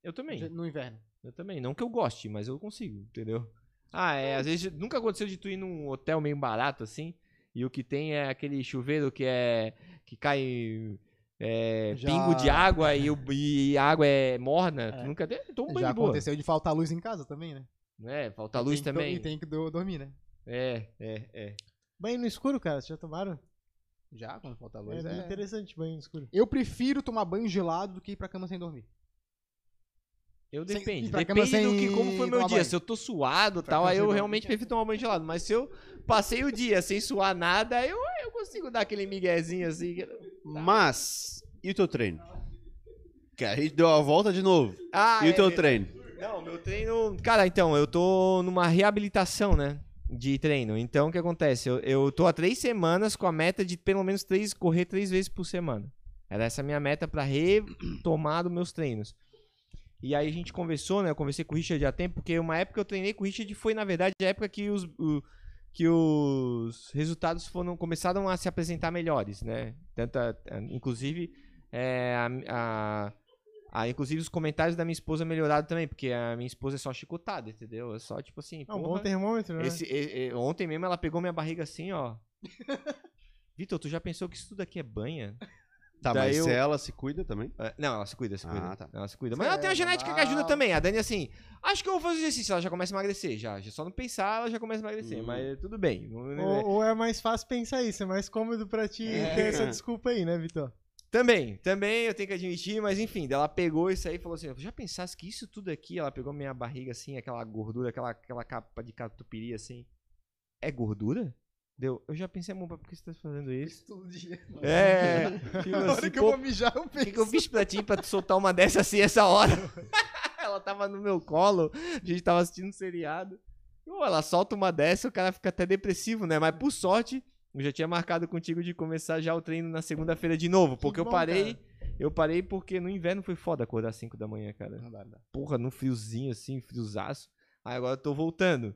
eu também. No inverno. Eu também. Não que eu goste, mas eu consigo, entendeu? Ah, é, às vezes nunca aconteceu de tu ir num hotel meio barato assim, e o que tem é aquele chuveiro que é que cai é, Já- pingo de água e, o, e a água é morna. É. Tu nunca teve? Toma um banho Já de boa. aconteceu de faltar luz em casa também, né? É, falta luz Tem do- também. E tem que do- dormir, né? É, é, é. Banho no escuro, cara, vocês já tomaram? Já, quando falta É, luz. bem É, interessante banho no escuro. Eu prefiro tomar banho gelado do que ir pra cama sem dormir. Eu Sem- depende. Depende do sem que, como foi meu dia. banho. Se eu tô suado e Pra tal, aí eu realmente prefiro tomar banho gelado. Mas se eu passei o dia sem suar nada, aí eu, eu consigo dar aquele miguezinho assim. Que- Mas, e o teu treino? Que a gente deu a volta de novo. Ah, e é o teu verdade. treino? Não, meu treino. Cara, então, eu tô numa reabilitação, né? De treino. Então, o que acontece? Eu, eu tô há três semanas com a meta de pelo menos três, correr três vezes por semana. Era essa a minha meta pra retomar os meus treinos. E aí a gente conversou, né? Eu conversei com o Richard há tempo, porque uma época eu treinei com o Richard foi, na verdade, a época que os, o- que os resultados foram, começaram a se apresentar melhores, né? Tanto a- a- inclusive, é, a, a- inclusive os comentários da minha esposa melhoraram também, porque a minha esposa é só chicotada, entendeu? É só tipo assim, É um bom termômetro, né? esse, e- e- ontem mesmo ela pegou minha barriga assim, ó. Vitor, tu já pensou que isso tudo aqui é banha? Tá, Daí mas eu- ela se cuida também? É, Não, ela se cuida, se Ah, cuida. tá. Ela se cuida. Mas ela tem uma É, genética que ajuda também. A Dani, assim, acho que eu vou fazer exercício. Ela já começa a emagrecer, já. só não pensar, ela já começa a emagrecer. Hum. Mas tudo bem. Não- não- Ou, ou é mais fácil pensar isso, é mais cômodo pra ti É. ter essa desculpa aí, né, Vitor? Também, também eu tenho que admitir, mas enfim, ela pegou isso aí e falou assim: já pensasse que isso tudo aqui, ela pegou minha barriga assim, aquela gordura, aquela, aquela capa de catupiry assim, é gordura? Deu, eu já pensei, amor, por que você tá fazendo isso? Todo dia. É, tipo Na hora que eu vou mijar, eu o que, que eu penso. fiz pra ti pra te soltar uma dessa assim essa hora? ela tava no meu colo, a gente tava assistindo um seriado. Pô, ela solta uma dessa, o cara fica até depressivo, né? Mas por sorte, eu já tinha marcado contigo de começar já o treino na segunda-feira de novo. Porque eu bom, parei. Eu parei porque no inverno foi foda acordar às 5 da manhã, cara. Não dá, não dá. Porra, no friozinho assim, friozaço. Aí agora eu tô voltando.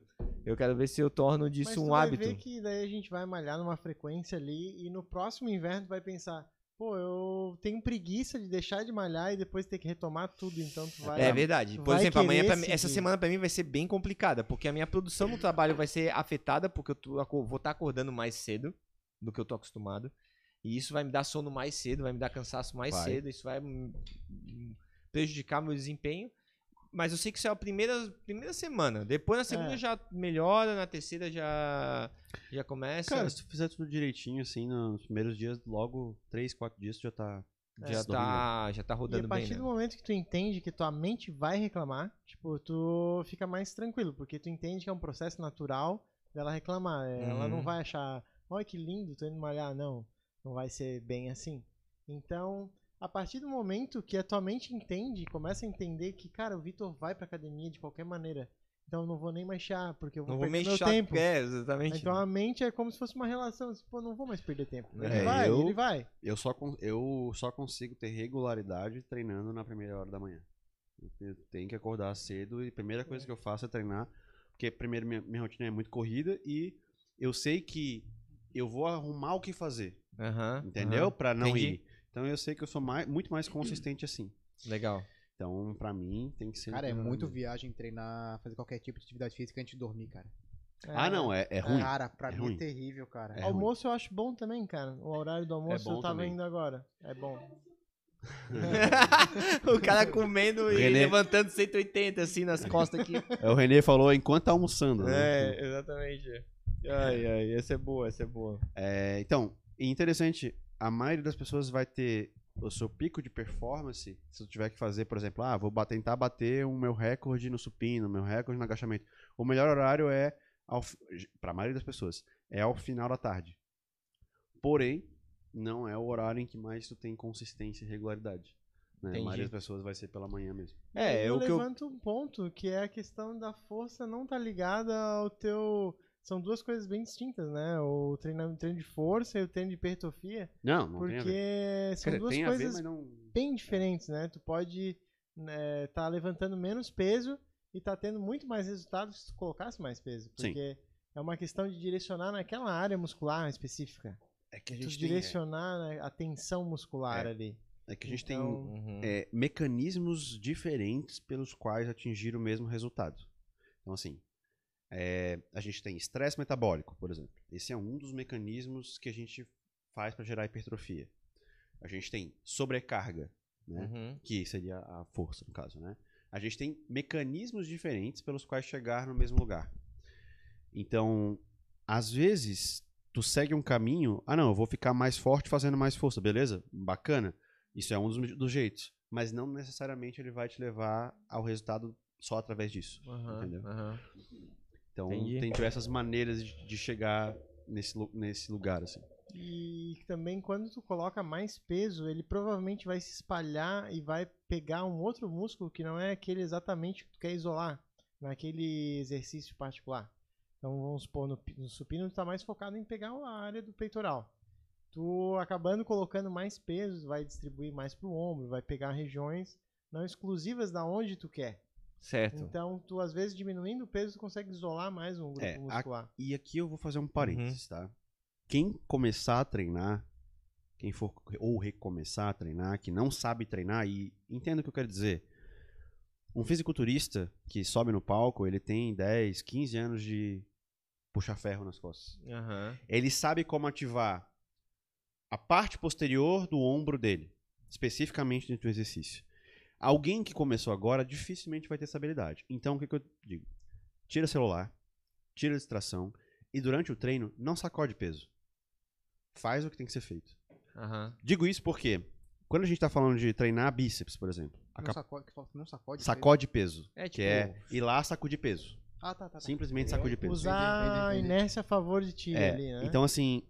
Eu quero ver se eu torno Mas disso tu um vai hábito. ver que daí a gente vai malhar numa frequência ali e no próximo inverno tu vai pensar, pô, eu tenho preguiça de deixar de malhar e depois ter que retomar tudo, então tu vai... É verdade. Por exemplo, amanhã pra mim- essa semana pra mim vai ser bem complicada, porque a minha produção no trabalho vai ser afetada, porque eu tô- vou estar acordando mais cedo do que eu tô acostumado. E isso vai me dar sono mais cedo, vai me dar cansaço mais Vai. cedo, isso vai prejudicar meu desempenho. Mas eu sei que isso é a primeira, primeira semana. Depois na segunda É. já melhora, na terceira já, já começa. Cara, se tu fizer tudo direitinho, assim, nos primeiros dias, logo 3, 4 dias, tu já tá. já, dominando. tá, já tá E rodando a bem, partir né? do momento que tu entende que tua mente vai reclamar, tipo, tu fica mais tranquilo, porque tu entende que é um processo natural dela reclamar. É, Ela não Uhum. vai achar, olha que lindo, tô indo malhar. Não, não vai ser bem assim. Então, a partir do momento que a tua mente entende, começa a entender que, cara, o Vitor vai pra academia de qualquer maneira. Então eu não vou nem manchar, porque eu vou Não vou perder mexer meu tempo. É, exatamente. Então a mente é como se fosse uma relação. assim, Pô, não vou mais perder tempo. Ele É, vai, eu- ele vai. Eu só, eu só consigo ter regularidade treinando na primeira hora da manhã. Eu tenho que acordar cedo e a primeira coisa que eu faço é treinar. Porque, primeiro, minha, minha rotina é muito corrida e eu sei que eu vou arrumar o que fazer. Entendeu? aham. Pra não Entendi. ir. Então eu sei que eu sou mais, muito mais consistente assim. Legal. Então, pra mim, tem que ser. Cara, é muito viagem treinar, fazer qualquer tipo de atividade física antes de dormir, cara. Ah, não, é, é ruim. Cara, pra É mim ruim. é terrível, cara. É almoço eu acho bom também, cara. O horário do almoço bom eu tava também. indo agora. É bom. o cara comendo e René- levantando 180 assim nas costas aqui. É, o Renê falou enquanto tá almoçando. né? é, exatamente. Ai, ai, essa é boa, essa é boa. É, então, interessante, a maioria das pessoas vai ter o seu pico de performance se tu tiver que fazer, por exemplo, ah, vou tentar bater o meu recorde no supino, o meu recorde no agachamento. O melhor horário é, para a maioria das pessoas, é ao final da tarde. Porém, não é o horário em que mais tu tem consistência e regularidade. né? A maioria das pessoas vai ser pela manhã mesmo. É, eu o que eu. levanto um ponto que é a questão da força não tá ligada ao teu. São duas coisas bem distintas, né? O treino, o treino de força e o treino de hipertrofia. Não, não tem a ver. Porque são Quer duas tem a ver, coisas mas não... bem diferentes, né? Tu pode estar tá levantando menos peso e tá tendo muito mais resultado se tu colocasse mais peso. Sim. Porque é uma questão de direcionar naquela área muscular específica. É que a Tu gente tem, direcionar né, a tensão muscular É. ali. é que a gente Então, tem Uhum. é, mecanismos diferentes pelos quais atingir o mesmo resultado. Então, assim, é, a gente tem estresse metabólico, por exemplo. Esse é um dos mecanismos que a gente faz para gerar hipertrofia. A gente tem sobrecarga, né? Uhum. que seria a força, no caso, né? A gente tem mecanismos diferentes pelos quais chegar no mesmo lugar. Então, às vezes, tu segue um caminho, ah não, eu vou ficar mais forte fazendo mais força, beleza? Bacana. Isso é um dos, dos jeitos. Mas não necessariamente ele vai te levar ao resultado só através disso. Aham, Entendeu? aham. Então, Entendi. tem diversas maneiras de, de chegar nesse, nesse lugar, assim. E também quando tu coloca mais peso, ele provavelmente vai se espalhar e vai pegar um outro músculo que não é aquele exatamente que tu quer isolar naquele exercício particular. Então vamos supor, no, no supino tu tá mais focado em pegar a área do peitoral. Tu acabando colocando mais peso, vai distribuir mais pro ombro, vai pegar regiões não exclusivas da onde tu quer. Certo. Então, tu às vezes diminuindo o peso, tu consegue isolar mais um grupo É, a- muscular. E aqui eu vou fazer um parênteses, tá? Quem começar a treinar, quem for ou recomeçar a treinar, que não sabe treinar, e entenda o que eu quero dizer. Um fisiculturista que sobe no palco, ele tem 10, 15 anos de puxar ferro nas costas. Aham. Ele sabe como ativar a parte posterior do ombro dele, especificamente dentro do exercício. Alguém que começou agora dificilmente vai ter essa habilidade. Então, o que, que eu digo? Tira celular, tira a distração e durante o treino não sacode peso. Faz o que tem que ser feito. Aham. Digo isso porque quando a gente tá falando de treinar bíceps, por exemplo, Não cap- sacode, não sacode. sacode peso, É, tipo, que é ir lá sacudir peso. Ah, tá, tá. tá. Simplesmente sacudir peso. Usar a inércia a favor de ti É, ali, né? Então, assim,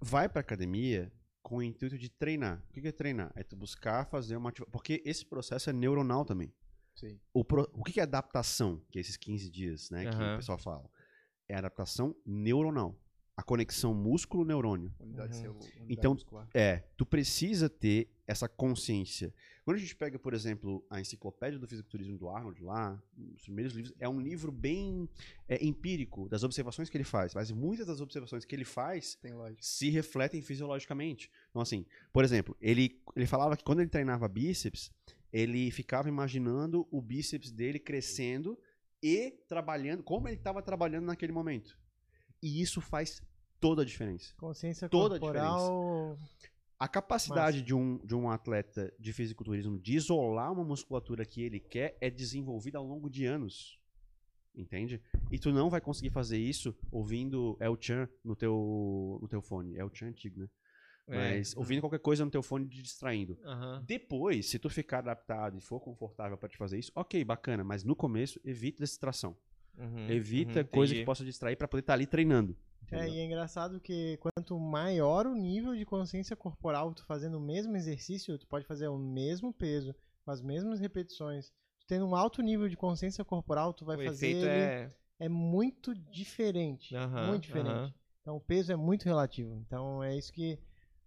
vai pra academia com o intuito de treinar. O que que é treinar? É tu buscar fazer uma ativação. Porque esse processo é neuronal também. Sim. O, pro- o que que é adaptação? Que é esses 15 dias, né? Que Aham. o pessoal fala. É adaptação neuronal. A conexão músculo-neurônio. Uhum. Então, muscular. É, tu precisa ter essa consciência. Quando a gente pega, por exemplo, a enciclopédia do fisiculturismo do Arnold lá, os primeiros livros, é um livro bem é, empírico das observações que ele faz, mas muitas das observações que ele faz se refletem fisiologicamente. Então, assim, por exemplo, ele, ele falava que quando ele treinava bíceps, ele ficava imaginando o bíceps dele crescendo e trabalhando, como ele estava trabalhando naquele momento. E isso faz toda a diferença. Consciência toda a corporal. A capacidade de um, de um atleta de fisiculturismo de isolar uma musculatura que ele quer é desenvolvida ao longo de anos. Entende? E tu não vai conseguir fazer isso ouvindo El Chan no teu, no teu fone. El Chan é antigo, né? É. Mas ouvindo qualquer coisa no teu fone te distraindo. Aham. Depois, se tu ficar adaptado e for confortável pra te fazer isso, ok, bacana. Mas no começo, evita distração. Uhum, evita uhum, coisa que possa distrair pra poder estar ali treinando. É, e é engraçado que quanto maior o nível de consciência corporal, tu fazendo o mesmo exercício, tu pode fazer o mesmo peso, com as mesmas repetições. Tu tendo um alto nível de consciência corporal, tu vai o fazer efeito ele- é. é muito diferente. Aham, muito diferente. Então o peso é muito relativo. Então é isso que,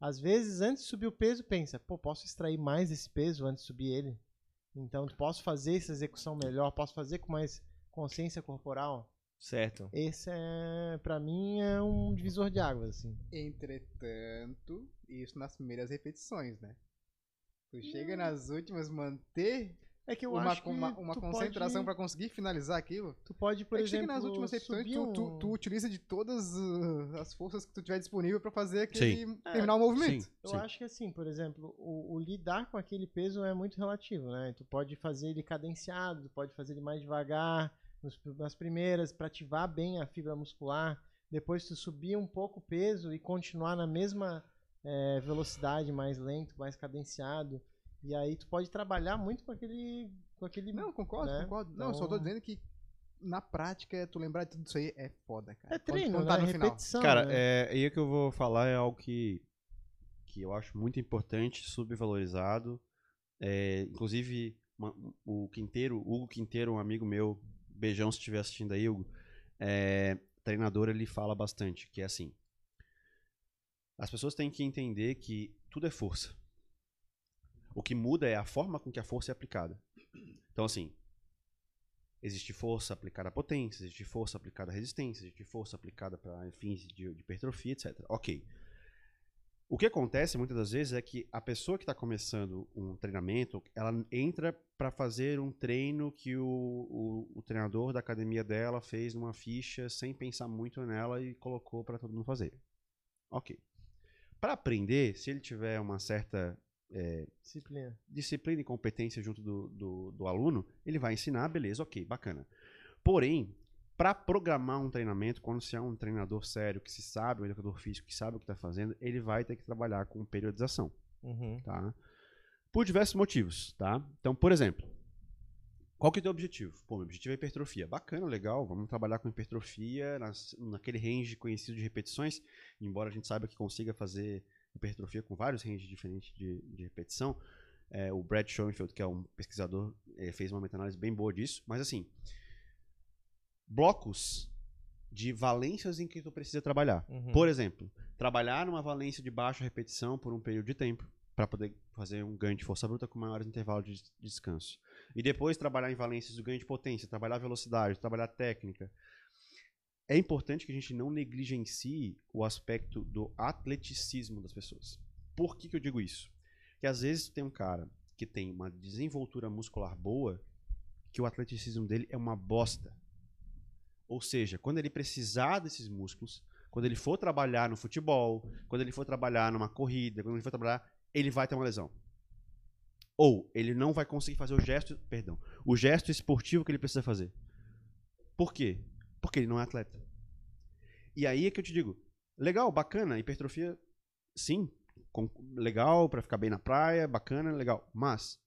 às vezes, antes de subir o peso, pensa, pô, posso extrair mais esse peso antes de subir ele? Então, posso fazer essa execução melhor, posso fazer com mais consciência corporal? Certo. Esse é, pra mim, é um divisor de águas, assim. Entretanto, isso nas primeiras repetições, né? Tu chega nas últimas, manter É que eu uma, acho que uma, uma concentração pode, pra conseguir finalizar aquilo. Tu pode, por é exemplo, nas últimas repetições, subir tu, tu, tu utiliza de todas uh, as forças que tu tiver disponível pra fazer aquele É, terminar o movimento. Sim, Eu sim. acho que assim, por exemplo, o, o lidar com aquele peso é muito relativo, né? Tu pode fazer ele cadenciado, tu pode fazer ele mais devagar, nos- nas primeiras, para ativar bem a fibra muscular. Depois tu subir um pouco o peso e continuar na mesma eh, velocidade, mais lento, mais cadenciado. E aí tu pode trabalhar muito com aquele. Com aquele Não, concordo, né? concordo. Não, eu só tô Então- dizendo que na prática, tu lembrar de tudo isso aí é foda, cara. é treino, né? tá no final. Repetição. Cara, né? é, aí que eu vou falar é algo que, que eu acho muito importante, subvalorizado. É, inclusive, uma- o Quinteiro, Hugo Quinteiro, um amigo meu, beijão se estiver assistindo aí, Hugo, é, treinador, ele fala bastante, que é assim, as pessoas têm que entender que tudo é força. O que muda é a forma com que a força é aplicada. Então, assim, existe força aplicada à potência, existe força aplicada à resistência, existe força aplicada para fins de, hipertrofia, etc. Ok. O que acontece muitas das vezes é que a pessoa que está começando um treinamento, ela entra para fazer um treino que o, o, o treinador da academia dela fez numa ficha sem pensar muito nela e colocou para todo mundo fazer. Ok. Para aprender, se ele tiver uma certa é, Disciplina. disciplina e competência junto do, do, do aluno, ele vai ensinar, beleza, ok, bacana. Porém, para programar um treinamento, quando se é um treinador sério, que se sabe, um educador físico que sabe o que está fazendo, ele vai ter que trabalhar com periodização, Uhum. tá? Por diversos motivos, tá? Então, por exemplo, qual que é o teu objetivo? Pô, meu objetivo é hipertrofia. Bacana, legal, vamos trabalhar com hipertrofia nas, naquele range conhecido de repetições, embora a gente saiba que consiga fazer hipertrofia com vários ranges diferentes de, de repetição. É, o Brad Schoenfeld, que é um pesquisador, eh, fez uma meta-análise bem boa disso. Mas assim, blocos de valências em que tu precisa trabalhar. Uhum. Por exemplo, trabalhar numa valência de baixa repetição por um período de tempo para poder fazer um ganho de força bruta com maiores intervalos de des- descanso. E depois trabalhar em valências do ganho de potência, trabalhar velocidade, trabalhar técnica. É importante que a gente não negligencie o aspecto do atleticismo das pessoas. Por que, que eu digo isso? Que às vezes tem um cara que tem uma desenvoltura muscular boa, que o atleticismo dele é uma bosta. Ou seja, quando ele precisar desses músculos, quando ele for trabalhar no futebol, quando ele for trabalhar numa corrida, quando ele for trabalhar, ele vai ter uma lesão. Ou ele não vai conseguir fazer o gesto, perdão, o gesto esportivo que ele precisa fazer. Por quê? Porque ele não é atleta. E aí é que eu te digo, legal, bacana, hipertrofia, sim, com- legal pra ficar bem na praia, bacana, legal. Mas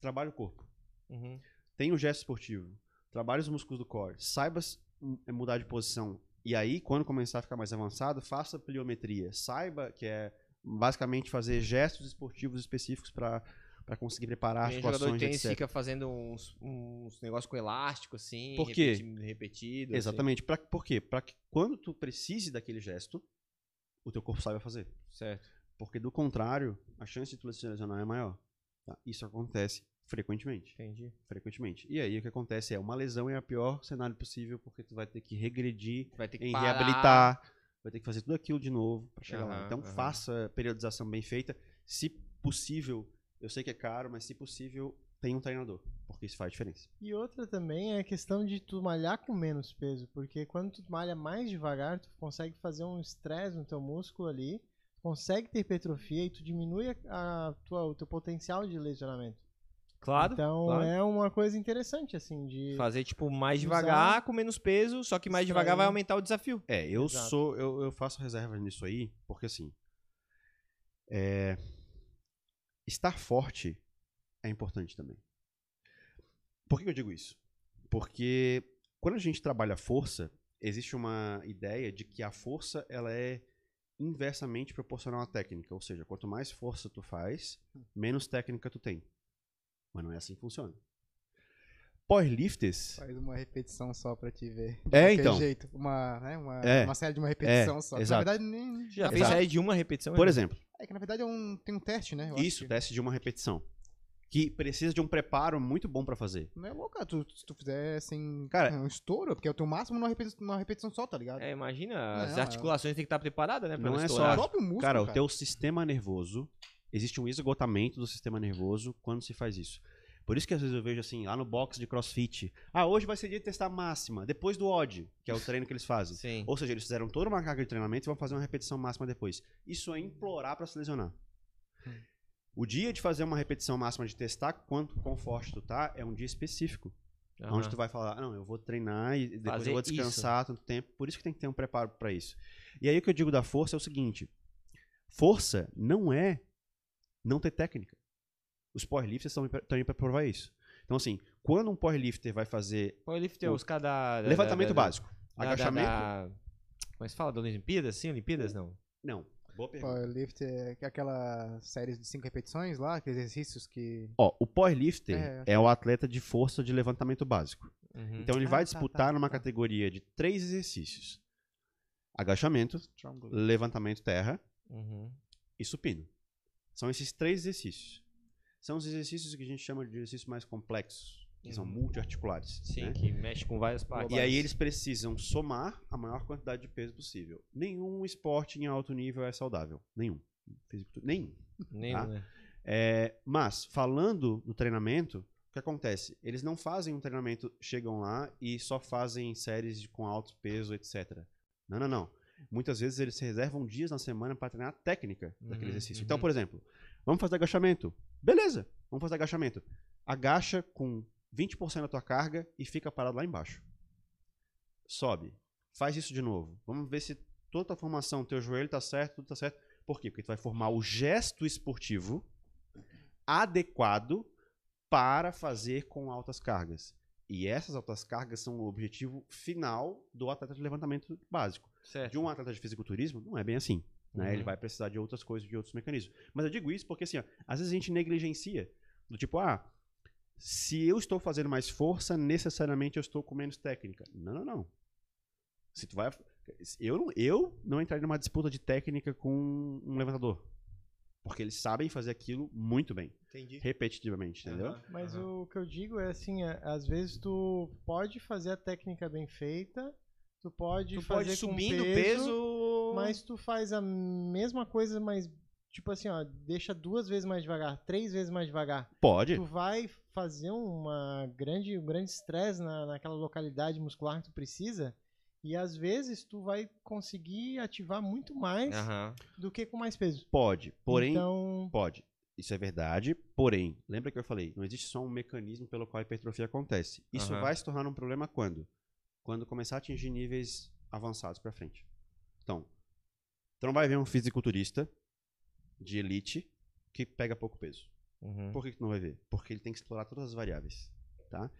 trabalha o corpo. Uhum. Tem o gesto esportivo. Trabalha os músculos do core. Saiba s- m- mudar de posição. E aí, quando começar a ficar mais avançado, faça pliometria. Saiba que é basicamente fazer gestos esportivos específicos para conseguir preparar Tem jogador de tênis fica fazendo uns, uns negócios com elástico, assim. Por quê? repeti- Repetido. assim. Exatamente. Pra, por quê? Para que quando tu precise daquele gesto, o teu corpo saiba fazer. Certo. Porque do contrário, a chance de tu se lesionar é maior. tá? Isso acontece frequentemente. Entendi. Frequentemente. E aí o que acontece é uma lesão é o pior cenário possível, porque tu vai ter que regredir Vai ter que em parar. reabilitar, vai ter que fazer tudo aquilo de novo para chegar lá. Aham, Então aham. faça a periodização bem feita. Se possível, eu sei que é caro, mas se possível, tenha um treinador, porque isso faz diferença. E outra também é a questão de tu malhar com menos peso, porque quando tu malha mais devagar, tu consegue fazer um estresse no teu músculo ali, consegue ter hipertrofia e tu diminui a, a tua, o teu potencial de lesionamento. Claro. então claro. é uma coisa interessante, assim, de... Fazer, tipo, mais devagar, com menos peso, só que mais Extrair. devagar vai aumentar o desafio. É, eu Exato. sou, eu, eu faço reserva nisso aí, porque assim, é, estar forte é importante também. Por que eu digo isso? Porque quando a gente trabalha força, existe uma ideia de que a força ela é inversamente proporcional à técnica, ou seja, quanto mais força tu faz, menos técnica tu tem. Mas não é assim que funciona. Powerlifters Faz uma repetição só pra te ver. É, Daquele então. jeito. Uma, né, uma, É. uma série de uma repetição É, só. Exato. Na verdade, nem. Já fez série de uma repetição? Por né? exemplo, É que na verdade é um, tem um teste, né? Eu acho isso, que- teste de uma repetição. Que precisa de um preparo muito bom pra fazer. Não é louco, cara. Tu, se tu fizer assim. Cara- é um estouro, porque é o teu máximo numa repetição, numa repetição só, tá ligado? É, imagina, as Não, articulações têm que estar preparadas, né? Pra Não é só- o próprio músculo. Cara, o teu sistema nervoso, existe um esgotamento do sistema nervoso quando se faz isso. Por isso que às vezes eu vejo assim, lá no box de crossfit, ah, hoje vai ser dia de testar máxima, depois do odd, que é o treino que eles fazem. Sim. Ou seja, eles fizeram toda uma carga de treinamento e vão fazer uma repetição máxima depois. Isso é implorar pra se lesionar. O dia de fazer uma repetição máxima de testar quanto quão forte tu tá é um dia específico. Aham. Onde tu vai falar, "Ah, não, eu vou treinar e depois Fazer eu vou descansar tanto tempo. Por isso que tem que ter um preparo pra isso. E aí o que eu digo da força é o seguinte: força não é não ter técnica. Os powerlifters estão estão aí pra provar isso. Então, assim, quando um powerlifter vai fazer Powerlifter, O- os caras da, da- levantamento da- da- básico, da- agachamento, da- Como é fala? Da Olimpíadas? Sim, Olimpíadas não. não. Boa pergunta. Powerlift é aquela série de cinco repetições lá, aqueles exercícios que. Ó, o powerlifter É, é, o atleta de força de levantamento básico. Uhum. Então ele Ah, vai tá, disputar tá, numa tá. categoria de três exercícios: agachamento, levantamento terra Uhum. e supino. São esses três exercícios. São os exercícios que a gente chama de exercícios mais complexos, que são Uhum. multiarticulares. Sim, né? que mexe com várias partes. E aí eles precisam somar a maior quantidade de peso possível. Nenhum esporte em alto nível é saudável. Nenhum. Nenhum. Nem, tá? né? É, mas, falando do treinamento, o que acontece? Eles não fazem um treinamento, chegam lá e só fazem séries de- com alto peso, etc. Não, não, não. Muitas vezes eles reservam dias na semana para treinar a técnica daquele Uhum, exercício. uhum. Então, por exemplo, vamos fazer agachamento. Beleza, vamos fazer agachamento. Agacha com 20% da tua carga e fica parado lá embaixo. Sobe. Faz isso de novo. Vamos ver se toda a tua formação, teu joelho tá certo, tudo tá certo. Por quê? Porque tu vai formar o gesto esportivo adequado para fazer com altas cargas. E essas altas cargas são o objetivo final do atleta de levantamento básico. Certo. De um atleta de fisiculturismo, não é bem assim. Né? Uhum. Ele vai precisar de outras coisas, de outros mecanismos. Mas eu digo isso porque, assim, ó, às vezes a gente negligencia. Do tipo, ah, se eu estou fazendo mais força, necessariamente eu estou com menos técnica. Não, não, não. Se tu vai. Eu não, eu não entraria numa disputa de técnica com um levantador. Porque eles sabem fazer aquilo muito bem. Entendi. Repetitivamente, entendeu? Mas o que eu digo é assim, é, às vezes tu pode fazer a técnica bem feita, tu pode Tu fazer pode com subindo o peso, peso, mas tu faz a mesma coisa, mas tipo assim, ó, deixa duas vezes mais devagar, três vezes mais devagar. Pode. Tu vai fazer uma grande, um grande estresse na, naquela localidade muscular que tu precisa. E às vezes tu vai conseguir ativar muito mais Aham. do que com mais peso. Pode. Porém, então, Pode. Isso é verdade, porém, lembra que eu falei, não existe só um mecanismo pelo qual a hipertrofia acontece. Isso Aham. vai se tornar um problema quando? Quando começar a atingir níveis avançados pra frente. Então, tu não vai ver um fisiculturista de elite que pega pouco peso. Uhum. Por que, que tu não vai ver? Porque ele tem que explorar todas as variáveis, tá?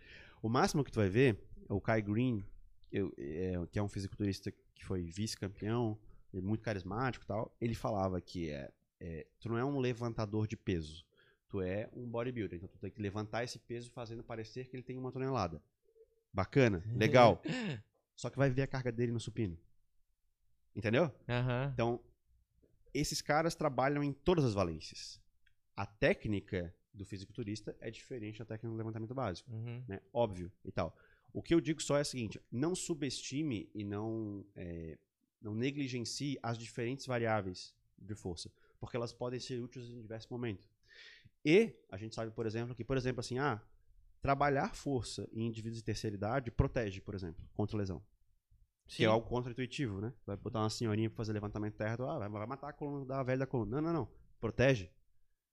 O máximo que tu vai ver, o Kai Green, eu- é, que é um fisiculturista que foi vice-campeão, é muito carismático e tal, ele falava que é, é, tu não é um levantador de peso, tu é um bodybuilder, então tu tem que levantar esse peso fazendo parecer que ele tem uma tonelada. Bacana, legal. Só que vai ver a carga dele no supino. Entendeu? Aham. Então, esses caras trabalham em todas as valências. A técnica do fisiculturista é diferente da técnica do levantamento básico, Uhum. né? Óbvio e tal. O que eu digo só é o seguinte: não subestime e não, é, não negligencie as diferentes variáveis de força, porque elas podem ser úteis em diversos momentos. E a gente sabe, por exemplo, que, por exemplo, assim, ah, trabalhar força em indivíduos de terceira idade protege, por exemplo, contra lesão. Que é algo contra-intuitivo, né? Vai botar uma senhorinha pra fazer levantamento de terra, ah, vai- matar a coluna da velha da coluna. Não, não, não. Protege.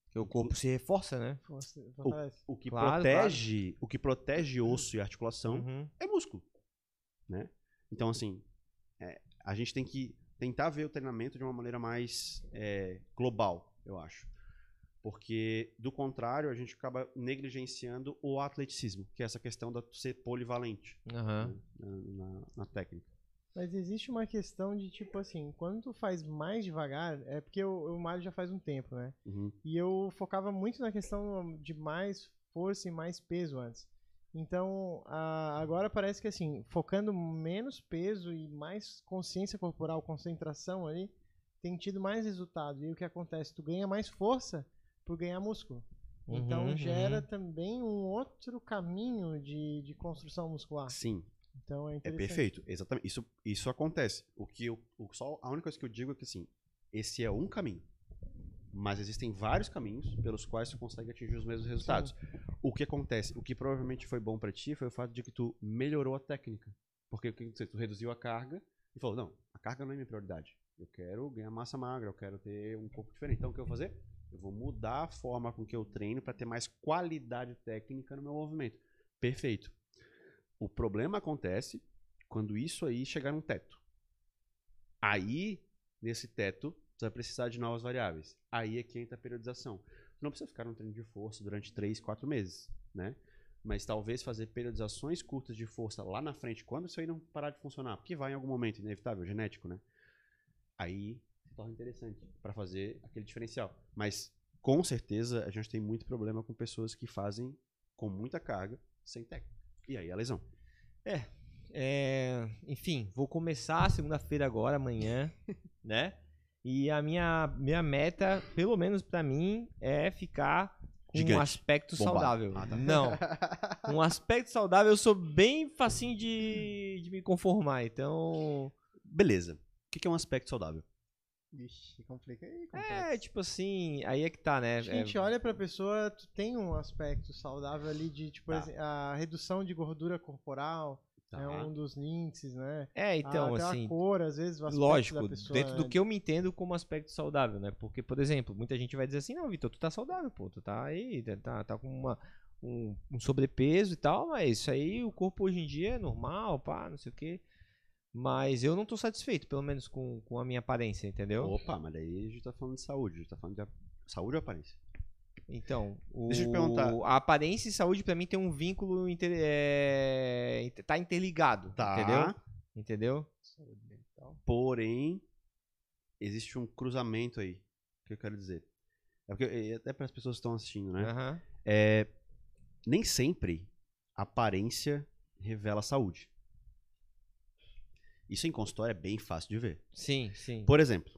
Porque o corpo se reforça, né? Força- fortalece. O que Claro, protege, o que protege osso e articulação Uhum. é músculo, né? Então assim, é, a gente tem que tentar ver o treinamento de uma maneira mais é, global, eu acho, porque do contrário a gente acaba negligenciando o atleticismo, que é essa questão de ser polivalente né, na, na- na técnica. Mas existe uma questão de tipo assim, quando tu faz mais devagar, é porque eu, eu malho já faz um tempo, né? Uhum. E eu focava muito na questão de mais força e mais peso antes. Então, a- agora parece que assim, focando menos peso e mais consciência corporal, concentração ali, tem tido mais resultado. E o que acontece? Tu ganha mais força por ganhar músculo. Então Uhum, gera uhum. também um outro caminho de, de construção muscular. Sim, Então é É perfeito, exatamente. Isso, isso acontece. O que eu, o, só a única coisa que eu digo é que assim, esse é um caminho. Mas existem vários caminhos pelos quais você consegue atingir os mesmos resultados. O que acontece? O que provavelmente foi bom pra ti foi o fato de que tu melhorou a técnica. Porque o que aconteceu? tu reduziu a carga e falou: "Não, a carga não é minha prioridade. Eu quero ganhar massa magra, eu quero ter um corpo diferente. Então o que eu vou fazer? Eu vou mudar a forma com que eu treino para ter mais qualidade técnica no meu movimento. Perfeito. O problema acontece quando isso aí chegar num teto. Aí, nesse teto, você vai precisar de novas variáveis. Aí é que entra a periodização. Você não precisa ficar num treino de força durante 3, 4 meses, né? Mas talvez fazer periodizações curtas de força lá na frente, quando isso aí não parar de funcionar, porque vai em algum momento, inevitável, genético, né? Aí se torna interessante para fazer aquele diferencial. Mas com certeza a gente tem muito problema com pessoas que fazem com muita carga, sem técnica. E aí a lesão. É, enfim, vou começar segunda-feira agora, amanhã, né? E a minha, minha meta, pelo menos pra mim, é ficar com um Gigante. aspecto Bombado. saudável. Ah, tá. Não. Um aspecto saudável, eu sou bem facinho de, de me conformar. Então, Beleza. O que é um aspecto saudável? Ixi, complica aí. é tipo assim, aí é que tá, né? A É, gente olha pra pessoa, tu tem um aspecto saudável ali de, tipo, Tá. a redução de gordura corporal é um dos índices, né? é, então, assim, a cor, às vezes, o Lógico, pessoa. dentro do que eu me entendo como aspecto saudável, né? Porque, por exemplo, muita gente vai dizer assim, não, Vitor, tu tá saudável, pô, tu tá aí, tá, tá com uma, um, um sobrepeso e tal, mas isso aí o corpo hoje em dia é normal, pá, não sei o quê. Mas eu não tô satisfeito, pelo menos com, com a minha aparência, entendeu? Opa, mas daí a gente tá falando de saúde, a gente tá falando de a- saúde ou aparência? Então, o, Deixa eu te perguntar. a aparência e saúde pra mim tem um vínculo, inter, é, tá interligado, Tá. entendeu? Entendeu? Porém, existe um cruzamento aí, que eu quero dizer. É porque, é até para as pessoas que estão assistindo, né? Aham. É, nem sempre a aparência revela saúde. Isso em consultório é bem fácil de ver. Sim, sim. Por exemplo,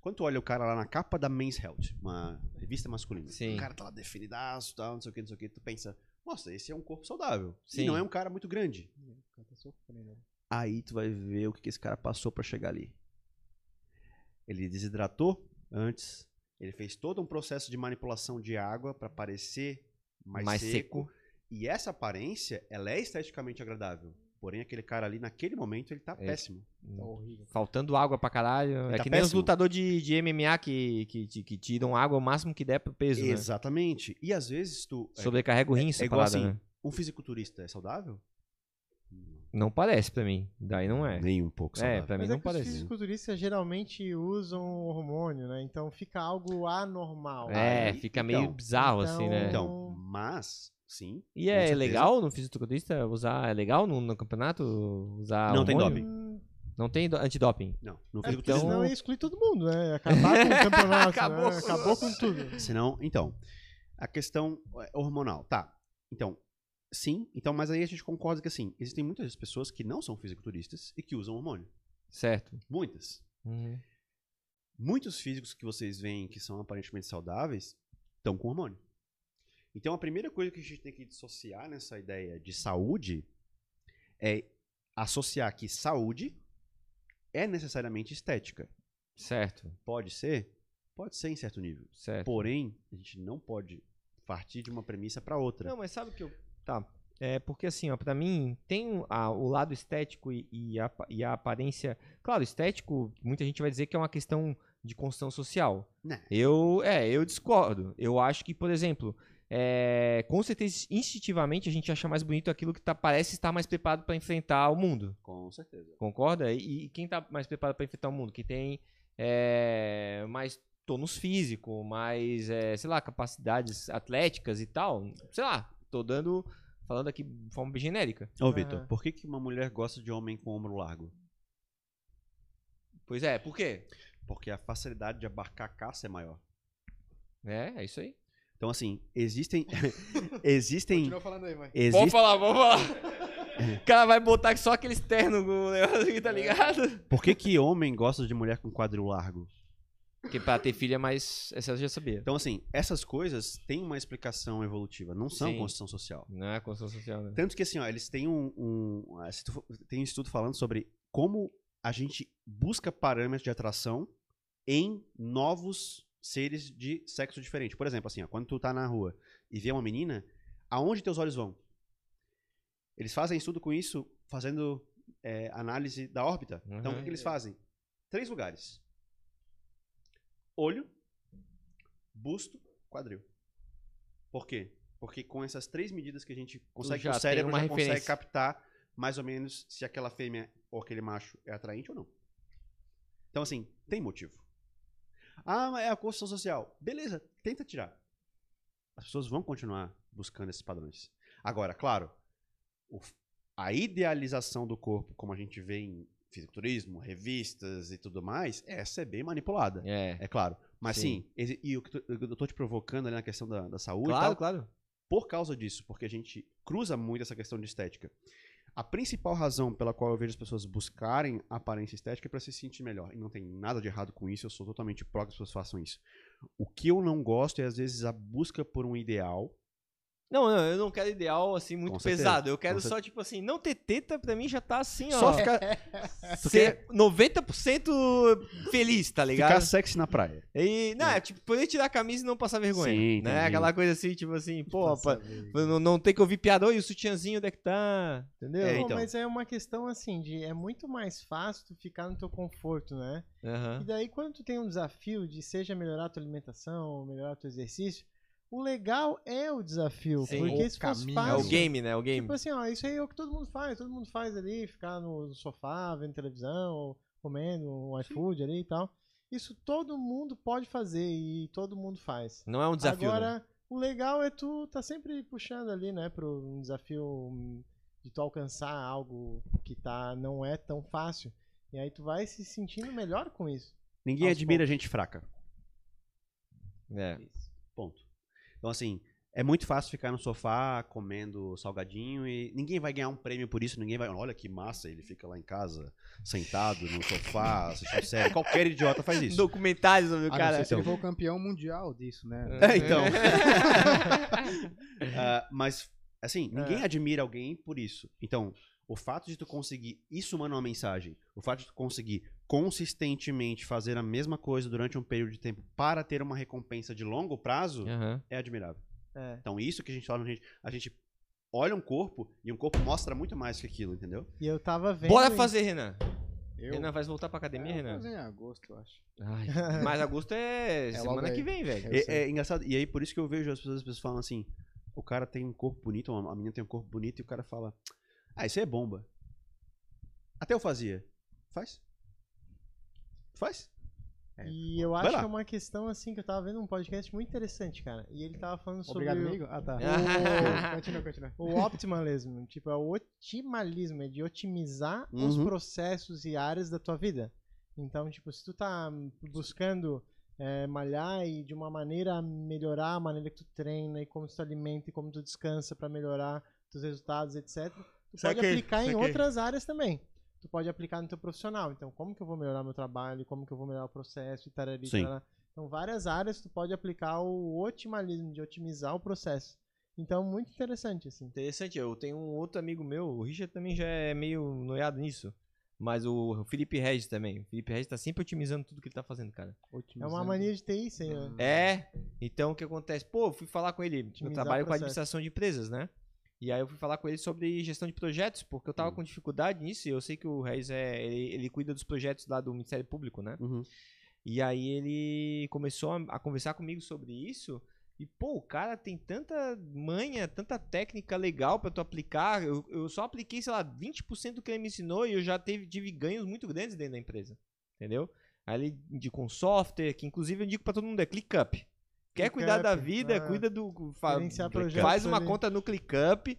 quando tu olha o cara lá na capa da Men's Health, uma revista masculina, Sim. o cara tá lá definidaço, tal, não sei o que, não sei o que, tu pensa, nossa, esse é um corpo saudável. Sim. E não é um cara muito grande. Tá sofrendo. Aí tu vai ver o que esse cara passou pra chegar ali. Ele desidratou antes, ele fez todo um processo de manipulação de água pra parecer mais, Mais seco, seco. E essa aparência, ela é esteticamente agradável. Porém, aquele cara ali, naquele momento, ele tá É. péssimo. Tá horrível. Faltando água pra caralho. É tá que nem os péssimo. lutadores de, de MMA que, que, que, que tiram água o máximo que der pro peso, né? Exatamente. E às vezes tu. é- Sobrecarrega o rim essa é igual parada, assim, né? um fisiculturista é saudável? Não parece pra mim. Daí não é. Nem um pouco É, saudável. pra mim Mas não é que os parece. fisiculturistas geralmente usam hormônio, né? Então fica algo anormal. É, Aí, fica então. meio bizarro assim, né? Então, mas, sim. E é certeza. legal no fisiculturista usar? É legal no, no campeonato usar Não tem hormônio? doping. Hum, Não tem do- antidoping. Não, no É porque fisiculturismo senão ia excluir todo mundo, né? Acabar com o campeonato. Acabou. né? Acabou com tudo. Senão, então, a questão é, hormonal, tá. Então, sim, então, mas aí a gente concorda que assim, existem muitas pessoas que não são fisiculturistas e que usam hormônio. Certo. Muitas. Uhum. Muitos físicos que vocês veem que são aparentemente saudáveis estão com hormônio. Então, a primeira coisa que a gente tem que dissociar nessa ideia de saúde é associar que saúde é necessariamente estética. Certo. Pode ser? Pode ser em certo nível. Certo. Porém, a gente não pode partir de uma premissa para outra. Não, mas sabe o que eu. Tá. É porque assim, ó, pra mim, tem a- o lado estético e, e a, e a aparência. Claro, estético, muita gente vai dizer que é uma questão de construção social. Né. Eu, é, eu discordo. Eu acho que, por exemplo, é, com certeza, instintivamente, a gente acha mais bonito aquilo que tá, parece estar mais preparado para enfrentar o mundo. Com certeza. Concorda? E, e quem tá mais preparado para enfrentar o mundo? Quem tem é, mais tônus físico, mais, é, sei lá, capacidades atléticas e tal. Sei lá, tô dando. Falando aqui de forma bem genérica. Ô, Vitor, Aham. por que, que uma mulher gosta de homem com ombro largo? Pois é, por quê? Porque a facilidade de abarcar a caça é maior. É, é isso aí. Então, assim, existem. existem. Continua falando aí, vai. Vamos Existe, falar, vamos falar. O cara vai botar só aquele externo com o negócio aqui, tá ligado? por que, que homem gosta de mulher com quadril largo? Porque pra ter filho é mais. Essa eu já sabia. Então, assim, essas coisas têm uma explicação evolutiva, não são Sim. construção social. Não é construção social, né? Tanto que, assim, ó, eles têm um. um ah, tem um estudo falando sobre como a gente busca parâmetros de atração em novos seres de sexo diferente. Por exemplo, assim, ó, quando tu tá na rua e vê uma menina, aonde teus olhos vão? Eles fazem estudo com isso, fazendo é, análise da órbita. Então, o que, Uhum. que eles fazem? Três lugares: olho, busto, quadril. Por quê? Porque com essas três medidas que a gente consegue, o cérebro já consegue referência. captar mais ou menos se aquela fêmea ou aquele macho é atraente ou não. Então, assim, tem motivo. Ah, mas é a construção social. Beleza, tenta tirar. As pessoas vão continuar buscando esses padrões. Agora, claro, o a idealização do corpo, como a gente vê em fisiculturismo, revistas e tudo mais, essa é bem manipulada. É. É claro. Mas Sim. sim, e o que eu tô te provocando ali na questão da, da saúde Claro, tal, claro. por causa disso, porque a gente cruza muito essa questão de estética. A principal razão pela qual eu vejo as pessoas buscarem aparência estética é para se sentir melhor. E não tem nada de errado com isso, eu sou totalmente pró que as pessoas façam isso. O que eu não gosto é, às vezes, a busca por um ideal. Não, não, eu não quero ideal assim muito Com certeza, pesado. Eu quero com só, tipo assim, não ter teta pra mim já tá assim, ó. Só ficar, ser 90% feliz, tá ligado? ficar sexy na praia. E, não, é. tipo, poder tirar a camisa e não passar vergonha. Sim, né? entendi. Aquela coisa assim, tipo assim, pô, velho. não, não tem que ouvir piada, oi, o sutiãzinho onde é que tá? Entendeu? É, Não, então. Mas é uma questão assim de é muito mais fácil tu ficar no teu conforto, né? Aham. E daí quando tu tem um desafio de seja melhorar a tua alimentação, ou melhorar o teu exercício, o legal é o desafio, Sim. porque O se fosse caminho. É fácil, o game, né? O game. Tipo assim, ó, isso aí é o que todo mundo faz, todo mundo faz ali, ficar no sofá, vendo televisão, ou comendo um iFood ali e tal. Isso todo mundo pode fazer e todo mundo faz. Não é um desafio, né? Agora, o legal é tu tá sempre puxando ali, né, pro um desafio hum, de tu alcançar algo que tá não é tão fácil. E aí tu vai se sentindo melhor com isso. Ninguém admira poucos. gente fraca. É. Ponto. Então, assim, é muito fácil ficar no sofá comendo salgadinho e ninguém vai ganhar um prêmio por isso. Ninguém vai. Olha que massa, ele fica lá em casa, sentado no sofá, assistindo série. Qualquer idiota faz isso. Documentários o Ah, não cara. sei se ele for campeão mundial disso, né? É, então. Ah, mas, assim, ninguém É. admira alguém por isso. Então, o fato de tu conseguir isso manda uma mensagem. O fato de tu conseguir consistentemente fazer a mesma coisa durante um período de tempo para ter uma recompensa de longo prazo Aham. é admirável. É. Então, isso que a gente fala, a gente, a gente olha um corpo e um corpo mostra muito mais que aquilo, entendeu? E eu tava vendo. Bora fazer, Renan. Eu, Renan vai voltar pra academia, É, vou Renan? fazer em agosto, eu acho. Ai, mas agosto é, logo semana que vem, velho. É, é engraçado. E aí, por isso que eu vejo as pessoas, as pessoas falam assim: o cara tem um corpo bonito, a menina tem um corpo bonito, e o cara fala: Ah, isso aí é bomba. Até eu fazia. Faz. Faz. É. E eu Vai acho lá. que é uma questão assim que eu tava vendo um podcast muito interessante, cara. E ele tava falando sobre Obrigado, o- amigo. Ah, tá. Ah. continua, continua. o optimalismo. tipo, é o otimalismo, é de otimizar os Uhum. processos e áreas da tua vida. Então, tipo, se tu tá buscando é, malhar e de uma maneira melhorar a maneira que tu treina e como tu alimenta e como tu descansa pra melhorar teus resultados, etc. Tu pode Saquei, aplicar em outras áreas também. Tu pode aplicar no teu profissional. Então, como que eu vou melhorar meu trabalho? Como que eu vou melhorar o processo? E tarari, Sim. tarará. Então, várias áreas tu pode aplicar o otimalismo, de otimizar o processo. Então, muito interessante, assim. Interessante, eu tenho um outro amigo meu, o Richard também já é meio noiado nisso. Mas o Felipe Regis também. O Felipe Regis tá sempre otimizando tudo que ele tá fazendo, cara. É uma mania de TI, isso aí, né? É, então o que acontece? Pô, eu fui falar com ele. Eu Otimizar trabalho o com administração de empresas, né? E aí eu fui falar com ele sobre gestão de projetos, porque eu tava Hum. com dificuldade nisso, e eu sei que o Reis é. Ele, ele cuida dos projetos lá do Ministério Público, né? Uhum. E aí ele começou a, a conversar comigo sobre isso. E, pô, o cara tem tanta manha, tanta técnica legal pra tu aplicar. Eu, eu só apliquei, sei lá, 20% do que ele me ensinou e eu já teve, tive ganhos muito grandes dentro da empresa. Entendeu? Aí ele indicou um software, que inclusive eu indico pra todo mundo, é ClickUp. Quer cuidar da vida, ah. cuida do. fa- faz uma ali. conta no ClickUp.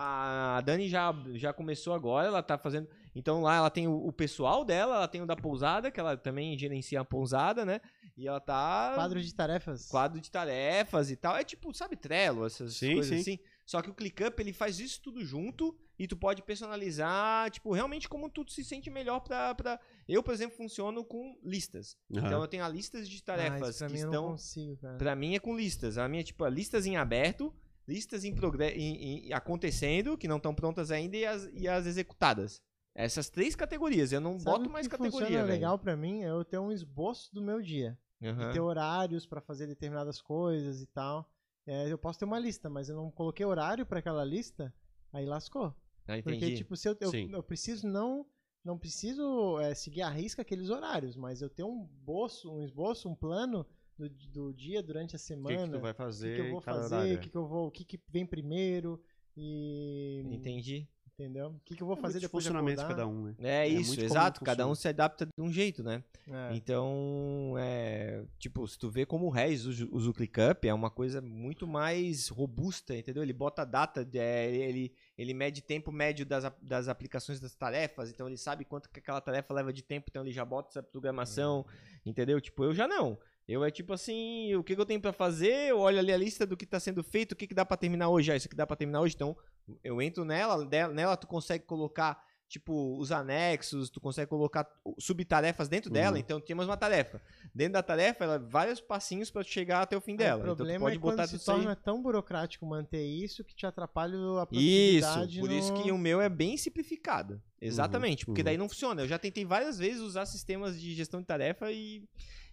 A Dani já, já começou agora, ela tá fazendo. Então lá ela tem o, o pessoal dela, ela tem o da pousada, que ela também gerencia a pousada, né? E ela tá. Quadro de tarefas. quadro de tarefas e tal. É tipo, sabe, Trello, essas Sim, coisas sim. assim. Só que o ClickUp, ele faz isso tudo junto e tu pode personalizar, tipo, realmente como tu se sente melhor pra... pra... Eu, por exemplo, funciono com listas. Aham. Então eu tenho a listas de Ah, tarefas pra que mim eu não estão... consigo, cara. Pra mim é com listas. A minha, tipo, é listas em aberto, listas em, progre... em, em- acontecendo, que não estão prontas ainda, e as, e as executadas. Essas três categorias. Eu não Sabe boto mais categoria, funciona velho. legal pra mim é eu ter um esboço do meu dia. Aham. E ter horários pra fazer determinadas coisas e tal. É, eu posso ter uma lista, mas eu não coloquei horário pra aquela lista, aí lascou. Ah, Porque, entendi. tipo, se eu, eu, eu preciso não. Não preciso é, seguir a risca aqueles horários, mas eu tenho um esboço, um esboço, um plano do, do dia durante a O que, semana. que tu vai o fazer? que, que eu vou fazer, o que, que eu vou, o que, que vem primeiro e Entendi. Entendeu? O que, que eu vou É fazer depois de funcionamentos acordar. cada um, né? É, É isso, exato. Cada um se adapta de um jeito, né? É. Então, é, tipo, se tu vê como o Reis usa, usa o ClickUp, é uma coisa muito mais robusta, entendeu? Ele bota data, de- é, ele, ele mede tempo médio das, das aplicações das tarefas, então ele sabe quanto que aquela tarefa leva de tempo, então ele já bota essa programação, entendeu? Tipo, eu já não. Eu é tipo assim, o que, que eu tenho pra fazer, eu olho ali a lista do que tá sendo feito, o que, que dá pra terminar hoje, ah, isso aqui dá pra terminar hoje, então eu entro nela, nela tu consegue colocar tipo os anexos, tu consegue colocar subtarefas dentro dela, Uhum. então temos uma tarefa. Dentro da tarefa, ela vários passinhos pra tu chegar até o fim Aí dela. O então problema pode é quando botar se tudo isso aí. torna tão burocrático manter isso que te atrapalha a Isso, produtividade por isso no- que o meu é bem simplificado. Exatamente, porque uhum. daí não funciona. Eu já tentei várias vezes usar sistemas de gestão de tarefa e,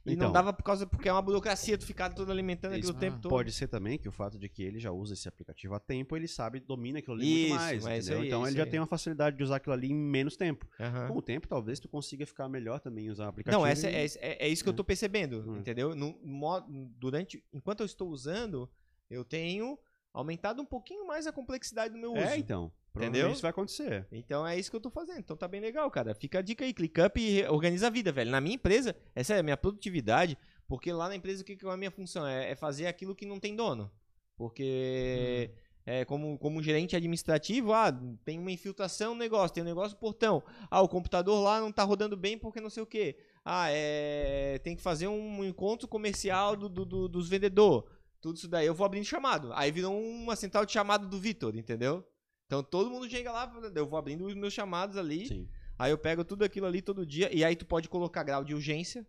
e Então. não dava por causa porque é uma burocracia tu ficar todo alimentando aquilo o tempo todo. Pode ser também que o fato de que ele já usa esse aplicativo há tempo, ele sabe, domina aquilo ali Isso, muito mais, é entendeu? aí, é então ele já aí. tem uma facilidade de usar aquilo ali em menos tempo. Aham. Com o tempo, talvez tu consiga ficar melhor também usar o aplicativo. Não, essa e- é, é, é isso que eu tô percebendo, Hum. entendeu? No, durante, enquanto eu estou usando, eu tenho aumentado um pouquinho mais a complexidade do meu uso. É, então. Entendeu? Isso vai acontecer. Então é isso que eu tô fazendo. Então tá bem legal, cara. Fica a dica aí, ClickUp e organiza a vida, velho. Na minha empresa, essa é a minha produtividade, porque lá na empresa o que, que é a minha função? É, é fazer aquilo que não tem dono. Porque é, como, como gerente administrativo, ah, tem uma infiltração no negócio, tem um negócio portão. Ah, o computador lá não tá rodando bem porque não sei o quê. Ah, é, tem que fazer um encontro comercial do, do- do- dos vendedores. Tudo isso daí eu vou abrindo chamado. Aí virou uma central de chamado do Vitor, entendeu? Então todo mundo chega lá, eu vou abrindo os meus chamados ali. Sim. Aí eu pego tudo aquilo ali todo dia. E aí tu pode colocar grau de urgência.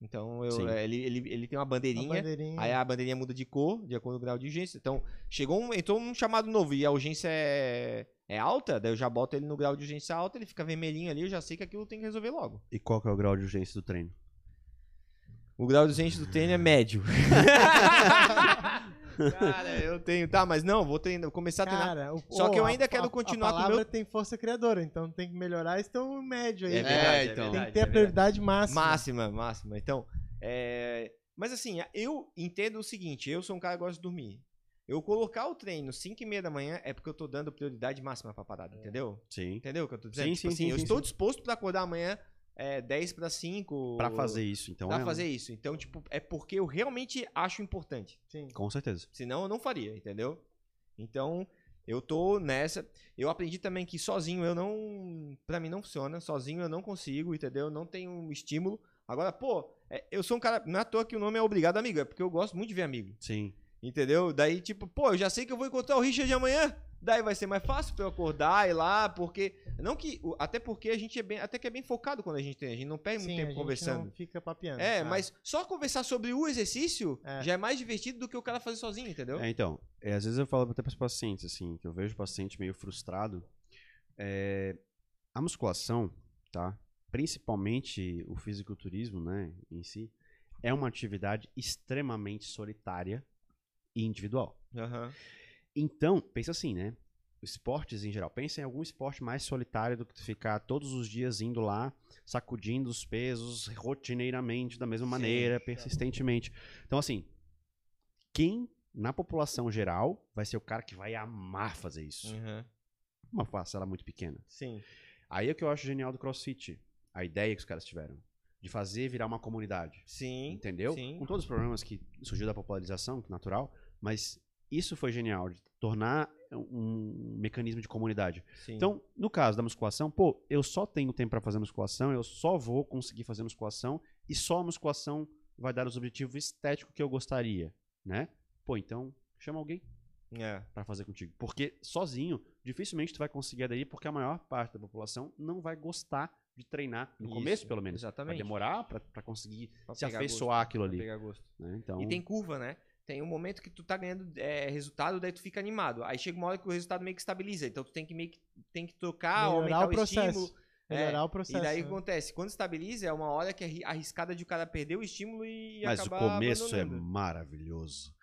Então eu- é, ele, ele, ele tem uma bandeirinha. bandeirinha. Aí a bandeirinha muda de cor, de acordo com o grau de urgência. Então, chegou um, entrou um chamado novo e a urgência é, é alta, daí eu já boto ele no grau de urgência alta, ele fica vermelhinho ali, eu já sei que aquilo tem que resolver logo. E qual que é o grau de urgência do treino? O grau de urgência do treino é médio. Cara, eu tenho. Tá, mas não, vou treinar, vou começar a treinar. Cara, o- Só que eu a- ainda quero a- continuar a com o palavra meu- tem força criadora, então tem que melhorar esse teu médio aí. É cara. verdade, é então. verdade, Tem que ter é a prioridade máxima. Máxima, máxima. Então, é... mas assim, eu entendo o seguinte: eu sou um cara que gosta de dormir. Eu colocar o treino 5 e meia da manhã é porque eu tô dando prioridade máxima pra parada, entendeu? Sim. Entendeu o que eu tô dizendo? Sim, tipo sim, assim, sim, eu sim, estou sim. disposto pra acordar amanhã é, 10 para 5. Pra fazer isso, então Pra é um- fazer isso. Então, tipo, é porque eu realmente acho importante. Sim. Com certeza. Senão eu não faria, entendeu? Então, eu tô nessa. Eu aprendi também que sozinho eu não. Pra mim não funciona. Sozinho eu não consigo, entendeu? Não tenho um estímulo. Agora, pô, é, eu sou um cara. Não é à toa que o nome é obrigado amigo. É porque eu gosto muito de ver amigo. Sim. Entendeu? Daí, tipo, pô, eu já sei que eu vou encontrar o Richard amanhã. Daí vai ser mais fácil pra eu acordar e ir lá, porque. Não que. o- Até porque a gente é bem. Até que é bem focado quando a gente tem. A gente não perde Sim, muito a tempo gente conversando. não fica papeando. É, mas só conversar sobre o exercício É. já é mais divertido do que o cara fazer sozinho, entendeu? É, então, é, às vezes eu falo até para os pacientes, assim, que eu vejo o paciente meio frustrado. é, a musculação, tá? Principalmente o fisiculturismo, né, em si, é uma atividade extremamente solitária e individual. Aham. Então, pensa assim, né? Esportes em geral. Pensa em algum esporte mais solitário do que ficar todos os dias indo lá, sacudindo os pesos rotineiramente, da mesma Sim. maneira, persistentemente. Então, assim, quem na população geral vai ser o cara que vai amar fazer isso? Uhum. Uma parcela muito pequena. Sim. Aí é o que eu acho genial do CrossFit. A ideia que os caras tiveram. De fazer virar uma comunidade. Sim. Entendeu? Sim. Com todos os problemas que surgiu da popularização, natural, mas isso foi genial, de tornar um mecanismo de comunidade. Sim. Então, no caso da musculação, pô, eu só tenho tempo para fazer musculação, eu só vou conseguir fazer musculação e só a musculação vai dar os objetivos estéticos que eu gostaria, né? Pô, então chama alguém É. para fazer contigo, porque sozinho dificilmente tu vai conseguir aderir, porque a maior parte da população não vai gostar de treinar no Isso, começo, pelo menos. exatamente. Vai demorar para conseguir Pra se afeiçoar gosto, aquilo ali. pegar gosto. né? Então, E tem curva, né? Tem um momento que tu tá ganhando é, resultado, daí tu fica animado. Aí chega uma hora que o resultado meio que estabiliza. Então tu tem que meio que tem que tocar, Melhorar aumentar o o, processo. estímulo. Melhorar É, o processo. e daí o que né? acontece? Quando estabiliza, é uma hora que é arri- arriscada de o cara perder o estímulo e Mas o acabar começo é maravilhoso.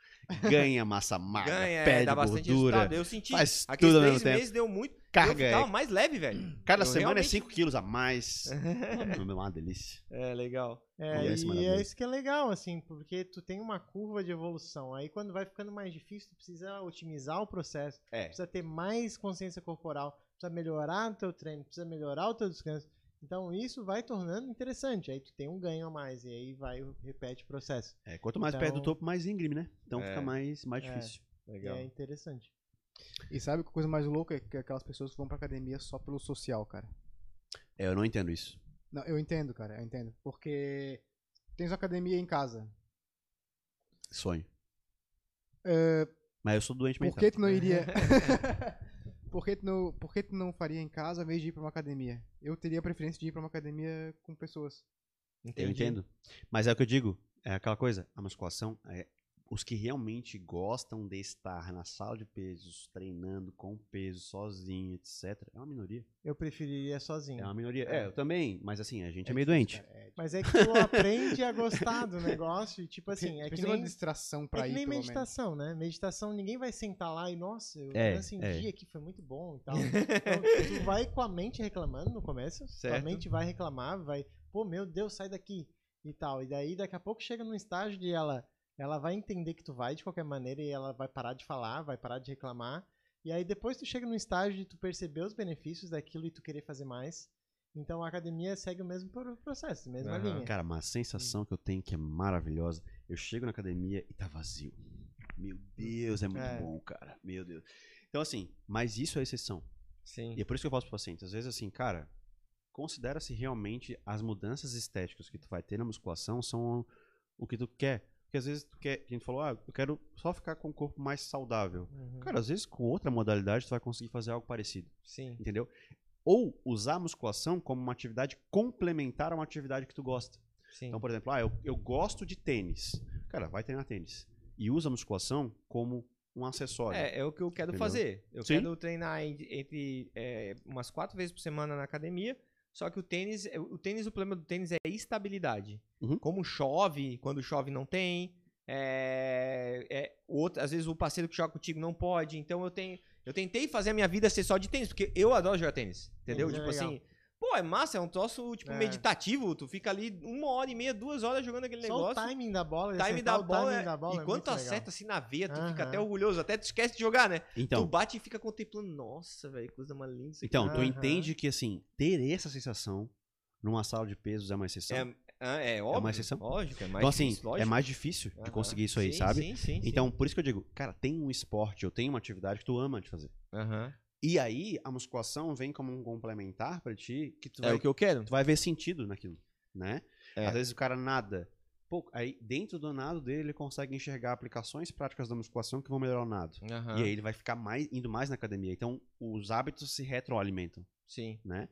Ganha massa magra, Ganha, é, perde dá bastante gordura. resultado. Eu senti. faz tudo ao três mesmo tempo. meses deu muito. Carga eu é- mais leve, velho. Cada Eu semana realmente- é 5 quilos a mais. é uma delícia. É, legal. É, E é isso que é legal, assim, porque tu tem uma curva de evolução. Aí quando vai ficando mais difícil, tu precisa otimizar o processo, É. precisa ter mais consciência corporal, precisa melhorar o teu treino, precisa melhorar o teu descanso. Então isso vai tornando interessante. Aí tu tem um ganho a mais e aí vai repete o processo. É, quanto mais Então- perto do topo, mais íngreme, né? Então É. fica mais, mais É. difícil. E Legal. é interessante. E sabe que a coisa mais louca é que aquelas pessoas que vão pra academia só pelo social, cara. É, eu não entendo isso. Não, eu entendo, cara, eu entendo. Porque tens academia em casa. Sonho. É, Mas eu sou doente por mental. que tu não iria. por, que tu não, por que tu não faria em casa ao invés de ir pra uma academia? Eu teria a preferência de ir pra uma academia com pessoas. Eu Entendi. entendo. Mas é o que eu digo. É aquela coisa. A musculação é os que realmente gostam de estar na sala de pesos, treinando com peso, sozinho, etc. É uma minoria. Eu preferiria sozinho. É uma minoria. É, eu também. Mas assim, a gente é, meio difícil, doente. cara, é Mas é que tu aprende a gostar do negócio e tipo assim, é que nem uma distração É pra que ir, nem meditação, né? Meditação, ninguém vai sentar lá e, nossa, eu É, transcendi é. aqui, foi muito bom e tal. Então, tu vai com a mente reclamando no começo, tua Certo. mente vai reclamar, vai, pô, meu Deus, sai daqui e tal. E daí, daqui a pouco, chega num estágio de ela, ela vai entender que tu vai de qualquer maneira e ela vai parar de falar, vai parar de reclamar. E aí, depois tu chega num estágio de tu perceber os benefícios daquilo e tu querer fazer mais. Então, a academia segue o mesmo pro- processo, mesma Aham. linha. Cara, uma sensação que eu tenho que é maravilhosa. Eu chego na academia e tá vazio. Meu Deus, é muito É. bom, cara. Meu Deus. Então, assim, mas isso é exceção. Sim. E é por isso que eu falo pro paciente. Às vezes, assim, cara, considera se realmente as mudanças estéticas que tu vai ter na musculação são o que tu quer. Porque às vezes tu quer, a gente falou, ah, eu quero só ficar com o corpo mais saudável. Uhum. Cara, às vezes com outra modalidade tu vai conseguir fazer algo parecido, Sim. entendeu? Ou usar a musculação como uma atividade complementar a uma atividade que tu gosta. Sim. Então, por exemplo, ah, eu, eu gosto de tênis. Cara, vai treinar tênis. E usa a musculação como um acessório. É, é o que eu quero Entendeu? fazer. Eu Sim. quero treinar en- entre é, umas quatro vezes por semana na academia. Só que o tênis, é, o tênis, o problema do tênis é estabilidade. Uhum. Como chove, quando chove não tem. É, é, outro, às vezes o parceiro que joga contigo não pode. Então eu tenho, eu tentei fazer a minha vida ser só de tênis, porque eu adoro jogar tênis. Entendeu? Tênis é tipo legal. assim, Pô, é massa, é um troço, tipo, É. meditativo. Tu fica ali uma hora e meia, duas horas jogando aquele Só negócio. o timing da bola. O time da o bola, timing é... da bola e é quando tu acerta assim na veia, tu fica Aham. até orgulhoso, até tu esquece de jogar, né? Então, Tu bate e fica contemplando, nossa, velho, coisa mais linda isso aqui. então tu Aham. entende que, assim, ter essa sensação numa sala de pesos é uma exceção? É, é, é óbvio, exceção? lógico, é mais então, assim, difícil, é lógico. mais difícil de conseguir isso aí, Sim, sabe? Sim, sim, sim. Então, por isso que eu digo, cara, tem um esporte ou tem uma atividade que tu ama de fazer. Aham. E aí, a musculação vem como um complementar pra ti, que tu É vai, o que eu quero. tu vai ver sentido naquilo, né? É. Às vezes o cara nada. Pô, aí dentro do nado dele, ele consegue enxergar aplicações práticas da musculação que vão melhorar o nado. Aham. E aí ele vai ficar mais, indo mais na academia. Então, os hábitos se retroalimentam, Sim. né?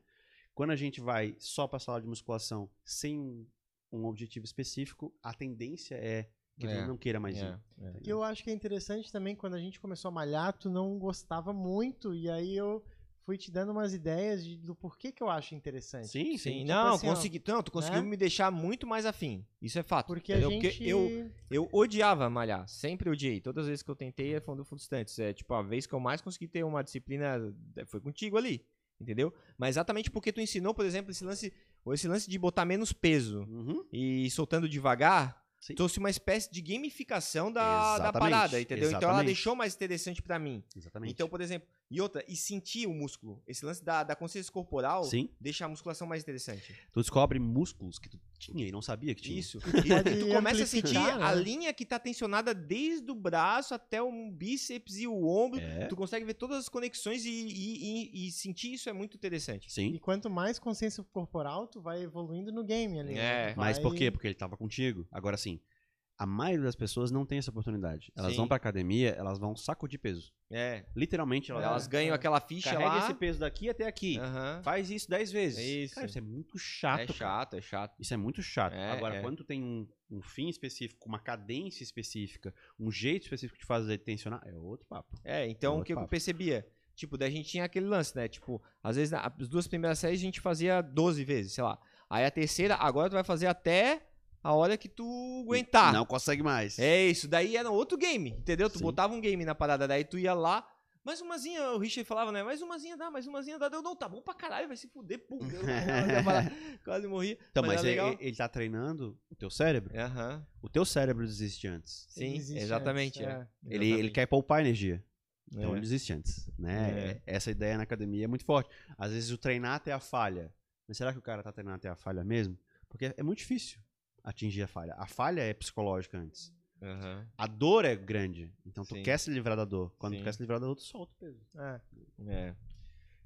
Quando a gente vai só pra sala de musculação sem um objetivo específico, a tendência é que É, tu não queira mais ir. É, é. E eu acho que é interessante também, quando a gente começou a malhar, tu não gostava muito, e aí eu fui te dando umas ideias de- do porquê que eu acho interessante. Sim, sim. Tipo não, assim, consegui, não, tu conseguiu né? me deixar muito mais afim. Isso é fato. Porque a gente... eu, eu odiava malhar, sempre odiei. Todas as vezes que eu tentei, é fundo frustrante. É tipo, a vez que eu mais consegui ter uma disciplina é, foi contigo ali, entendeu? Mas exatamente porque tu ensinou, por exemplo, esse lance, esse lance de botar menos peso Uhum. e ir soltando devagar, Sim. trouxe uma espécie de gamificação da, da Exatamente, parada, entendeu? Então ela exatamente. deixou mais interessante pra mim. Exatamente. Então, por exemplo, e outra, e sentir o músculo. Esse lance da, da consciência corporal Sim. deixa a musculação mais interessante. Tu descobre músculos que tu tinha e não sabia que tinha. Isso. E tu começa a sentir amplificar, né? a linha que tá tensionada desde o braço até o bíceps e o ombro. É. Tu consegue ver todas as conexões e, e- e- e sentir isso é muito interessante. Sim. E quanto mais consciência corporal, tu vai evoluindo no game ali. né? É. Tu Mas vai- por quê? Porque ele tava contigo. Agora sim, a maioria das pessoas não tem essa oportunidade. Elas Sim. vão pra academia, elas vão sacudir peso. É. Literalmente, elas, Elas ganham aquela ficha carrega lá. esse peso daqui até aqui. Aham. Faz isso 10 vezes. Isso. Cara, isso é muito chato. É cara. chato, é chato. Isso é muito chato. É, Agora, é. quando tu tem um, um fim específico, uma cadência específica, um jeito específico de fazer tensionar, é outro papo. É, então o Outro que eu papo. percebia? Tipo, daí a gente tinha aquele lance, né? Tipo, às vezes as duas primeiras séries a gente fazia 12 vezes, sei lá. Aí a terceira, agora tu vai fazer até a hora que tu aguentar. Não consegue mais. É isso, daí era outro game, entendeu? Tu Sim. botava um game na parada, daí tu ia lá, mais umazinha, o Richard falava, né? Mais umazinha dá, mais umazinha dá. Eu, não, tá bom pra caralho, vai se fuder, pum. Quase morri. Então, mas, era ele, ele tá treinando o teu cérebro. Aham, O teu cérebro desiste antes. sim, Existe exatamente. antes, é. é. Ele, ele quer poupar energia. Então É. ele desiste antes, né? Essa ideia na academia é muito forte. Às vezes o treinar até a falha. Mas será que o cara tá treinando até a falha mesmo? Porque é muito difícil atingir a falha. A falha é psicológica antes. Aham, A dor é grande. Então tu Sim. quer se livrar da dor. Quando Sim. tu quer se livrar da dor, tu solta o peso. É. é.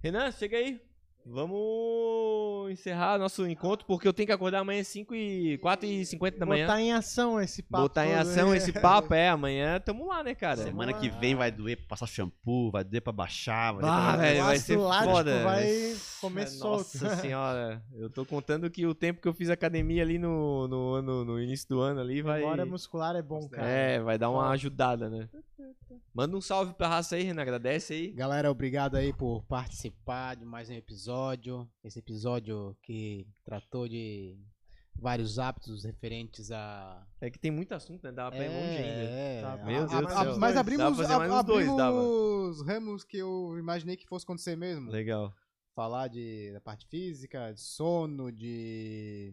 Renan, chega aí. Vamos encerrar nosso encontro, porque eu tenho que acordar amanhã às 5 e 4 e 50 da manhã. Botar em ação esse papo. Botar em ação né? esse papo, é, amanhã tamo lá, né, cara? Semana lá. que vem vai doer pra passar shampoo, vai doer pra baixar, vai Ah, doer pra... velho, O vai ser lático foda. vai comer É, solto. Nossa senhora, eu tô contando que o tempo que eu fiz academia ali no, no, ano, no início do ano ali vai. Memória muscular é bom, cara. É, vai dar uma ajudada, né? Manda um salve pra raça aí, Renan. Agradece aí. Galera, obrigado aí por participar de mais um episódio. Esse episódio que tratou de vários hábitos referentes a. É que tem muito assunto, né? Dá pra ir monte ainda. É, Tá, meu a- Deus do a- céu. Mas abrimos, pra fazer mais a- uns dois, abrimos ramos que eu imaginei que fosse acontecer mesmo. Legal. Falar de, da parte física, de sono, de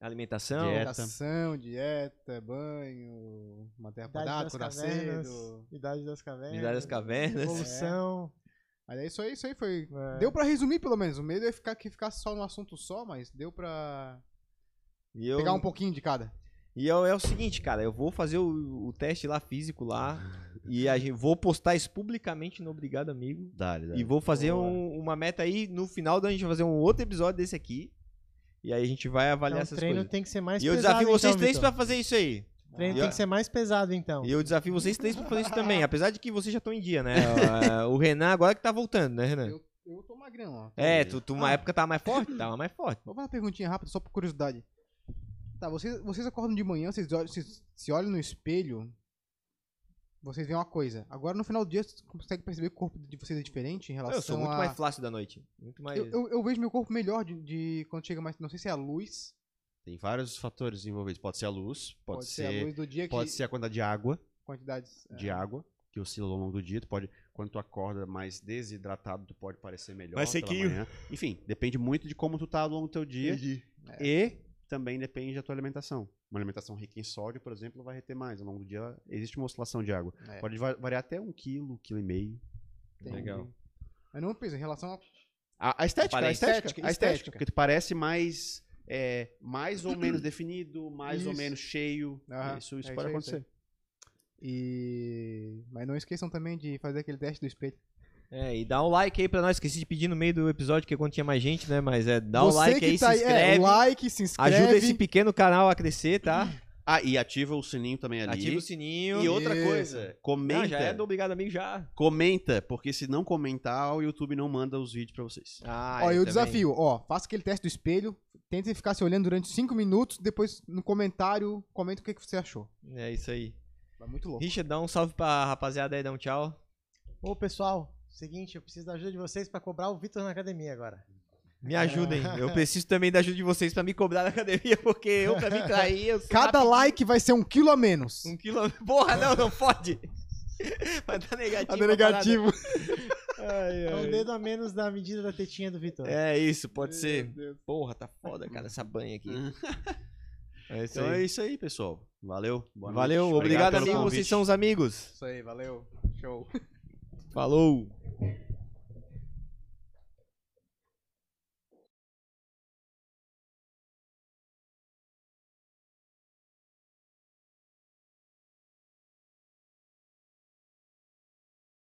Alimentação. Dieta. alimentação, dieta, banho, manter a Idade acordado, das acordar cavernas. cedo. Idade das cavernas. Idade das cavernas. Evolução. Mas é isso aí, isso aí foi. É. Deu pra resumir, pelo menos. O medo é ficar, que ficasse só no assunto só, mas deu pra E eu, pegar um pouquinho de cada. E é, o- é o seguinte, cara, eu vou fazer o, o teste lá físico lá e a gente, vou postar isso publicamente no Obrigado Amigo. Dale, dale. E vou fazer um- uma meta aí, no final da gente vai fazer um outro episódio desse aqui. E aí a gente vai avaliar Então, o essas treino coisas. tem que ser mais E eu desafio vocês então, três Vitor. pra fazer isso aí. O treino E tem eu- que ser mais pesado, então. E eu desafio vocês três pra fazer isso também. Apesar de que vocês já estão em dia, né? Ah, o Renan agora que tá voltando, né, Renan? Eu, eu tô magrão, ó. É, tu, tu uma Ah. época tava mais forte? Tava mais forte. Vou fazer uma perguntinha rápida, só por curiosidade. Tá, vocês, vocês acordam de manhã, vocês, olham- vocês se olham no espelho, vocês veem uma coisa. Agora no final do dia, vocês conseguem perceber que o corpo de vocês é diferente em relação Eu sou muito a... mais flácido da noite. Muito mais. Eu, eu, eu vejo meu corpo melhor de, de quando chega mais. Não sei se é a luz. Tem vários fatores envolvidos. Pode ser a luz, pode, ser, a luz do dia que. pode ser a quantidade de água, Quantidades. é, de água que oscila ao longo do dia. Tu pode, quando tu acorda mais desidratado, tu pode parecer melhor. Pela sequinho. manhã. Enfim, depende muito de como tu tá ao longo do teu dia. E também depende da tua alimentação. Uma alimentação rica em sódio, por exemplo, vai reter mais. Ao longo do dia existe uma oscilação de água. É. Pode va- variar até um quilo, quilo e meio. Legal. Mas não pensa, em relação a. A, a estética, a estética, Estética, a estética, estética. porque tu parece mais, é, mais ou menos definido, mais ou Isso. menos cheio. Aham, Isso, isso é pode isso acontecer. E. Mas não esqueçam também de fazer aquele teste do espelho. É, e dá um like aí pra nós. Esqueci de pedir no meio do episódio, que é quando tinha mais gente, né? Mas é, dá um Você like que aí, tá se inscreve. É, like, se inscreve. ajuda esse pequeno canal a crescer, tá? Ah, e ativa o sininho também ali. Ativa o sininho. E outra Isso. coisa, comenta. Não, já é do Obrigado Amigo já. Comenta, porque se não comentar, o YouTube não manda os vídeos pra vocês. Ah, Ó, e o desafio, ó, faça aquele teste do espelho, tente ficar se olhando durante 5 minutos, depois no comentário, comenta o que, que você achou. É isso aí. Vai muito louco. Richard, dá um salve pra rapaziada aí, dá um tchau. Ô, pessoal, seguinte, eu preciso da ajuda de vocês pra cobrar o Vitor na academia agora. Me ajudem. Eu preciso também da ajuda de vocês pra me cobrar na academia, porque eu, pra me trair, eu Cada rapidinho. like vai ser um quilo a menos. Um quilo. Porra, não, não pode. Vai dar negativo. Tá a negativo. É um dedo a menos da medida da tetinha do Vitor. É isso, pode ser. Porra, tá foda, cara, essa banha aqui. É isso Então é aí. isso aí, pessoal. Valeu. Boa Valeu, noite. obrigado, pelo amigo. convite. Vocês são os amigos. Isso aí, valeu. Show. Falou.